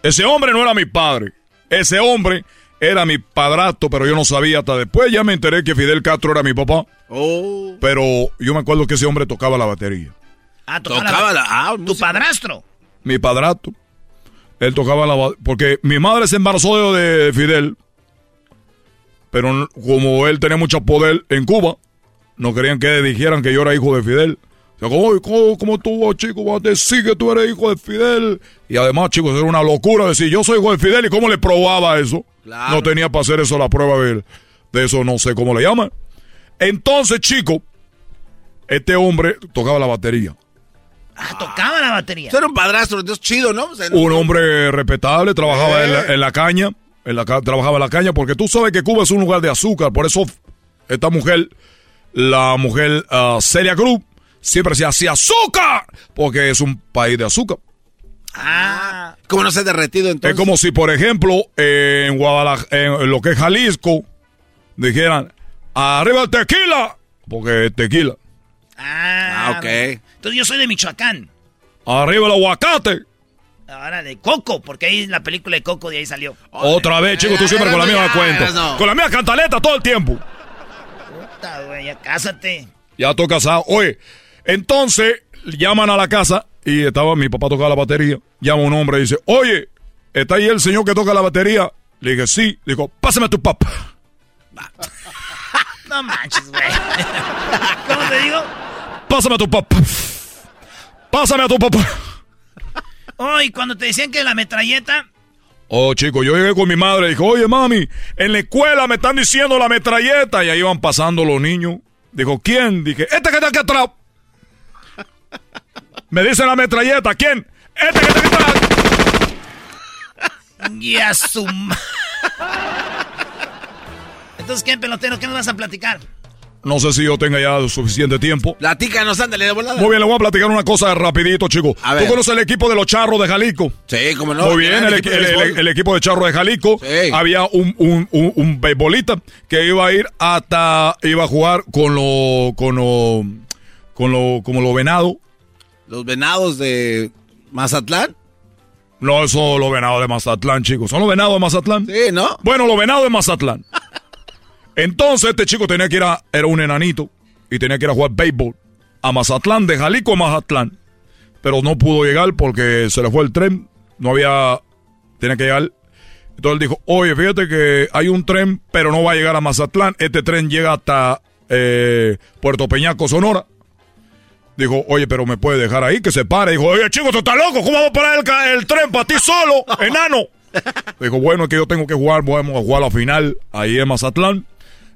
Ese hombre no era mi padre. Ese hombre era mi padrato, pero yo no sabía hasta después. Ya me enteré que Fidel Castro era mi papá. Oh. Pero yo me acuerdo que ese hombre tocaba la batería. Ah, tocaba, la, ah, tu padrastro. Mi padrato. Él tocaba la porque mi madre se embarazó de Fidel. Pero como él tenía mucho poder en Cuba, no querían que dijeran que yo era hijo de Fidel. ¿Cómo, cómo, tú, chico, vas a decir que tú eres hijo de Fidel? Y además, chicos, era una locura decir, yo soy hijo de Fidel, ¿y cómo le probaba eso? No tenía para hacer eso la prueba de, de eso, no sé cómo le llaman. Entonces, chico, este hombre tocaba la batería. Ah, tocaba la batería. era un padrastro, entonces chido, ¿no? un hombre respetable, trabajaba en, la, caña, en la, trabajaba en la caña, porque tú sabes que Cuba es un lugar de azúcar, por eso esta mujer, la mujer uh, Celia Cruz, siempre se hacía azúcar, porque es un país de azúcar. Ah, ¿cómo no se ha derretido entonces? Es como si, por ejemplo, en Guadalajara, en lo que es Jalisco, dijeran, arriba el tequila, porque es tequila. Ah, ah, ok. Entonces yo soy de Michoacán. Arriba el aguacate. Ahora de Coco, porque ahí la película de Coco de ahí salió. Otra vez, chico, tú siempre con la misma cuenta. Con la misma cantaleta todo el tiempo. Puta, güey, ya cásate. Ya estoy casado. Oye, entonces, llaman a la casa y estaba mi papá tocaba la batería. Llama un hombre y dice, oye, ¿está ahí el señor que toca la batería? Le dije, sí. Dijo, pásame a tu papá. no manches, güey. ¿Cómo te digo? Pásame a tu papá. Pásame a tu papá. Oh, y cuando te decían que la metralleta... Oh, chico, yo llegué con mi madre y dijo, oye, mami, en la escuela me están diciendo la metralleta. Y ahí iban pasando los niños. Dijo, ¿quién? Dije, este que está aquí atrás. Me dice la metralleta, ¿quién? Este que está aquí atrás. Ya suma. Entonces, ¿qué, pelotero? ¿Qué nos vas a platicar? No sé si yo tenga ya suficiente tiempo. Platícanos, ándale de volada. Muy bien, le voy a platicar una cosa rapidito, chico. ¿Tú conoces el equipo de los Charros de Jalisco? Sí, cómo no. Muy bien, el, equipo de Charros de Jalisco. Sí. Había un, un, un, beisbolista que iba a ir hasta, iba a jugar con lo, con lo, con lo, como los venados. ¿Los venados de Mazatlán? No, son los venados de Mazatlán, chicos. ¿Son los venados de Mazatlán? Sí, ¿no? Bueno, los venados de Mazatlán. Entonces este chico tenía que ir a, era un enanito y tenía que ir a jugar béisbol a Mazatlán, de Jalisco a Mazatlán. Pero no pudo llegar porque se le fue el tren, no había, tenía que llegar. Entonces él dijo, oye, fíjate que hay un tren, pero no va a llegar a Mazatlán. Este tren llega hasta eh, Puerto Peñaco, Sonora. Dijo, oye, pero me puede dejar ahí, que se pare. Dijo, oye, chico, tú estás loco, ¿cómo va a parar el, el tren para ti solo, enano? Dijo, bueno, es que yo tengo que jugar, vamos a jugar la final ahí en Mazatlán.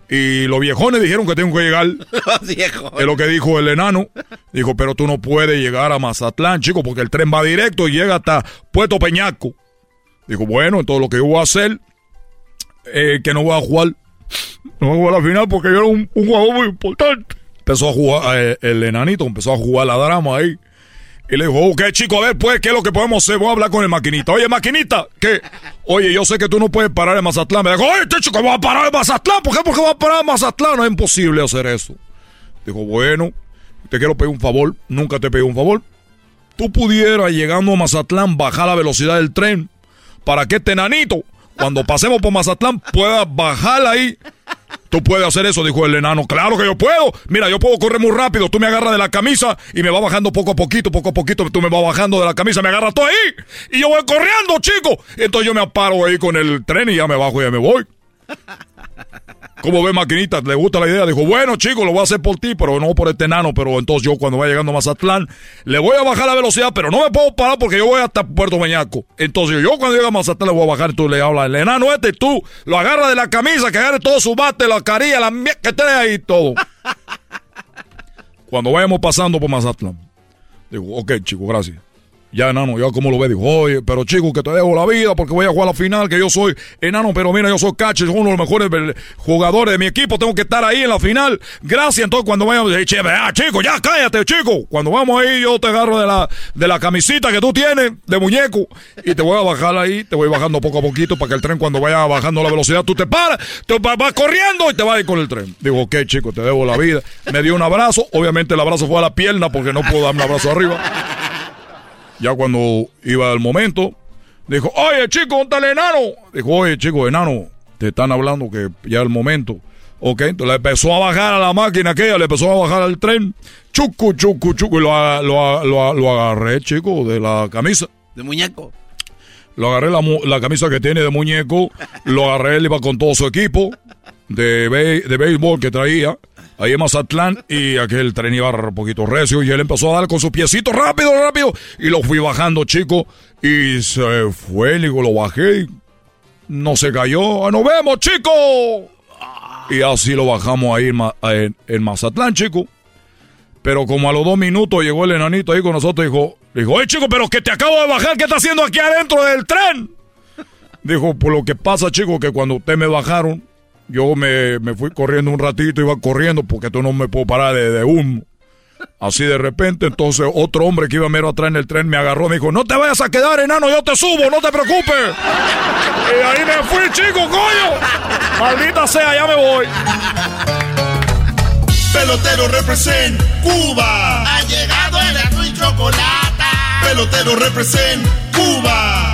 Y los viejones dijeron que tengo que llegar. Es lo que dijo el enano. Dijo, pero tú no puedes llegar a Mazatlán, chico, porque el tren va directo y llega hasta Puerto Peñaco. Dijo, bueno, entonces lo que yo voy a hacer es que no voy a jugar. No voy a jugar la final porque yo era un, jugador muy importante. Empezó a jugar, eh, el enanito empezó a jugar la drama ahí. Y le dijo, ok, chico, a ver, pues, ¿qué es lo que podemos hacer? Voy a hablar con el maquinita. Oye, maquinita, ¿qué? Oye, yo sé que tú no puedes parar en Mazatlán. Me dijo, oye, este chico va a parar en Mazatlán. ¿Por qué? Porque va a parar en Mazatlán. No es imposible hacer eso. Dijo, bueno, te quiero pedir un favor, nunca te pedí un favor. Tú pudieras, llegando a Mazatlán, bajar la velocidad del tren para que este nanito, cuando pasemos por Mazatlán, pueda bajar ahí. Tú puedes hacer eso, dijo el enano. Claro que yo puedo. Mira, yo puedo correr muy rápido. Tú me agarras de la camisa y me va bajando poco a poquito, poco a poquito. Tú me vas bajando de la camisa, me agarras todo ahí. Y yo voy corriendo, chico. Entonces yo me aparo ahí con el tren y ya me bajo y ya me voy. ¿Cómo ve maquinita? ¿Le gusta la idea? Dijo, bueno, chico, lo voy a hacer por ti, pero no por este enano. Pero entonces yo cuando vaya llegando a Mazatlán, le voy a bajar la velocidad, pero no me puedo parar porque yo voy hasta Puerto Meñaco. Entonces yo cuando llegue a Mazatlán le voy a bajar y tú le hablas el enano este, tú lo agarras de la camisa, que agarre todo su bate, la carilla, la que tiene ahí todo. cuando vayamos pasando por Mazatlán. Digo, ok, chico, gracias. Ya, enano, ya como lo ve, dijo, oye, pero chico, que te dejo la vida porque voy a jugar la final, que yo soy enano, pero mira, yo soy cache, soy uno de los mejores jugadores de mi equipo, tengo que estar ahí en la final. Gracias, entonces cuando vayamos, che, ah, chico, ya cállate, chico. Cuando vamos ahí, yo te agarro de la, de la camisita que tú tienes, de muñeco, y te voy a bajar ahí, te voy bajando poco a poquito para que el tren cuando vaya bajando la velocidad, tú te paras, te vas, corriendo y te vas a ir con el tren. Digo, ok, chico, te debo la vida. Me dio un abrazo, obviamente el abrazo fue a la pierna porque no puedo darme un abrazo arriba. Ya cuando iba el momento, dijo, oye chico, ¿dónde está el enano? Dijo, oye chico, enano, te están hablando que ya el momento. Ok, entonces le empezó a bajar a la máquina aquella, le empezó a bajar al tren. Chucu, chucu, chucu. Y lo, lo, lo, lo agarré, chico, de la camisa. De muñeco. Lo agarré la, la camisa que tiene de muñeco. Lo agarré, él iba con todo su equipo de, de béisbol que traía ahí en Mazatlán y aquel tren iba un poquito recio y él empezó a dar con sus piecitos rápido, rápido y lo fui bajando, chico, y se fue, digo, lo bajé no se cayó. ¡Ah, ¡Nos vemos, chico! Y así lo bajamos ahí en, Mazatlán, chico. Pero como a los dos minutos llegó el enanito ahí con nosotros y dijo, dijo, oye chico, pero que te acabo de bajar, ¿qué está haciendo aquí adentro del tren? Dijo, por lo que pasa, chico, que cuando ustedes me bajaron, yo me, fui corriendo un ratito, iba corriendo porque tú no me puedo parar de, de humo. Así de repente, entonces otro hombre que iba mero atrás en el tren me agarró, me dijo, no te vayas a quedar, enano, yo te subo, no te preocupes. y ahí me fui, chico, coño. Maldita sea, ya me voy. Pelotero represent Cuba. Ha llegado el azul y chocolate. Pelotero represent Cuba.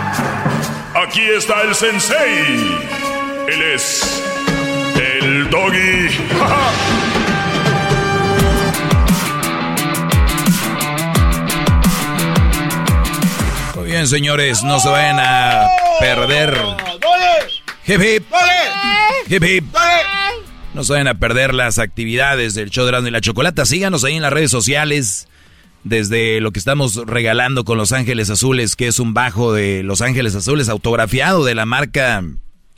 Aquí está el sensei. Él es el doggy. Muy bien, señores, no se vayan a perder. Hip hip. Hip hip. No se vayan a perder las actividades del show de y la Chocolata. Síganos ahí en las redes sociales. Desde lo que estamos regalando con Los Ángeles Azules, que es un bajo de Los Ángeles Azules autografiado de la marca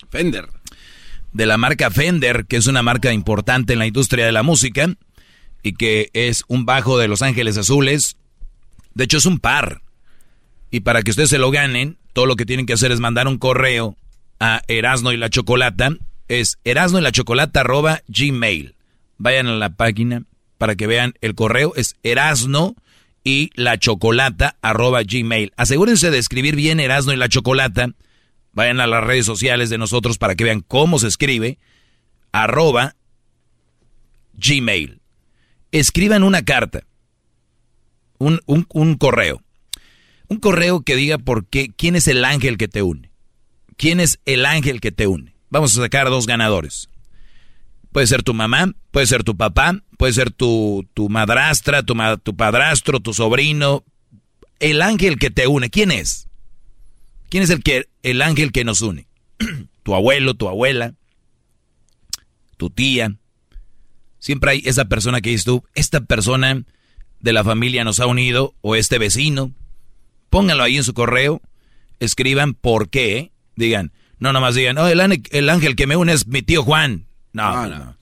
Fender. De la marca Fender, que es una marca importante en la industria de la música y que es un bajo de Los Ángeles Azules. De hecho, es un par. Y para que ustedes se lo ganen, todo lo que tienen que hacer es mandar un correo a Erasno y la Chocolata. Es erasno y la Chocolata arroba gmail. Vayan a la página para que vean el correo. Es erasno y la Chocolata arroba gmail. Asegúrense de escribir bien Erasno y la Chocolata Vayan a las redes sociales de nosotros para que vean cómo se escribe. Arroba Gmail. Escriban una carta. Un, un, correo. Un correo que diga por qué, quién es el ángel que te une. ¿Quién es el ángel que te une? Vamos a sacar dos ganadores. Puede ser tu mamá, puede ser tu papá, puede ser tu, tu madrastra, tu, tu padrastro, tu sobrino. El ángel que te une, ¿quién es? ¿Quién es el, que, el ángel que nos une? tu abuelo, tu abuela, tu tía. Siempre hay esa persona que dices tú, esta persona de la familia nos ha unido, o este vecino. Pónganlo ahí en su correo, escriban por qué, digan, no nomás digan, el, el ángel que me une es mi tío Juan. No, no, no.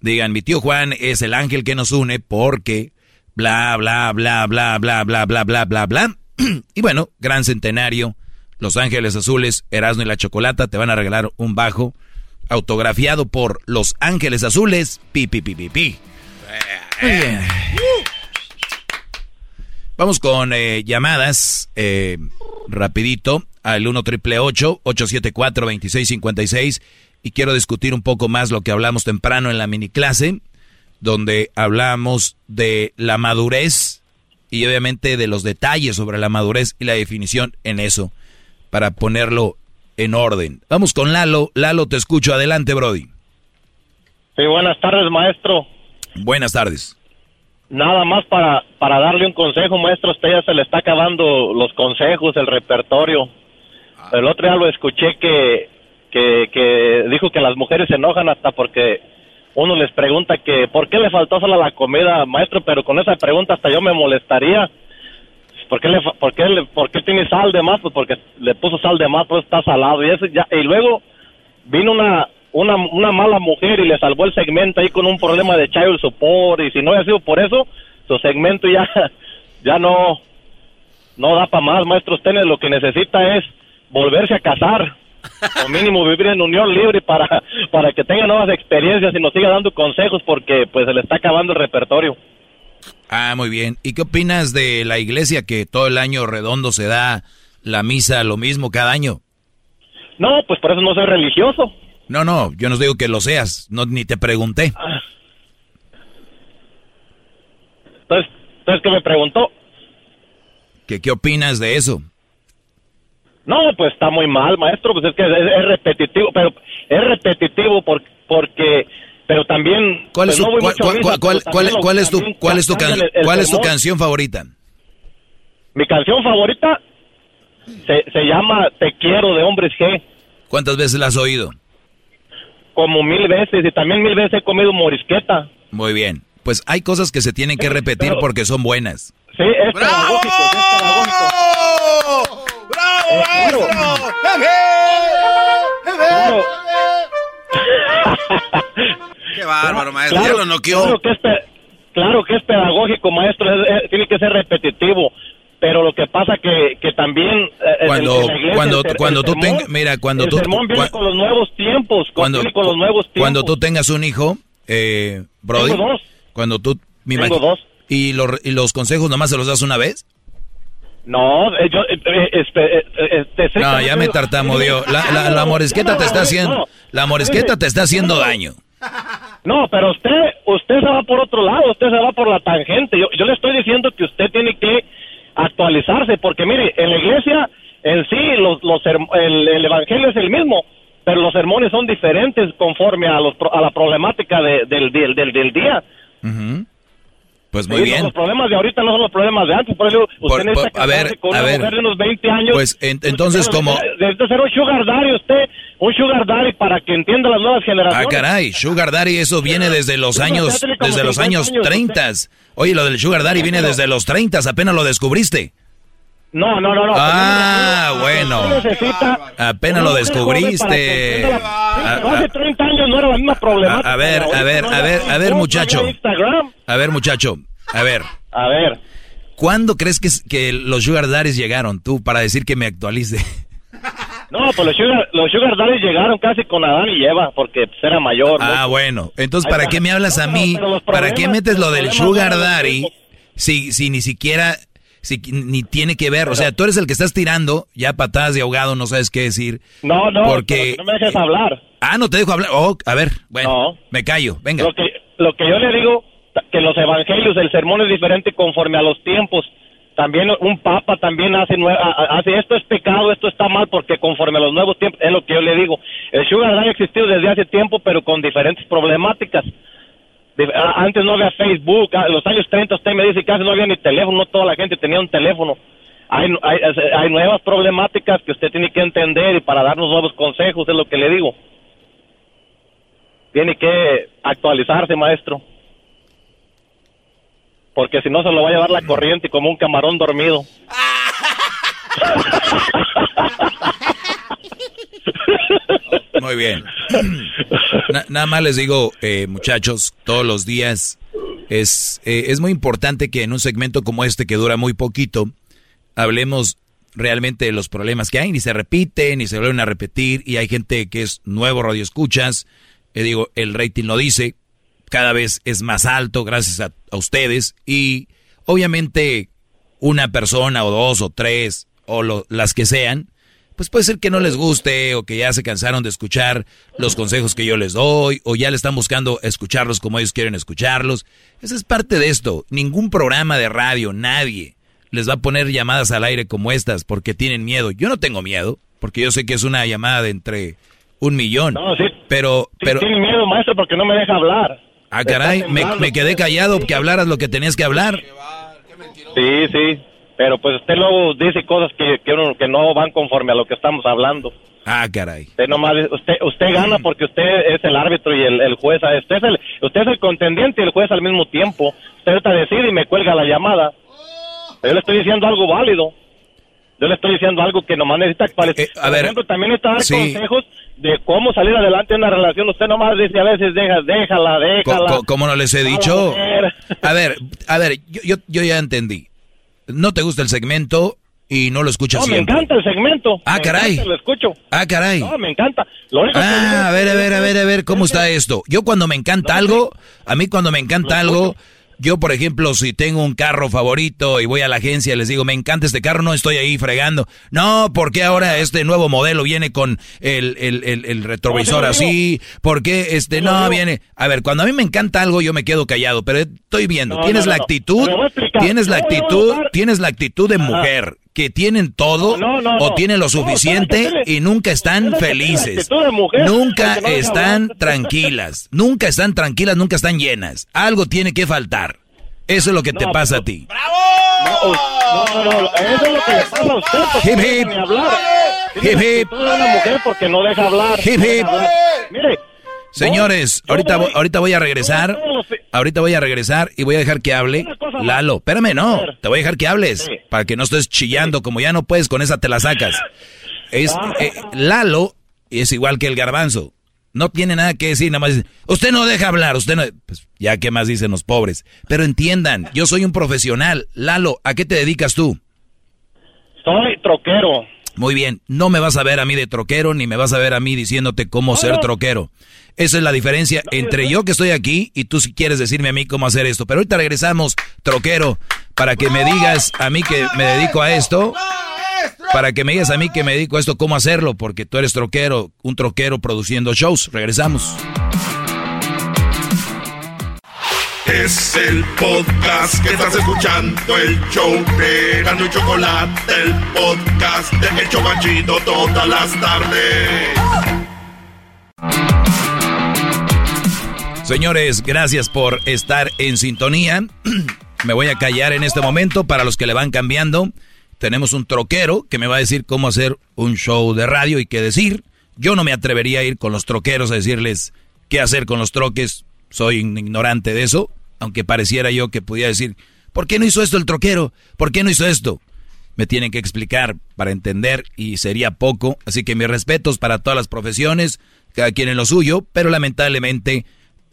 Digan, mi tío Juan es el ángel que nos une porque bla, bla, bla, bla, bla, bla, bla, bla, bla, bla. y bueno, gran centenario, Los Ángeles Azules, Erasmo y la Chocolata te van a regalar un bajo autografiado por Los Ángeles Azules, pi, pi, pi, pi, pi. Muy bien. Vamos con eh, llamadas, eh, rapidito, al 1 triple 874 2656 y quiero discutir un poco más lo que hablamos temprano en la mini clase, donde hablamos de la madurez y obviamente de los detalles sobre la madurez y la definición en eso, para ponerlo en orden. Vamos con Lalo. Lalo, te escucho. Adelante, Brody. Sí, buenas tardes, maestro. Buenas tardes. Nada más para, para darle un consejo, maestro. usted ya se le está acabando los consejos, el repertorio. El otro día lo escuché que, que, que dijo que las mujeres se enojan hasta porque uno les pregunta que por qué le faltó solo la comida, maestro, pero con esa pregunta hasta yo me molestaría. ¿Por qué, le, por, qué ¿Por qué tiene sal de más? Pues porque le puso sal de más, pues está salado. Y, eso ya, y luego vino una, una, una mala mujer y le salvó el segmento ahí con un problema de child support. Y si no hubiera sido por eso, su segmento ya, ya no, no da para más, maestro. Usted lo que necesita es volverse a casar o mínimo vivir en unión libre para, para que tenga nuevas experiencias y nos siga dando consejos porque pues se le está acabando el repertorio. Ah, muy bien. ¿Y qué opinas de la iglesia que todo el año redondo se da la misa lo mismo cada año? No, pues por eso no soy religioso. No, no, yo no digo que lo seas, no ni te pregunté. Ah. Entonces, entonces ¿qué me preguntó? ¿Qué, ¿Qué opinas de eso? No, pues está muy mal, maestro, pues es que es, repetitivo, pero es repetitivo por, porque pero también ¿Cuál es, tu, cuál, es tu cuál es tu cuál es tu canción favorita? Mi canción favorita se, se llama Te quiero de Hombres G. ¿Cuántas veces la has oído? Como mil veces y también mil veces he comido morisqueta. Muy bien. Pues hay cosas que se tienen que repetir porque son buenas. Sí, es pedagógico, es pedagógico. ¡Bravo, maestro! ¡Qué bárbaro, maestro! Claro, lo noqueó. Claro que, es, claro que es pedagógico, maestro. tiene que ser repetitivo. Pero lo que pasa que, que también... Eh, cuando cuando, cuando tú tengas... Mira, cuando el tú... sermón viene con los nuevos tiempos. Cuando, con los nuevos tiempos. cuando tú tengas un hijo, eh, Brody... Tengo dos. Cuando tú... Tengo dos. ¿Y los, ¿Y los consejos nomás se los das una vez? No, eh, yo, eh, este, no, ya me tartamudeó. La, la, la morisqueta te está haciendo, la morisqueta te está haciendo daño. No, pero usted, usted se va por otro lado, usted se va por la tangente. Yo, yo le estoy diciendo que usted tiene que actualizarse, porque mire, en la iglesia en sí los, los el, el evangelio es el mismo, pero los sermones son diferentes conforme a, los, a la problemática de, del, del, del, del día. Pues muy bien. Los problemas de ahorita no son los problemas de antes. Por eso usted necesita a ver, con a una ver. mujer de unos 20 años. Pues entonces como... Necesita ser un sugar daddy usted, un sugar daddy para que entienda las nuevas generaciones. Ah, caray, sugar daddy eso viene desde los años, desde los años 30. Oye, lo del sugar daddy viene desde los 30, apenas lo descubriste. No, no, no, no. Ah, bueno. Apenas lo descubriste. Hace 30 años no era la misma problemática. A ver, a ver, a ver, a ver, muchacho. A ver, muchacho. A ver. A ver. ¿Cuándo crees que, que los sugar daddies llegaron tú para decir que me actualice? No, pues los sugar, los sugar daddies llegaron casi con Adán y Eva, porque pues, era mayor. Ah, bueno. Entonces, ¿para qué me hablas a mí? ¿Para qué metes lo del sugar daddy si, si ni siquiera si, ni tiene que ver. O sea, tú eres el que estás tirando, ya patadas de ahogado, no sabes qué decir. No, no, porque no me dejes hablar. Ah, no te dejo hablar. Oh, a ver, bueno, me callo, venga. Lo que, lo que yo le digo, que los evangelios, el sermón es diferente conforme a los tiempos. También un papa también hace, hace esto es pecado, esto está mal, porque conforme a los nuevos tiempos, es lo que yo le digo. El sugar ha existido desde hace tiempo, pero con diferentes problemáticas. Antes no había Facebook, en los años 30 usted me dice que casi no había ni teléfono, no toda la gente tenía un teléfono. Hay, hay, hay, nuevas problemáticas que usted tiene que entender y para darnos nuevos consejos es lo que le digo. Tiene que actualizarse, maestro. Porque si no se lo va a llevar la corriente como un camarón dormido. Muy bien. nada más les digo, eh, muchachos, todos los días Es, eh, es muy importante que en un segmento como este, que dura muy poquito, hablemos realmente de los problemas que hay, ni se repiten, ni se vuelven a repetir, y hay gente que es nuevo radio escuchas, eh, digo, el rating lo dice, cada vez es más alto gracias a, ustedes, y obviamente una persona o dos o tres o las que sean, pues puede ser que no les guste o que ya se cansaron de escuchar los consejos que yo les doy o ya le están buscando escucharlos como ellos quieren escucharlos. Esa es parte de esto. Ningún programa de radio, nadie les va a poner llamadas al aire como estas porque tienen miedo. Yo no tengo miedo porque yo sé que es una llamada de entre un millón. No, sí. Pero, pero. Tiene miedo, maestro, porque no me deja hablar. Ah, caray, me, me, quedé callado que hablaras lo que tenías que hablar. Sí, sí pero pues usted luego dice cosas que, que, no van conforme a lo que estamos hablando. Ah, caray. Usted nomás, usted, usted gana porque usted es el árbitro y el, juez. Usted es el, usted es el contendiente y el juez al mismo tiempo. Usted ahorita decide y me cuelga la llamada. Yo le estoy diciendo algo válido. Yo le estoy diciendo algo que nomás necesita eh, a ver, ejemplo, también está dar consejos de cómo salir adelante en una relación. Usted nomás dice a veces, deja, déjala, déjala. ¿Cómo, no les he dicho? A ver, a ver, yo, yo, yo ya entendí no te gusta el segmento y no lo escuchas no, me encanta el segmento. Ah, caray. lo escucho. Ah, caray. No, me encanta. ah, a ver, a ver, a ver, a ver, ¿cómo está esto? Yo cuando me encanta algo, a mí cuando me encanta algo, yo, por ejemplo, si tengo un carro favorito y voy a la agencia y les digo, me encanta este carro, no estoy ahí fregando. No, porque ahora este nuevo modelo viene con el, el, el, retrovisor así? ¿Por qué este no viene? A ver, cuando a mí me encanta algo, yo me quedo callado, pero estoy viendo. tienes la actitud, tienes la actitud, tienes la actitud de mujer que tienen todo o tienen lo suficiente y nunca están felices. Nunca están tranquilas. Nunca están tranquilas, nunca están llenas. Algo tiene que faltar. Eso es lo que te pasa a ti. ¡Bravo! No, no, no, eso es lo que le pasa a usted. Hip hip. Hip hip. una mujer porque no deja hablar. Hip hip. Mire, Señores, ahorita, ahorita voy a regresar. Ahorita voy a regresar y voy a dejar que hable. Lalo, espérame, no. Te voy a dejar que hables. Para que no estés chillando. Como ya no puedes, con esa te la sacas. Es, ah. eh, Lalo es igual que el garbanzo. No tiene nada que decir, nada más dice, usted no deja hablar, usted no... Pues ya, ¿qué más dicen los pobres? Pero entiendan, yo soy un profesional. Lalo, ¿a qué te dedicas tú? Soy troquero. Muy bien, no me vas a ver a mí de troquero, ni me vas a ver a mí diciéndote cómo ser troquero. Esa es la diferencia entre yo que estoy aquí y tú si quieres decirme a mí cómo hacer esto. Pero ahorita regresamos, troquero, para que me digas a mí que me dedico a esto. Para que me digas a mí que me dedico a esto, cómo hacerlo, porque tú eres troquero, un troquero produciendo shows. Regresamos. Es el podcast que estás escuchando, el show de Gano y Chocolate, el podcast de Machito todas las tardes. Señores, gracias por estar en sintonía. me voy a callar en este momento para los que le van cambiando. Tenemos un troquero que me va a decir cómo hacer un show de radio y qué decir. Yo no me atrevería a ir con los troqueros a decirles qué hacer con los troques. Soy ignorante de eso, aunque pareciera yo que pudiera decir, ¿por qué no hizo esto el troquero? ¿Por qué no hizo esto? Me tienen que explicar para entender y sería poco. Así que mis respetos para todas las profesiones, cada quien en lo suyo, pero lamentablemente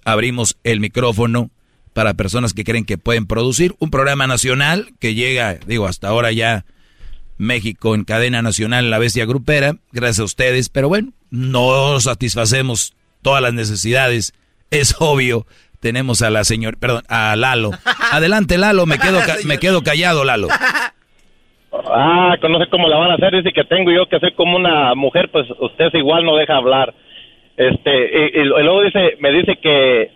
abrimos el micrófono para personas que creen que pueden producir un programa nacional que llega, digo, hasta ahora ya México en cadena nacional La Bestia Grupera, gracias a ustedes, pero bueno, no satisfacemos todas las necesidades, es obvio. Tenemos a la señora, perdón, a Lalo. Adelante, Lalo, me quedo, me quedo callado, Lalo. Ah, no sé cómo la van a hacer, dice que tengo yo que ser como una mujer, pues usted igual no deja hablar. Este, y, luego dice, me dice que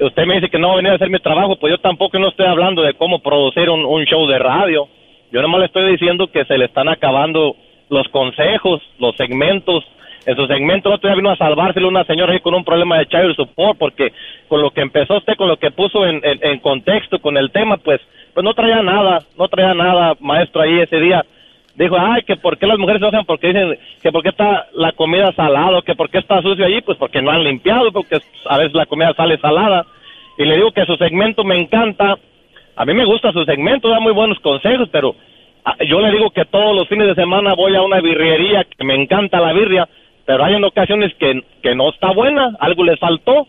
usted me dice que no va a venir a hacer mi trabajo, pues yo tampoco no estoy hablando de cómo producir un, show de radio. Yo nomás le estoy diciendo que se le están acabando los consejos, los segmentos. En su segmento día vino a salvárselo una señora con un problema de child support, porque con lo que empezó usted, con lo que puso en, en contexto, con el tema, pues, pues no traía nada, no traía nada, maestro, ahí ese día dijo, ay, que por qué las mujeres se hacen, porque dicen que por qué está la comida salada, que por qué está sucio allí, pues porque no han limpiado, porque a veces la comida sale salada. Y le digo que su segmento me encanta, a mí me gusta su segmento, da muy buenos consejos, pero ah, yo le digo que todos los fines de semana voy a una birrería, que me encanta la birria, pero hay en ocasiones que, que no está buena, algo les faltó.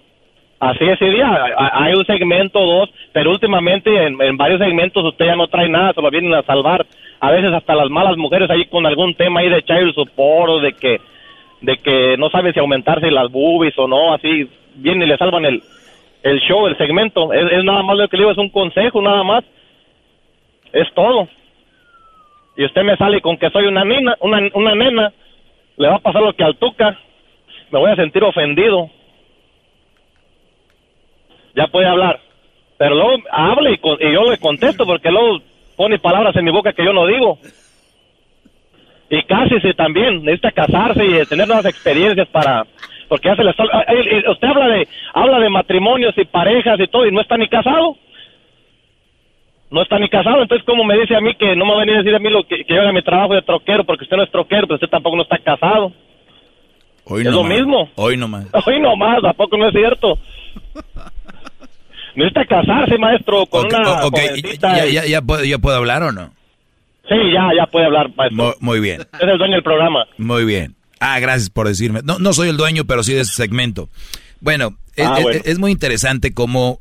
Así ese día, hay un segmento, dos, pero últimamente en, en, varios segmentos usted ya no trae nada, se lo vienen a salvar. A veces hasta las malas mujeres ahí con algún tema ahí de child support o de que, de que no sabe si aumentarse las boobies o no, así vienen y le salvan el, el show, el segmento. Es, es nada más lo que le digo, es un consejo, nada más. Es todo. Y usted me sale con que soy una nena, una, una nena, le va a pasar lo que al Tuca. Me voy a sentir ofendido. Ya puede hablar. Pero luego hable y, yo le contesto porque luego pone palabras en mi boca que yo no digo. Y cásese también, necesita casarse y tener nuevas experiencias para porque ya se le usted habla de habla de matrimonios y parejas y todo y no está ni casado no está ni casado, entonces ¿cómo me dice a mí que no me va a venir a decir a mí lo que, que yo haga mi trabajo de troquero porque usted no es troquero, pero usted tampoco no está casado? Hoy es lo mismo. Hoy nomás. Hoy nomás, ¿a poco no es cierto? Necesita casarse, maestro, con una ya, ya, ya, puedo, ¿Ya puedo hablar o no? Sí, ya, ya puede hablar, maestro. Muy, bien. Es el dueño del programa. Muy bien. Ah, gracias por decirme. No, no soy el dueño, pero sí de ese segmento. Bueno, ah, es, es muy interesante cómo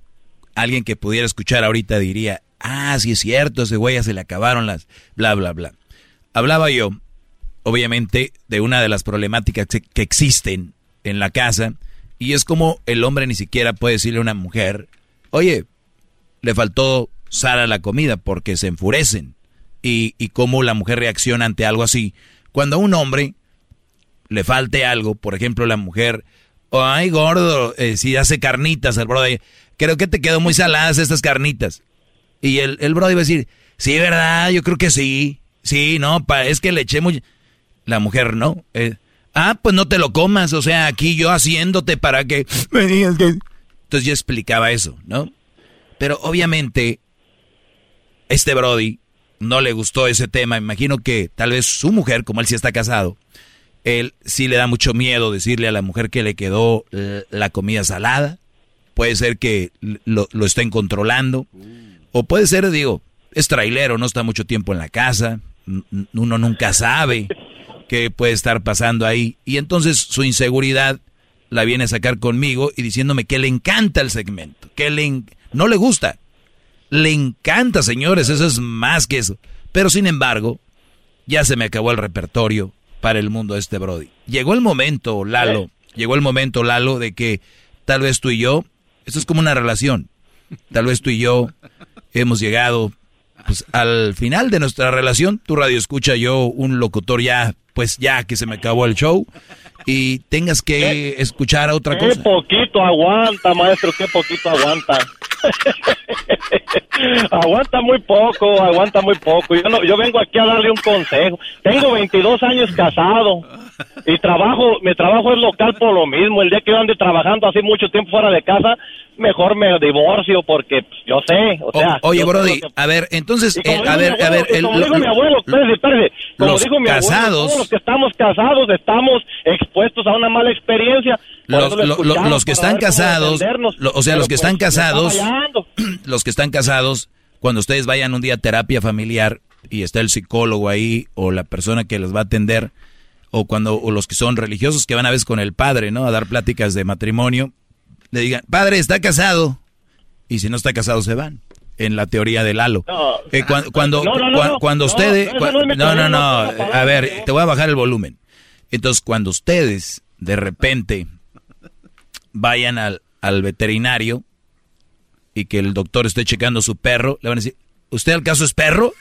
alguien que pudiera escuchar ahorita diría, ah, sí es cierto, ese güey ya se le acabaron las bla, bla, bla. Hablaba yo, obviamente, de una de las problemáticas que existen en la casa, y es como el hombre ni siquiera puede decirle a una mujer, oye, le faltó sal a la comida porque se enfurecen. Y, y cómo la mujer reacciona ante algo así. Cuando a un hombre le falte algo, por ejemplo, la mujer, ay, gordo, eh, si hace carnitas, el brother, creo que te quedó muy saladas estas carnitas. Y el, el bro iba a decir, sí, ¿verdad? Yo creo que sí. Sí, no, pa, es que le eché muy... La mujer no. Eh, ah, pues no te lo comas. O sea, aquí yo haciéndote para que me digas que... Entonces yo explicaba eso, ¿no? Pero obviamente, este Brody no le gustó ese tema. Imagino que tal vez su mujer, como él sí está casado, él sí le da mucho miedo decirle a la mujer que le quedó la comida salada. Puede ser que lo, lo estén controlando. O puede ser, digo, es trailero, no está mucho tiempo en la casa, uno nunca sabe qué puede estar pasando ahí. Y entonces su inseguridad la viene a sacar conmigo y diciéndome que le encanta el segmento, que le no le gusta. Le encanta, señores, eso es más que eso. Pero sin embargo, ya se me acabó el repertorio para el mundo de este Brody. Llegó el momento, Lalo, llegó el momento, Lalo, de que tal vez tú y yo, esto es como una relación, tal vez tú y yo hemos llegado pues, al final de nuestra relación. Tu radio escucha yo, un locutor ya, pues ya que se me acabó el show y tengas que escuchar a otra cosa. Qué poquito aguanta, maestro, qué poquito aguanta. aguanta muy poco, aguanta muy poco. Yo, no, yo vengo aquí a darle un consejo. Tengo 22 años casado y trabajo, mi trabajo es local por lo mismo. El día que yo ande trabajando así mucho tiempo fuera de casa, mejor me divorcio porque pues, yo sé, o sea... oye, Brody, a ver, entonces, eh, a ver, a ver... como dijo mi abuelo, espérese, espérese, como dijo mi casados, abuelo, los que estamos casados estamos expuestos a una mala experiencia. Los, los que están casados, o sea, los que están pues, casados, los que están casados, cuando ustedes vayan un día a terapia familiar y está el psicólogo ahí o la persona que les va a atender, o cuando o los que son religiosos que van a veces con el padre, ¿no? A dar pláticas de matrimonio, le digan, padre, está casado. Y si no está casado, se van. En la teoría del halo. cuando cuando, ustedes... No, no, no. A ver, te voy a bajar el volumen. Entonces, cuando ustedes de repente vayan al, al veterinario y que el doctor esté checando su perro, le van a decir, ¿usted al caso es perro?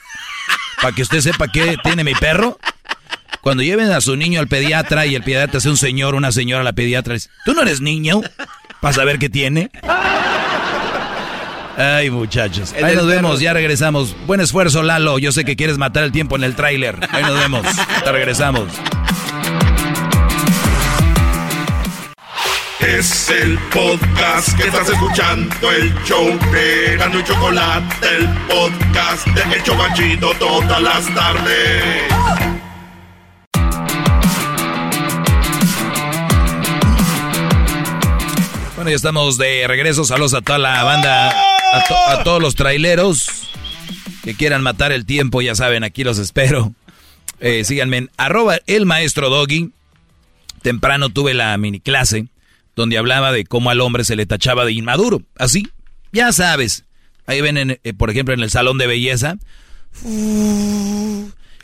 Para que usted sepa qué tiene mi perro. Cuando lleven a su niño al pediatra y el pediatra es un señor, una señora, la pediatra dice, ¿tú no eres niño? para saber qué tiene. Ay, muchachos. Ahí nos vemos, ya regresamos. Buen esfuerzo, Lalo. Yo sé que quieres matar el tiempo en el tráiler. Ahí nos vemos. Ya regresamos. Es el podcast que estás escuchando, el show de Gano y Chocolate, el podcast de El Chocachito todas las tardes. Bueno, ya estamos de regreso. Saludos a toda la banda, a, todos los traileros que quieran matar el tiempo. Ya saben, aquí los espero. Eh, síganme en arroba el maestro Doggy. Temprano tuve la mini clase donde hablaba de cómo al hombre se le tachaba de inmaduro. Así, ya sabes. Ahí ven, eh, por ejemplo, en el salón de belleza.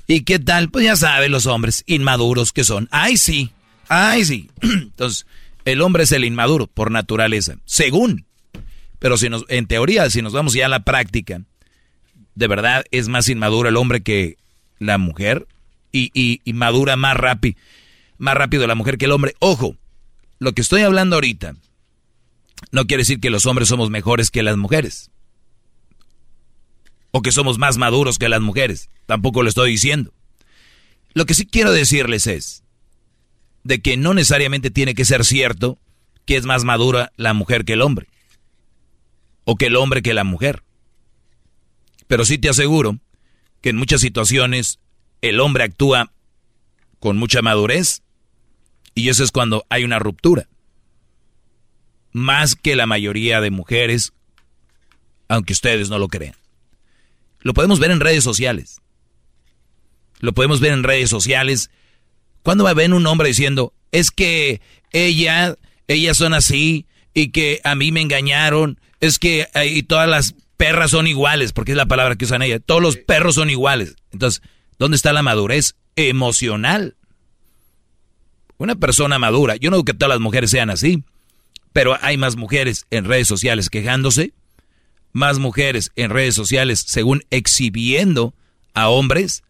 ¿Y qué tal? Pues ya saben los hombres inmaduros que son. Ay, sí. Ay, sí. Entonces, el hombre es el inmaduro por naturaleza, según. Pero si nos, en teoría, si nos vamos ya a la práctica, de verdad es más inmaduro el hombre que la mujer y, y, madura más rápido, más rápido la mujer que el hombre. Ojo, lo que estoy hablando ahorita no quiere decir que los hombres somos mejores que las mujeres. O que somos más maduros que las mujeres. Tampoco lo estoy diciendo. Lo que sí quiero decirles es de que no necesariamente tiene que ser cierto que es más madura la mujer que el hombre. O que el hombre que la mujer. Pero sí te aseguro que en muchas situaciones el hombre actúa con mucha madurez y eso es cuando hay una ruptura. Más que la mayoría de mujeres, aunque ustedes no lo crean. Lo podemos ver en redes sociales. Lo podemos ver en redes sociales. Cuando va a ver un hombre diciendo, es que ella, ellas son así y que a mí me engañaron, es que y todas las perras son iguales, porque es la palabra que usan ella. Todos los perros son iguales. Entonces, ¿dónde está la madurez emocional? Una persona madura, yo no digo que todas las mujeres sean así, pero hay más mujeres en redes sociales quejándose, más mujeres en redes sociales según exhibiendo a hombres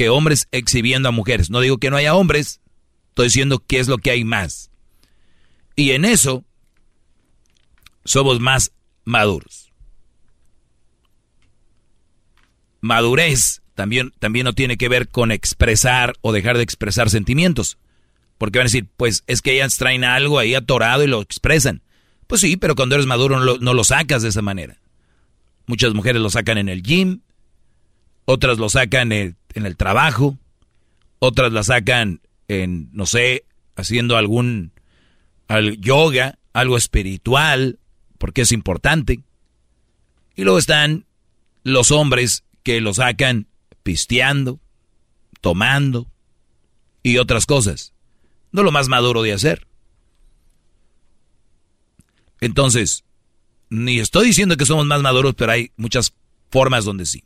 que hombres exhibiendo a mujeres. No digo que no haya hombres, estoy diciendo que es lo que hay más. Y en eso somos más maduros. madurez también, también no tiene que ver con expresar o dejar de expresar sentimientos. Porque van a decir, pues es que ellas traen algo ahí atorado y lo expresan. Pues sí, pero cuando eres maduro no lo, sacas de esa manera. Muchas mujeres lo sacan en el gym, otras lo sacan en, en el trabajo, otras la sacan en, no sé, haciendo algún yoga, algo espiritual, porque es importante. Y luego están los hombres que lo sacan pisteando, tomando y otras cosas. No lo más maduro de hacer. Entonces, ni estoy diciendo que somos más maduros, pero hay muchas formas donde sí.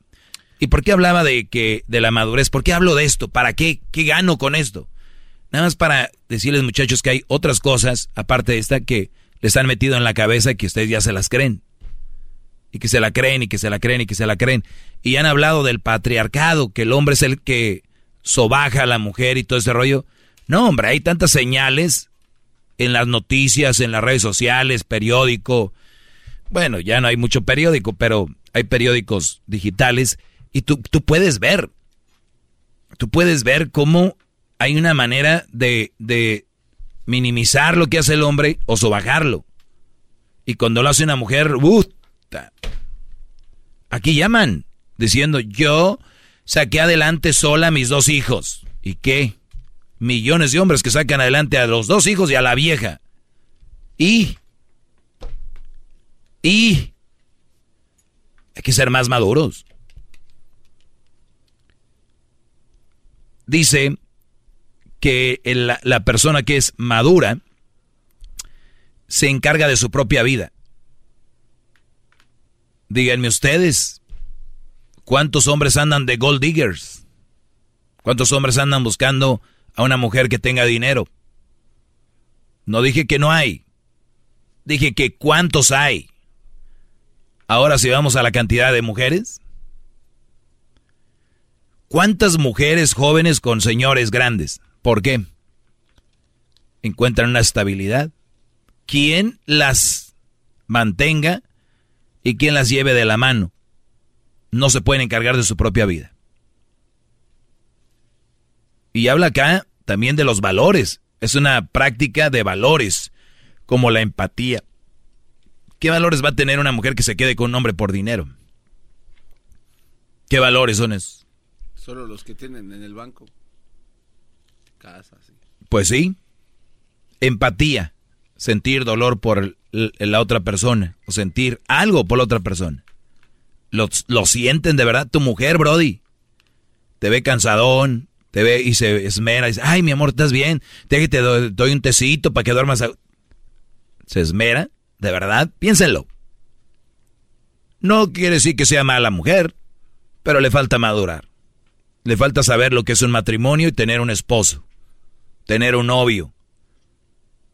¿Y por qué hablaba de que de la madurez? ¿Por qué hablo de esto? ¿Para qué? ¿Qué gano con esto? Nada más para decirles, muchachos, que hay otras cosas, aparte de esta, que les han metido en la cabeza que ustedes ya se las creen y que se la creen y que se la creen y que se la creen. Y han hablado del patriarcado, que el hombre es el que sobaja a la mujer y todo ese rollo. No, hombre, hay tantas señales en las noticias, en las redes sociales, periódico. Bueno, ya no hay mucho periódico, pero hay periódicos digitales y tú, tú puedes ver. Tú puedes ver cómo hay una manera de, de minimizar lo que hace el hombre o sobajarlo. Y cuando lo hace una mujer, ¡uh! Aquí llaman diciendo, yo saqué adelante sola a mis dos hijos. ¿Y qué? Millones de hombres que sacan adelante a los dos hijos y a la vieja. Y... Y... Hay que ser más maduros. Dice que la persona que es madura se encarga de su propia vida. Díganme ustedes, ¿cuántos hombres andan de gold diggers? ¿Cuántos hombres andan buscando a una mujer que tenga dinero? No dije que no hay. Dije que cuántos hay. Ahora si vamos a la cantidad de mujeres. ¿Cuántas mujeres jóvenes con señores grandes? ¿Por qué? Encuentran una estabilidad. ¿Quién las mantenga y quien las lleve de la mano. No se pueden encargar de su propia vida. Y habla acá también de los valores. Es una práctica de valores, como la empatía. ¿Qué valores va a tener una mujer que se quede con un hombre por dinero? ¿Qué valores son esos? Solo los que tienen en el banco. Casa, sí. Pues sí. Empatía. Sentir dolor por la otra persona o sentir algo por la otra persona. Lo, lo sienten de verdad. Tu mujer, Brody, te ve cansadón, te ve y se esmera. Y dice, ay, mi amor, ¿estás bien? Te, te doy, un tecito para que duermas. Se esmera, de verdad, piénsenlo. No quiere decir que sea mala mujer, pero le falta madurar. Le falta saber lo que es un matrimonio y tener un esposo, tener un novio.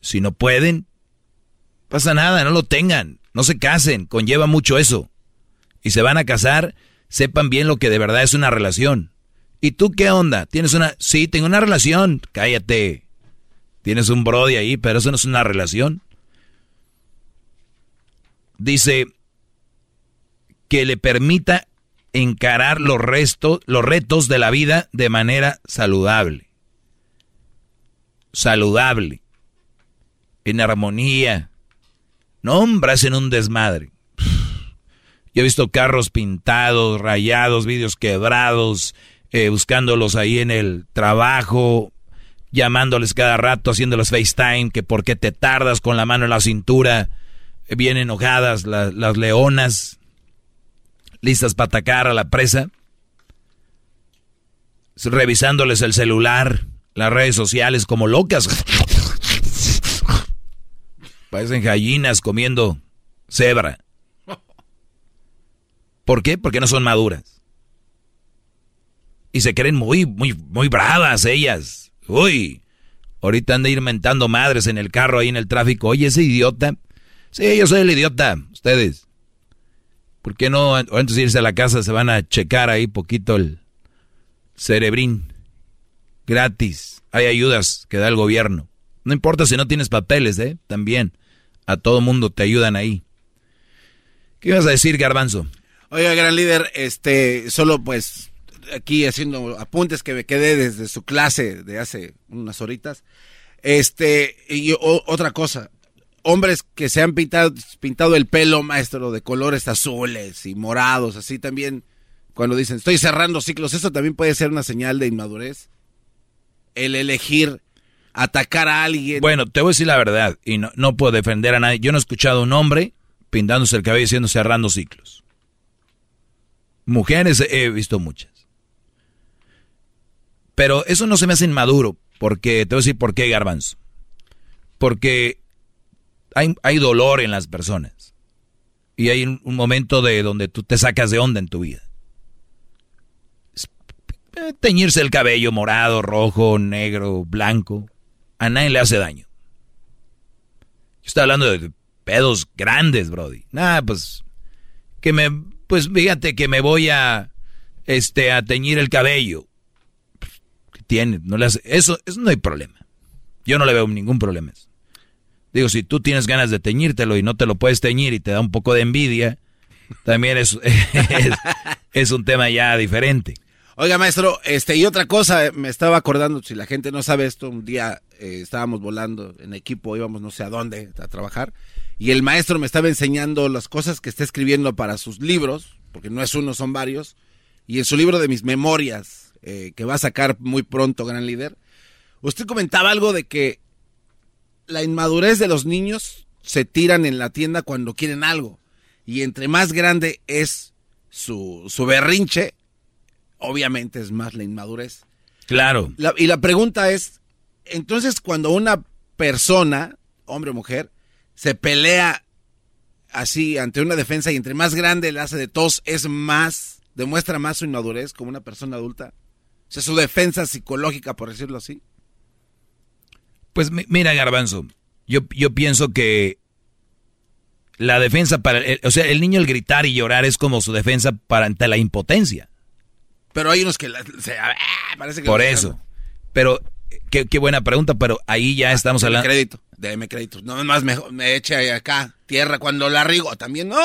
Si no pueden, pasa nada, no lo tengan, no se casen, conlleva mucho eso. Y se van a casar, sepan bien lo que de verdad es una relación. ¿Y tú qué onda? ¿Tienes una... Sí, tengo una relación. Cállate. Tienes un brody ahí, pero eso no es una relación. Dice que le permita encarar los, restos, los retos de la vida de manera saludable. Saludable. En armonía. No, hombre, en un desmadre. Yo he visto carros pintados, rayados, vídeos quebrados, eh, buscándolos ahí en el trabajo, llamándoles cada rato, haciéndoles FaceTime, que por qué te tardas con la mano en la cintura, bien enojadas las leonas, listas para atacar a la presa, revisándoles el celular, las redes sociales como locas. Parecen gallinas comiendo cebra. ¿Por qué? Porque no son maduras. Y se creen muy, muy, muy bravas ellas. Uy, ahorita han de ir mentando madres en el carro ahí en el tráfico. Oye, ese idiota. Sí, yo soy el idiota. Ustedes. ¿Por qué no antes de irse a la casa se van a checar ahí poquito el cerebrín? Gratis. Hay ayudas que da el gobierno. No importa si no tienes papeles, ¿eh? También. A todo mundo te ayudan ahí. ¿Qué ibas a decir, Garbanzo? Oiga, gran líder, este, solo pues aquí haciendo apuntes que me quedé desde su clase de hace unas horitas. Este, y otra cosa, hombres que se han pintado, el pelo, maestro, de colores azules y morados, así también, cuando dicen, estoy cerrando ciclos, eso también puede ser una señal de inmadurez. El elegir atacar a alguien. Bueno, te voy a decir la verdad, y no, no puedo defender a nadie. Yo no he escuchado a un hombre pintándose el cabello diciendo cerrando ciclos. Mujeres he visto muchas. Pero eso no se me hace inmaduro, porque te voy a decir por qué, Garbanzo. Porque hay, dolor en las personas. Y hay un, momento de donde tú te sacas de onda en tu vida. Eh, teñirse el cabello morado, rojo, negro, blanco, a nadie le hace daño. Yo estoy hablando de pedos grandes, Brody. Nada, pues que me pues fíjate que me voy a este a teñir el cabello. ¿Qué tiene? No le hace eso, eso no hay problema. Yo no le veo ningún problema. Digo, si tú tienes ganas de teñírtelo y no te lo puedes teñir y te da un poco de envidia, también es, es, un tema ya diferente. Oiga, maestro, este, y otra cosa, me estaba acordando, si la gente no sabe esto, un día eh, estábamos volando en equipo, íbamos no sé a dónde a trabajar, y el maestro me estaba enseñando las cosas que está escribiendo para sus libros, porque no es uno, son varios, y en su libro de mis memorias, eh, que va a sacar muy pronto, gran líder, usted comentaba algo de que la inmadurez de los niños se tiran en la tienda cuando quieren algo. Y entre más grande es su, su berrinche, obviamente es más la inmadurez. Claro. y la pregunta es, entonces cuando una persona, hombre o mujer, se pelea así ante una defensa y entre más grande le hace de tos, es más, demuestra más su inmadurez como una persona adulta. O sea, su defensa psicológica, por decirlo así. Pues mira, Garbanzo, yo, yo pienso que la defensa para... o sea, el niño el gritar y llorar es como su defensa para ante la impotencia. Pero hay unos que... Ah, parece que Por eso. Pero, qué, buena pregunta, pero ahí ya ah, estamos hablando... crédito, déme crédito. No más me, me eche acá tierra cuando la rigo. También no.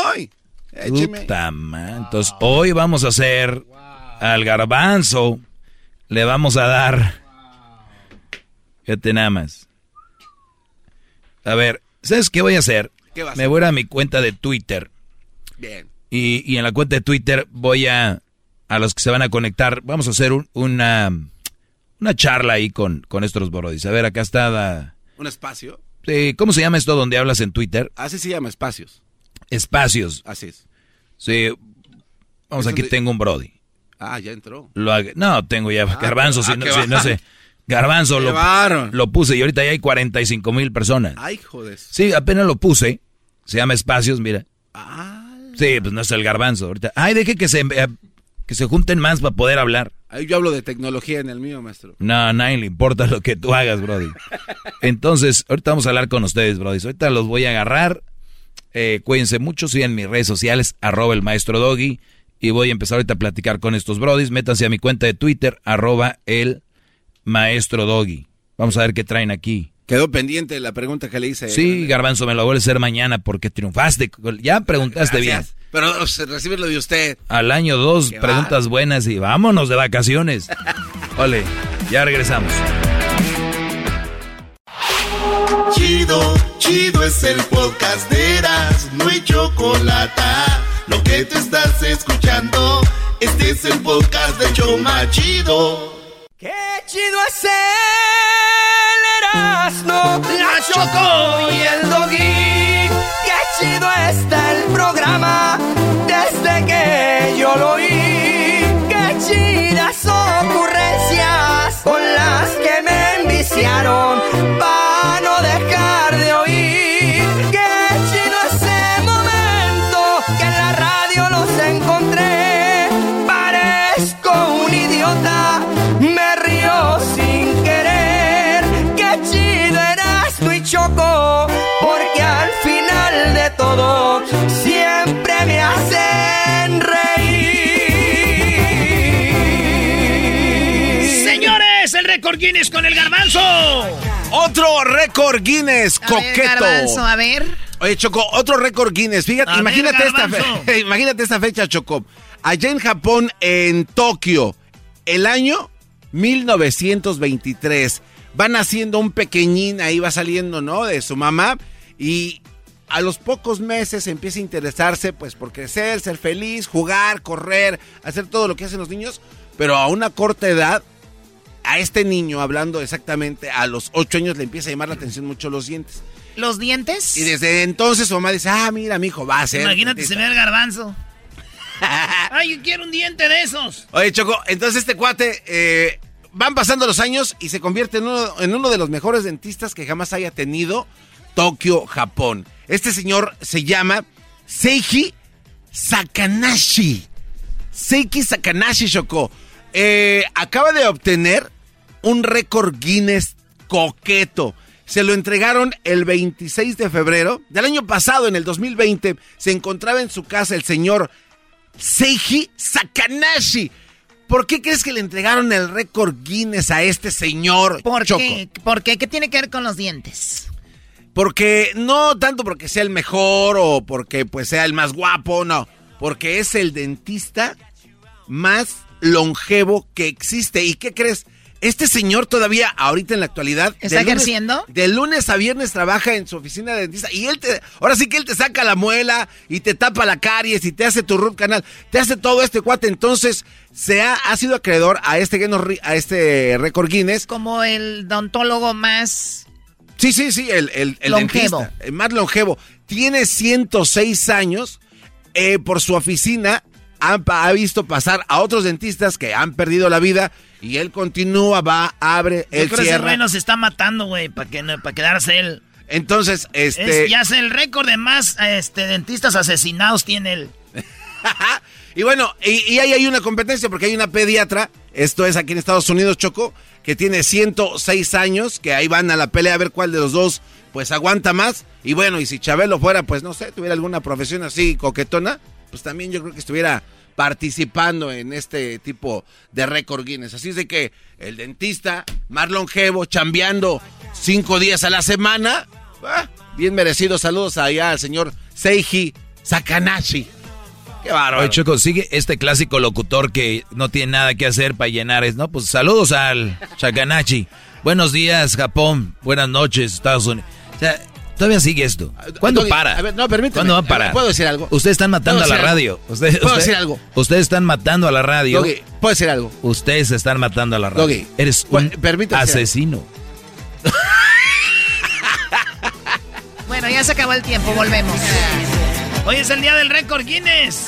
Écheme. Puta Entonces, hoy vamos a hacer al garbanzo, le vamos a dar Fíjate nada más. A ver, ¿sabes qué voy a hacer? Me voy a, mi cuenta de Twitter. Bien. Y, en la cuenta de Twitter voy a, a los que se van a conectar, vamos a hacer una, una charla ahí con, con estos borodis. A ver, acá está... ¿Un espacio? Sí, ¿cómo se llama esto donde hablas en Twitter? Así se llama, espacios. Espacios. Así es. Sí, vamos, aquí tengo un brody. Ah, ya entró. Lo no, tengo ya ah, garbanzo, si, no, si, no sé. Garbanzo lo, lo, puse y ahorita ya hay 45 mil personas. Ay, joder. Sí, apenas lo puse. Se llama Espacios, mira. Sí, pues no es el garbanzo. Ahorita. Ay, deje que se, eh, que se junten más para poder hablar. Ahí yo hablo de tecnología en el mío, maestro. No, a nadie le importa lo que tú hagas, Brody. Entonces, ahorita vamos a hablar con ustedes, Brody. Ahorita los voy a agarrar. Eh, cuídense mucho, sigan mis redes sociales, arroba el maestro Doggy. Y voy a empezar ahorita a platicar con estos brodis. Métanse a mi cuenta de Twitter, arroba el maestro Doggy. Vamos a ver qué traen aquí. Quedó pendiente la pregunta que le hice. Sí, Garbanzo, me lo voy a hacer mañana porque triunfaste. Ya preguntaste bien. Pero recibirlo de usted. Al año dos, preguntas buenas y vámonos de vacaciones. Ole, ya regresamos. Chido, chido es el podcast de Eras, no hay chocolate. Lo que te estás escuchando, este es el podcast de Choma Chido. Qué chido es el Erasmo, la Choco y el Doggy. Qué chido está el programa Guinness con el garbanzo. Otro récord Guinness, A ver, coqueto. garbanzo, a ver. Oye, Choco, otro récord Guinness. Fíjate, A ver, imagínate, esta fe- imagínate esta fecha, Choco. Allá en Japón, en Tokio, el año 1923. Van haciendo un pequeñín, ahí va saliendo, ¿no? De su mamá. Y a los pocos meses empieza a interesarse, pues, por crecer, ser feliz, jugar, correr, hacer todo lo que hacen los niños. Pero a una corta edad, a este niño, hablando exactamente a los 8 años, le empieza a llamar la atención mucho los dientes. ¿Los dientes? Y desde entonces su mamá dice, ah, mira, mi hijo va a ser. Imagínate se dentista". ve el garbanzo. Ay, yo quiero un diente de esos. Oye, Choco, entonces este cuate, eh, van pasando los años y se convierte en uno, en uno de los mejores dentistas que jamás haya tenido Tokio, Japón. Este señor se llama Seiji Sakanashi. Seiki Sakanashi, Choco. Eh, acaba de obtener un récord Guinness coqueto. Se lo entregaron el 26 de febrero del año pasado, en el 2020. Se encontraba en su casa el señor Seiji Sakanashi. ¿Por qué crees que le entregaron el récord Guinness a este señor? ¿Por Choco? qué? ¿Por qué? ¿Qué tiene que ver con los dientes? Porque no tanto porque sea el mejor o porque pues sea el más guapo, no. Porque es el dentista más longevo que existe. ¿Y qué crees? Este señor todavía, ahorita en la actualidad... ¿Está de lunes- ejerciendo? De lunes a viernes trabaja en su oficina de dentista y él te... Ahora sí que él te saca la muela y te tapa la caries y te hace tu root canal. Te hace todo este cuate. Entonces, se ha, ha sido acreedor a este, a este récord Guinness. Como el odontólogo más... Sí, sí, sí, el, el, el Longevo. dentista, el más longevo. Tiene 106 años. eh, por su oficina ha visto pasar a otros dentistas que han perdido la vida y él continúa, va, abre, Yo él creo que ese cierra. güey nos está matando, güey, para que, para quedarse él. Entonces, este... Es- ya sé, el récord de más este, dentistas asesinados tiene él. Y bueno, y, y ahí hay una competencia porque hay una pediatra, esto es aquí en Estados Unidos, Choco, que tiene 106 años, que ahí van a la pelea a ver cuál de los dos pues aguanta más. Y bueno, y si Chabelo fuera, pues no sé, tuviera alguna profesión así coquetona, pues también yo creo que estuviera participando en este tipo de récord Guinness. Así es de que el dentista más longevo, chambeando cinco días a la semana, ah, bien merecido. Saludos allá al señor Seiji Sakanashi. Qué bárbaro. Choco, sigue este clásico locutor que no tiene nada que hacer para llenar ¿no? Pues saludos al Chakanachi. Buenos días, Japón. Buenas noches, Estados Unidos. O sea, todavía sigue esto. ¿Cuándo Doggy, para? a ver, no, permíteme. ¿Cuándo va a A ver, parar? ¿puedo decir algo? Ustedes están matando a ¿Puedo la radio. Ustedes, ¿Puedo usted- decir algo? Ustedes están matando a la radio. Doggy, ¿puedo decir algo? Ustedes están matando a la radio. Doggy, Eres un asesino. Bueno, ya se acabó el tiempo, volvemos. Hoy es el día del récord Guinness.